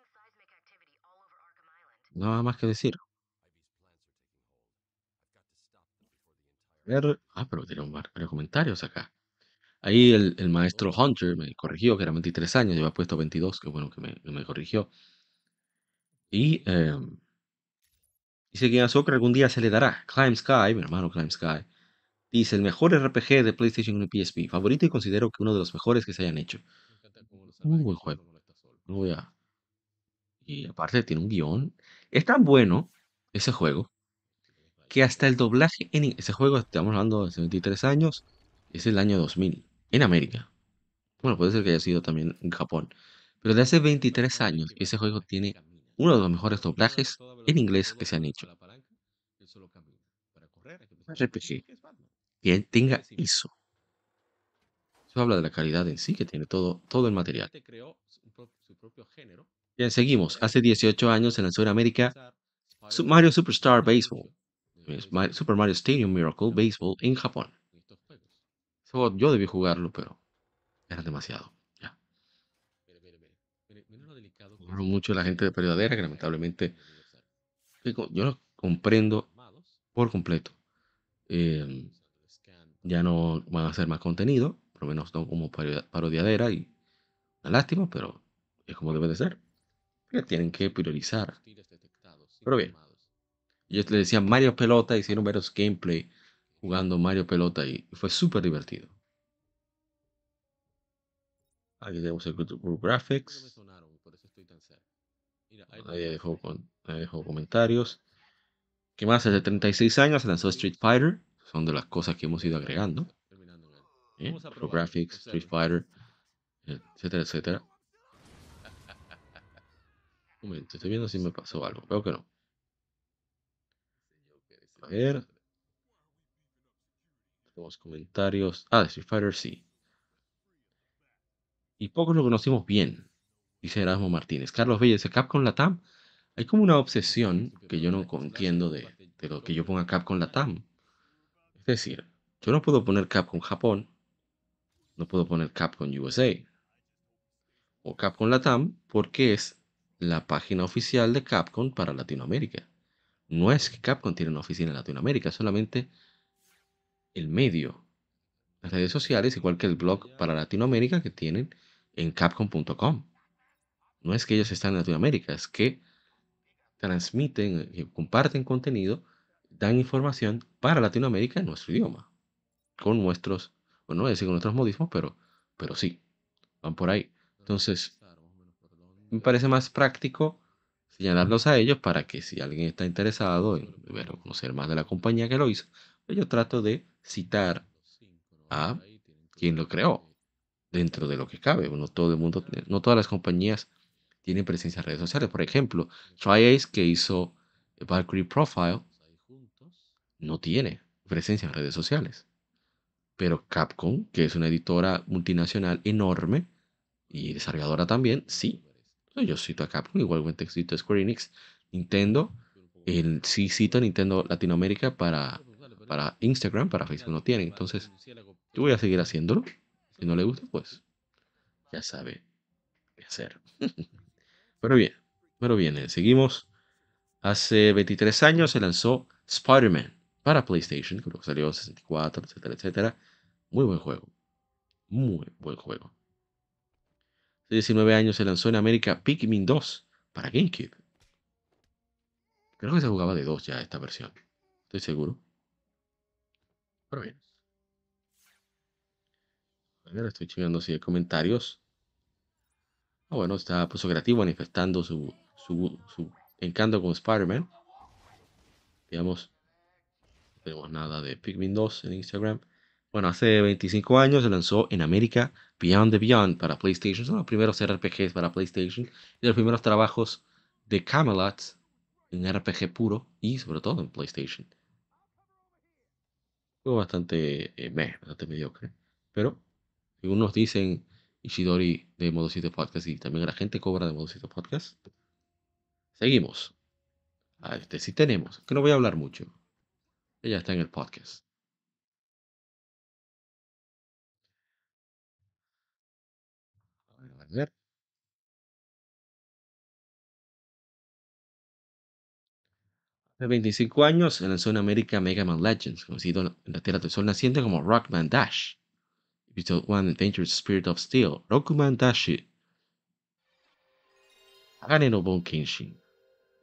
Nada más que decir. Ver, ah, pero tiene varios comentarios acá. Ahí el, el maestro Hunter me corrigió que era 23 años, yo había puesto 22, que bueno que me, que me corrigió. Y eh, dice que a Soccer algún día se le dará. Climb Sky, mi hermano Climb Sky, dice el mejor RPG de PlayStation y PSP, favorito y considero que uno de los mejores que se hayan hecho. Muy buen juego. No voy a... Y aparte tiene un guion. Es tan bueno ese juego que hasta el doblaje en ese juego, estamos hablando de hace 23 años, es el año 2000, en América. Bueno, puede ser que haya sido también en Japón. Pero de hace 23 años, ese juego tiene uno de los mejores doblajes en inglés que se han hecho. RPG que tenga eso. Eso habla de la calidad en sí que tiene todo, todo el material. Bien, seguimos. Hace 18 años se lanzó en Mario Superstar Baseball. Super Mario Stadium Miracle Baseball en Japón. Yo debí jugarlo, pero era demasiado. Ya. mucho la gente de Periodadera, que lamentablemente yo lo comprendo por completo. Em, ya no van a hacer más contenido, por lo menos no como parodiadera y una lástima, pero es como debe de ser. Que tienen que priorizar. Pero bien. Ellos le decían Mario Pelota, hicieron varios gameplay jugando Mario Pelota y fue súper divertido. Aquí tenemos el Group Graphics. Nadie dejó, con, dejó comentarios. ¿Qué más? Hace 36 años se lanzó Street Fighter. Son de las cosas que hemos ido agregando. ¿Eh? Graphics, Street Fighter, etcétera, etcétera. Un momento, estoy viendo si me pasó algo. Creo que no. A ver. Tenemos comentarios. Ah, de Street Fighter sí. Y pocos lo conocimos bien, dice Erasmo Martínez. Carlos Bella dice Capcom Latam. Hay como una obsesión que yo no entiendo de, de lo que yo ponga Capcom Latam. Es decir, yo no puedo poner Capcom Japón, no puedo poner Capcom USA o Capcom Latam porque es la página oficial de Capcom para Latinoamérica. No es que Capcom tiene una oficina en Latinoamérica, solamente el medio. Las redes sociales, igual que el blog para Latinoamérica que tienen en capcom.com. No es que ellos están en Latinoamérica, es que transmiten y comparten contenido, dan información para Latinoamérica en nuestro idioma. Con nuestros, bueno, no voy a decir con nuestros modismos, pero, pero sí, van por ahí. Entonces, me parece más práctico señalarlos a ellos para que si alguien está interesado en conocer más de la compañía que lo hizo, pues yo trato de citar a quien lo creó dentro de lo que cabe. No todo el mundo, no todas las compañías tienen presencia en redes sociales. Por ejemplo, TriAce que hizo Valkyrie Profile no tiene presencia en redes sociales. Pero Capcom, que es una editora multinacional enorme y desarrolladora también, sí. Yo cito a Capcom, igualmente cito a Square Enix, Nintendo, el, sí cito a Nintendo Latinoamérica para, para Instagram, para Facebook no tiene. Entonces, yo voy a seguir haciéndolo. Si no le gusta, pues ya sabe qué hacer. pero bien, pero bien, eh, seguimos. Hace 23 años se lanzó Spider-Man para PlayStation, creo que salió 64, etcétera, etcétera. Muy buen juego. Muy buen juego. Hace 19 años se lanzó en América Pikmin 2 para GameCube. Creo que se jugaba de 2 ya esta versión. Estoy seguro. Pero bien. Estoy chingando si hay comentarios. Ah, bueno, está Puso Creativo manifestando su, su, su encanto con Spider-Man. Digamos, no tenemos nada de Pikmin 2 en Instagram. Bueno, hace 25 años se lanzó en América Beyond the Beyond para PlayStation. Son los primeros RPGs para PlayStation y los primeros trabajos de Camelot en RPG puro y sobre todo en PlayStation. Fue bastante, eh, bastante mediocre. Pero según nos dicen Ishidori de Modo 7 Podcast y también la gente cobra de Modo 7 Podcast. Seguimos. A este sí tenemos, que no voy a hablar mucho. Ella está en el podcast. Hace 25 años se lanzó en América Mega Man Legends, conocido en la Tierra del Sol naciente como Rockman Dash. Episode 1 Adventures Spirit of Steel, Rockman Dash. Hagane no Bon Kenshin.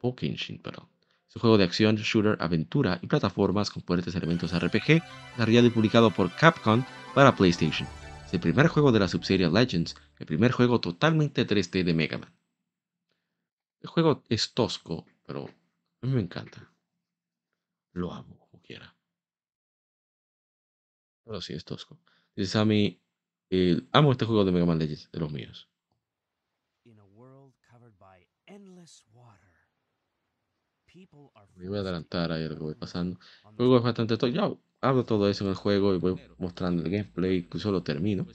Bon Kenshin, perdón. Es un juego de acción, shooter, aventura y plataformas con fuertes elementos RPG, desarrollado y publicado por Capcom para PlayStation. Es el primer juego de la subserie Legends, el primer juego totalmente 3D de Mega Man. El juego es tosco, pero a mí me encanta. Lo amo, como quiera. Pero sí, es tosco. Dice Sammy, eh, amo este juego de Mega Man Legends, de los míos. Me voy a adelantar ahí lo que voy pasando. El juego es bastante todo. Hablo todo eso en el juego y voy mostrando el gameplay, incluso lo termino.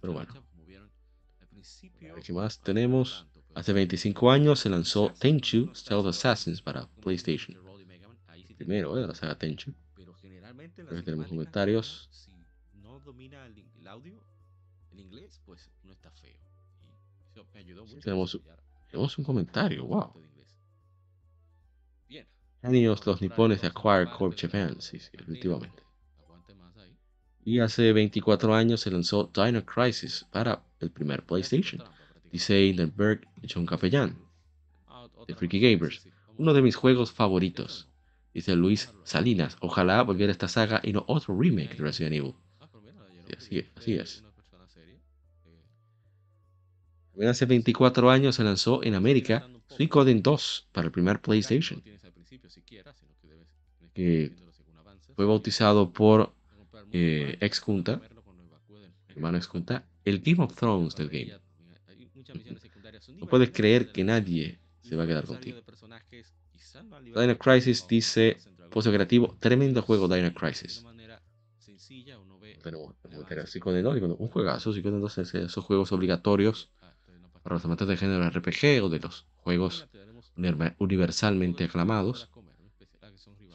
Pero bueno. ¿Qué más tenemos? Hace 25 años se lanzó Tenchu Stealth Assassins para PlayStation. Primero, ¿eh? La saga Tenchu. Aquí tenemos comentarios. Si no domina el audio, el inglés, pues no está feo. Tenemos, tenemos un comentario, wow. Genios los nipones de Acquire Corp Japan, sí, sí, definitivamente. Y hace 24 años se lanzó Dino Crisis para el primer PlayStation. Dice Hindenburg John Capellán, de Freaky Gamers, uno de mis juegos favoritos. Dice Luis Salinas, ojalá volviera esta saga y no otro remake de Resident Evil. Sí, así es, así es. Hace 24 años se lanzó en América Suicoden 2 para el primer PlayStation que fue bautizado por eh, ex Junta, hermano ex Junta, el Game of Thrones del game. No puedes creer que nadie se va a quedar contigo. Dino Crisis dice, pozo creativo, tremendo juego Dino Crisis. Pero, un juegazo, entonces esos juegos obligatorios para los amantes de género RPG o de los juegos universalmente aclamados.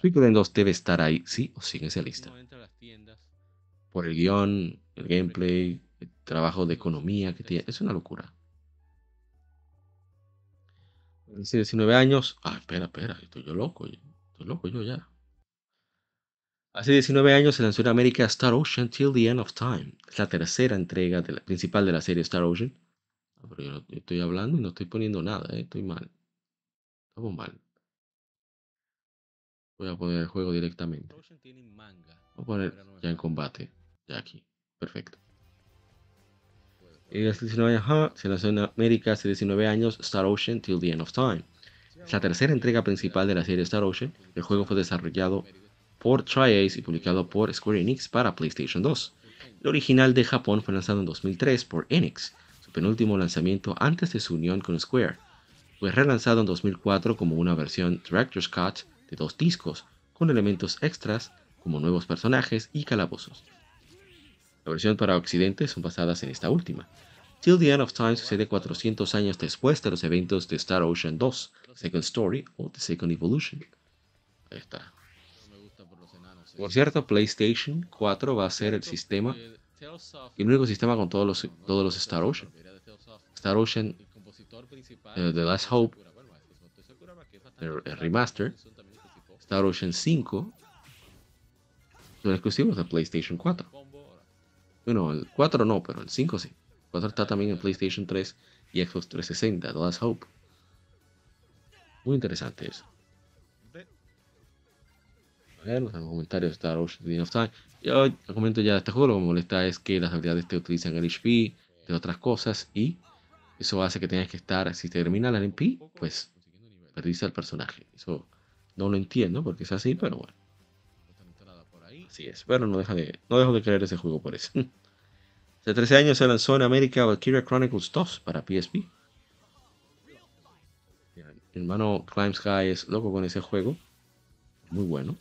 Suicoden 2 debe estar ahí, sí o sí, en esa lista. Por el guion, el gameplay, el trabajo de economía que tiene. Es una locura. Hace 19 años. Ah, espera, espera, estoy yo loco. Estoy loco yo ya. Hace 19 años se lanzó en América Star Ocean Till the End of Time. Es la tercera entrega principal de la serie Star Ocean. Ah, pero yo, estoy hablando y no estoy poniendo nada, ¿eh? estoy mal. Estamos mal. Voy a poner el juego directamente. Voy a poner ya en combate. Ya aquí. Perfecto. Y hace 19 años, se lanzó en América hace 19 años Star Ocean Till the End of Time. Es la tercera entrega principal de la serie Star Ocean. El juego fue desarrollado por Tri-Ace y publicado por Square Enix para PlayStation 2. El original de Japón fue lanzado en 2003 por Enix, su penúltimo lanzamiento antes de su unión con Square. Fue relanzado en 2004 como una versión Director's Cut de dos discos, con elementos extras como nuevos personajes y calabozos. La versión para Occidente son basadas en esta última. Till the End of Time sucede 400 años después de los eventos de Star Ocean 2, Second Story o The Second Evolution. Ahí está. Por cierto, PlayStation 4 va a ser el sistema, el único sistema con todos los, todos los Star Ocean. Star Ocean, eh, The Last Hope, el remaster, Star Ocean 5 son exclusivos de PlayStation 4. Bueno, el 4 no, pero el 5 sí. El 4 está también en PlayStation 3 y Xbox 360, The Last Hope. Muy interesante eso. A ver, los comentarios de Star Ocean The of Time. Yo comento ya de este juego, lo que me molesta es que las habilidades te utilizan el HP, de otras cosas, y eso hace que tengas que estar, si termina el MP, pues perdiste al personaje. Eso no lo entiendo porque es así, pero bueno. Así es, pero no, deja de, no dejo de creer ese juego por eso. Hace 13 años se lanzó en América Valkyria Chronicles 2 para PSP. Mi hermano Climb Sky es loco con ese juego. Muy bueno.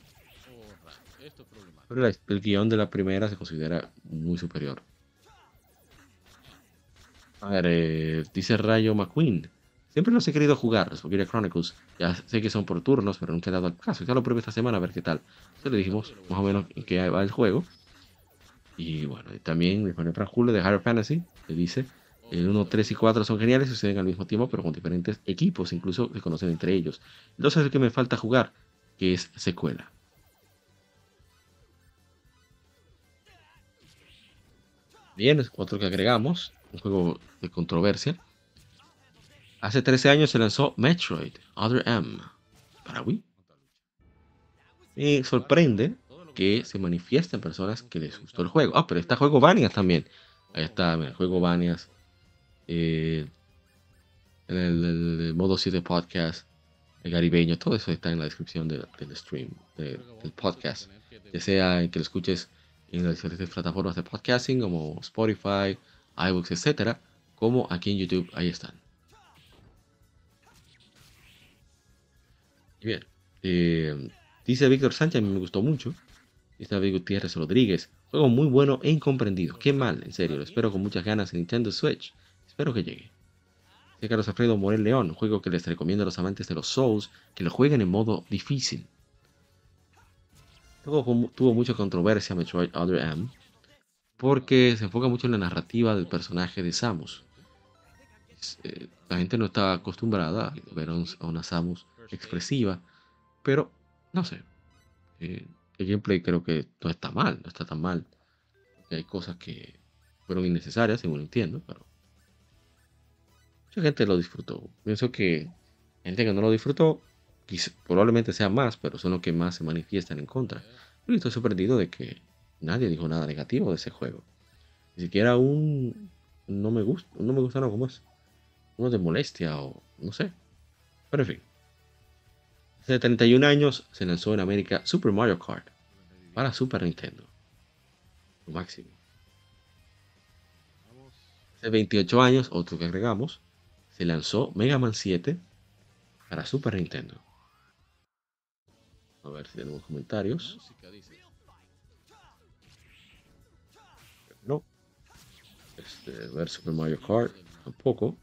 Pero el guion de la primera se considera muy superior. A ver, eh, dice Rayo McQueen. Siempre los he querido jugar, los Valkyria Chronicles. Ya sé que son por turnos, pero nunca he dado el caso. Ya lo probé esta semana a ver qué tal. Entonces le dijimos más o menos en qué va el juego. Y bueno, también de Final Julio de Higher Fantasy, le dice, el 1, 3 y 4 son geniales, suceden al mismo tiempo, pero con diferentes equipos, incluso se conocen entre ellos. Entonces es el que me falta jugar, que es secuela. Bien, otro que agregamos, un juego de controversia. Hace 13 años se lanzó Metroid Other M para Wii. Me sorprende que se manifiesten personas que les gustó el juego. Ah, pero está juego Vanias también. Ahí está, el juego Vanias. Eh, en el, modo 7 podcast, el garibeño, todo eso está en la descripción del stream, del podcast. Ya sea que lo escuches en las diferentes plataformas de podcasting como Spotify, iBooks, etcétera, como aquí en YouTube, ahí están. Bien, eh, dice Víctor Sánchez, a mí me gustó mucho. Dice David Gutiérrez Rodríguez, juego muy bueno e incomprendido. Qué mal, en serio, lo espero con muchas ganas en Nintendo Switch. Espero que llegue. Dice Carlos Alfredo Morel León, juego que les recomiendo a los amantes de los Souls que lo jueguen en modo difícil. Tuvo, tuvo mucha controversia Metroid Other M porque se enfoca mucho en la narrativa del personaje de Samus. Eh, la gente no está acostumbrada a ver a una Samus expresiva, pero no sé. Eh, el gameplay creo que no está mal, no está tan mal. Hay cosas que fueron innecesarias, según entiendo, pero mucha gente lo disfrutó. Pienso que gente que no lo disfrutó probablemente sea más, pero son los que más se manifiestan en contra. Estoy sorprendido de que nadie dijo nada negativo de ese juego. Ni siquiera un no me gusta, no me gusta, no, ¿cómo es? Uno de molestia o no sé. Pero en fin. Hace 31 años se lanzó en América Super Mario Kart para Super Nintendo. Lo máximo. Hace 28 años, otro que agregamos, se lanzó Mega Man 7 para Super Nintendo. A ver si tenemos comentarios. Este, ver Super Mario Kart tampoco.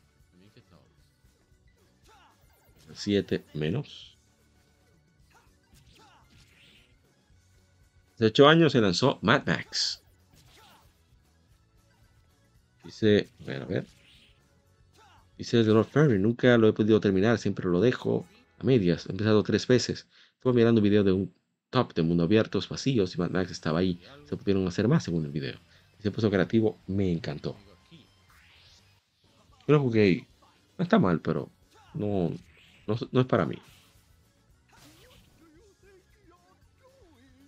7 menos. Hace 8 años se lanzó Mad Max. Dice, a ver, a ver. Dice el Lord Ferry, nunca lo he podido terminar, siempre lo dejo a medias. He empezado tres veces. Estuve mirando un video de un top de mundo abiertos vacíos y Mad Max estaba ahí. Se pudieron hacer más según el video. Ese puesto creativo me encantó. Yo lo jugué No está mal, pero no, no, es para mí.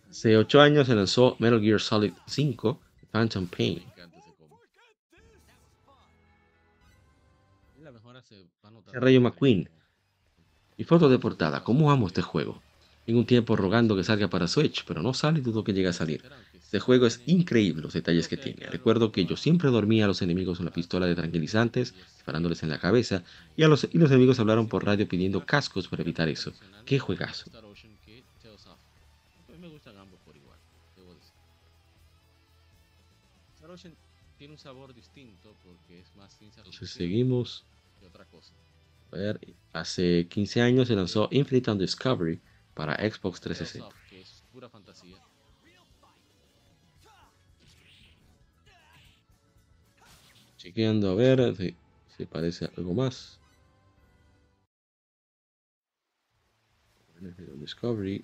Hace 8 años se lanzó Metal Gear Solid 5 Phantom Pain. Rayo McQueen. Y foto de portada. ¿Cómo amo este juego? Tengo un tiempo rogando que salga para Switch, pero no sale y dudo que llegue a salir. Este juego es increíble los detalles que tiene. Recuerdo que yo siempre dormía a los enemigos con la pistola de tranquilizantes, disparándoles en la cabeza, y, a los, y los enemigos hablaron por radio pidiendo cascos para evitar eso. ¡Qué juegazo! tiene un sabor distinto porque es más Entonces seguimos. A ver, hace 15 años se lanzó Infinite Discovery para Xbox 360. Chequeando a ver si, si parece algo más. Discovery.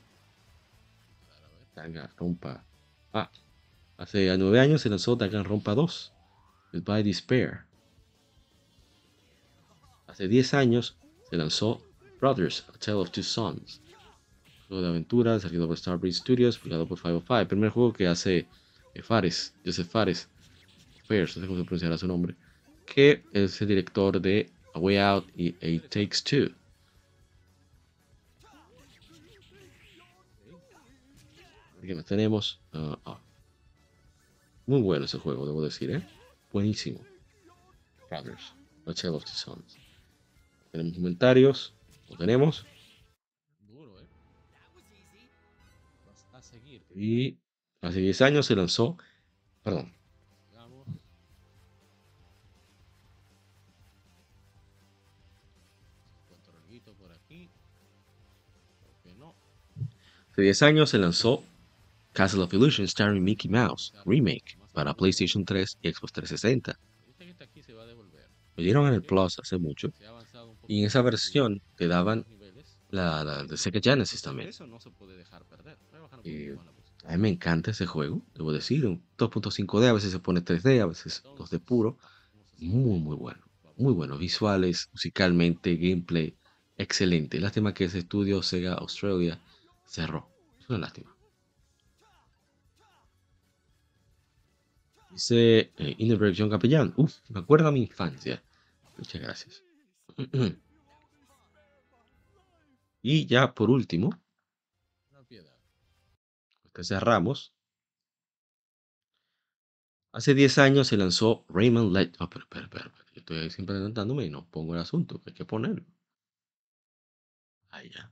Rompa. Ah, hace nueve años se lanzó Rompa 2. Goodbye Despair. Hace 10 años se lanzó Brothers, A Tale of Two Sons. Juego de aventura desarrollado por Starbreeze Studios, publicado por 505. El primer juego que hace eh, Fares, Joseph Fares, Fares, no sé cómo se pronunciará su nombre, que es el director de A Way Out y A Takes Two. ¿Qué más tenemos? Ah, ah. Muy bueno ese juego, debo decir, ¿eh? Buenísimo. Brothers, A Tale of Two Sons. Tenemos comentarios. Lo tenemos. Y hace 10 años se lanzó. Perdón. Hace 10 años se lanzó Castle of Illusion starring Mickey Mouse Remake para PlayStation 3 y Xbox 360. Me dieron en el Plus hace mucho y en esa versión te daban la, la de Sega Genesis también. Y a mí me encanta ese juego, debo decir, un 2.5D, a veces se pone 3D, a veces 2D puro. Muy, muy bueno. Muy bueno. Visuales, musicalmente, gameplay, excelente. Lástima que ese estudio Sega Australia cerró. Es una lástima. Dice eh, Capellán. Uf, me acuerdo a mi infancia. Muchas gracias. y ya por último, que cerramos. Hace 10 años se lanzó Rayman Legends. Oh, pero, pero, pero, yo estoy siempre presentándome y no pongo el asunto, que hay que ponerlo. Ahí ya.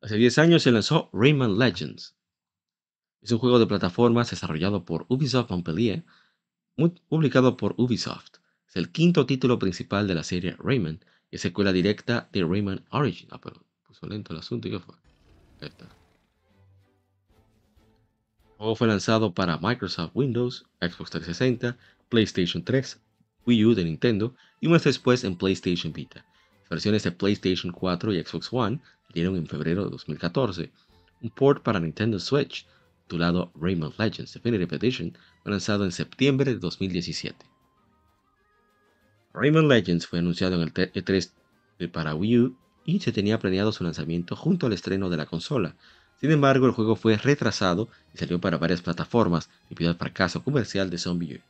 Hace 10 años se lanzó Rayman Legends. Es un juego de plataformas desarrollado por Ubisoft Montpellier, publicado por Ubisoft. Es el quinto título principal de la serie Rayman y es secuela directa de Rayman Origin. Ah, pero puso lento el asunto y qué fue. Ahí está. Juego fue lanzado para Microsoft Windows, Xbox 360, PlayStation 3, Wii U de Nintendo y un mes después en PlayStation Vita. Versiones de PlayStation 4 y Xbox One salieron en febrero de 2014. Un port para Nintendo Switch, titulado Rayman Legends Definitive Edition, fue lanzado en septiembre de 2017. Rayman Legends fue anunciado en el E3 para Wii U y se tenía planeado su lanzamiento junto al estreno de la consola. Sin embargo, el juego fue retrasado y salió para varias plataformas debido al fracaso comercial de Zombie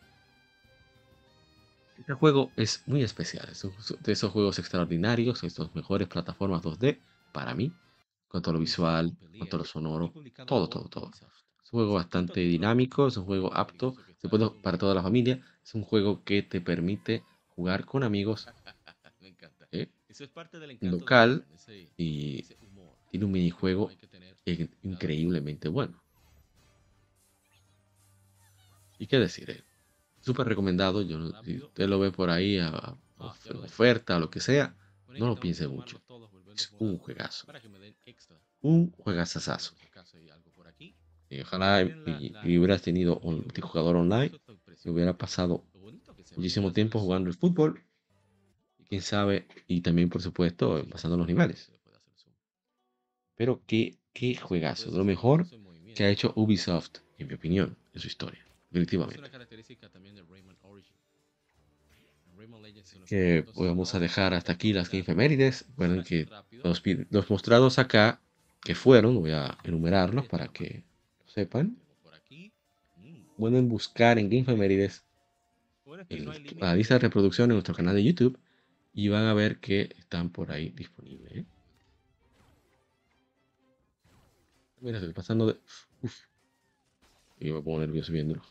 Este juego es muy especial, es de esos juegos extraordinarios, estos mejores plataformas 2D para mí, cuanto a lo visual, cuanto a lo sonoro, todo, todo, todo. Es un juego bastante dinámico, es un juego apto, se puede para toda la familia, es un juego que te permite jugar con amigos ¿eh? local y tiene un minijuego increíblemente bueno. ¿Y qué decir? Eh? Súper recomendado, yo, si usted lo ve por ahí a, oferta o lo que sea, no lo piense mucho. Es un juegazo. Un juegazazazo. Y ojalá hubieras tenido un jugador online, y hubiera pasado muchísimo tiempo jugando el fútbol. Quién sabe, y también por supuesto pasando los niveles. Pero qué, qué juegazo, de lo mejor que ha hecho Ubisoft, en mi opinión, en su historia. Definitivamente que vamos a dejar hasta aquí las Game Efemérides. Bueno, que los, los, mostrados acá que fueron, voy a enumerarlos para que lo sepan. Pueden buscar en Game Efemérides la lista de reproducción en nuestro canal de YouTube y van a ver que están por ahí disponibles. ¿eh? Mira, estoy pasando de. Uf. Y me pongo nervioso viéndolo.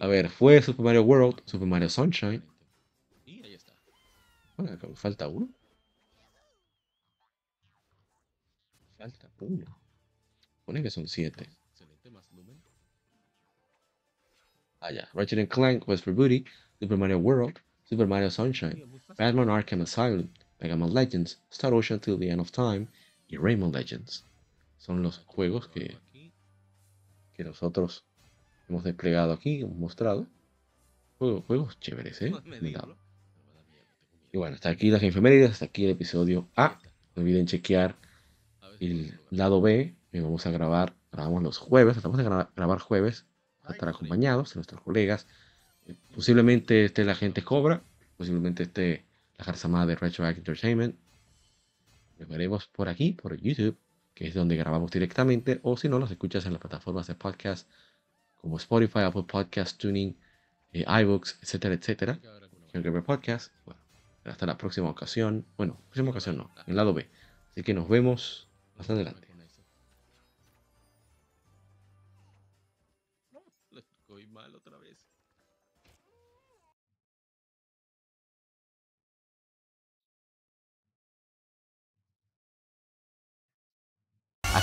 A ver, fue Super Mario World, Super Mario Sunshine. Y ahí está. Bueno, falta uno. Falta uno. Pone que son siete. Ah, ya. Ratchet Clank, West for Booty, Super Mario World, Super Mario Sunshine, Batman Arkham Asylum, Mega Man Legends, Star Ocean Till the End of Time y Rayman Legends. Son los juegos que, que nosotros hemos desplegado aquí, hemos mostrado. Juegos, chéveres, ¿eh? Y bueno, hasta aquí las efemérides, hasta aquí el episodio A. No olviden chequear el lado B. Y vamos a grabar, grabamos los jueves, estamos a grabar jueves, a estar acompañados de nuestros colegas. Eh, posiblemente esté la gente Cobra, posiblemente esté la Jarzamada de Retroact Entertainment. Nos veremos por aquí, por YouTube, que es donde grabamos directamente, o si no, los escuchas en las plataformas de podcast como Spotify, Apple Podcast, Tuning, eh, iBooks, etcétera, etcétera. Podcast. Bueno, hasta la próxima ocasión. Bueno, próxima ocasión no, en el lado B. Así que nos vemos más adelante.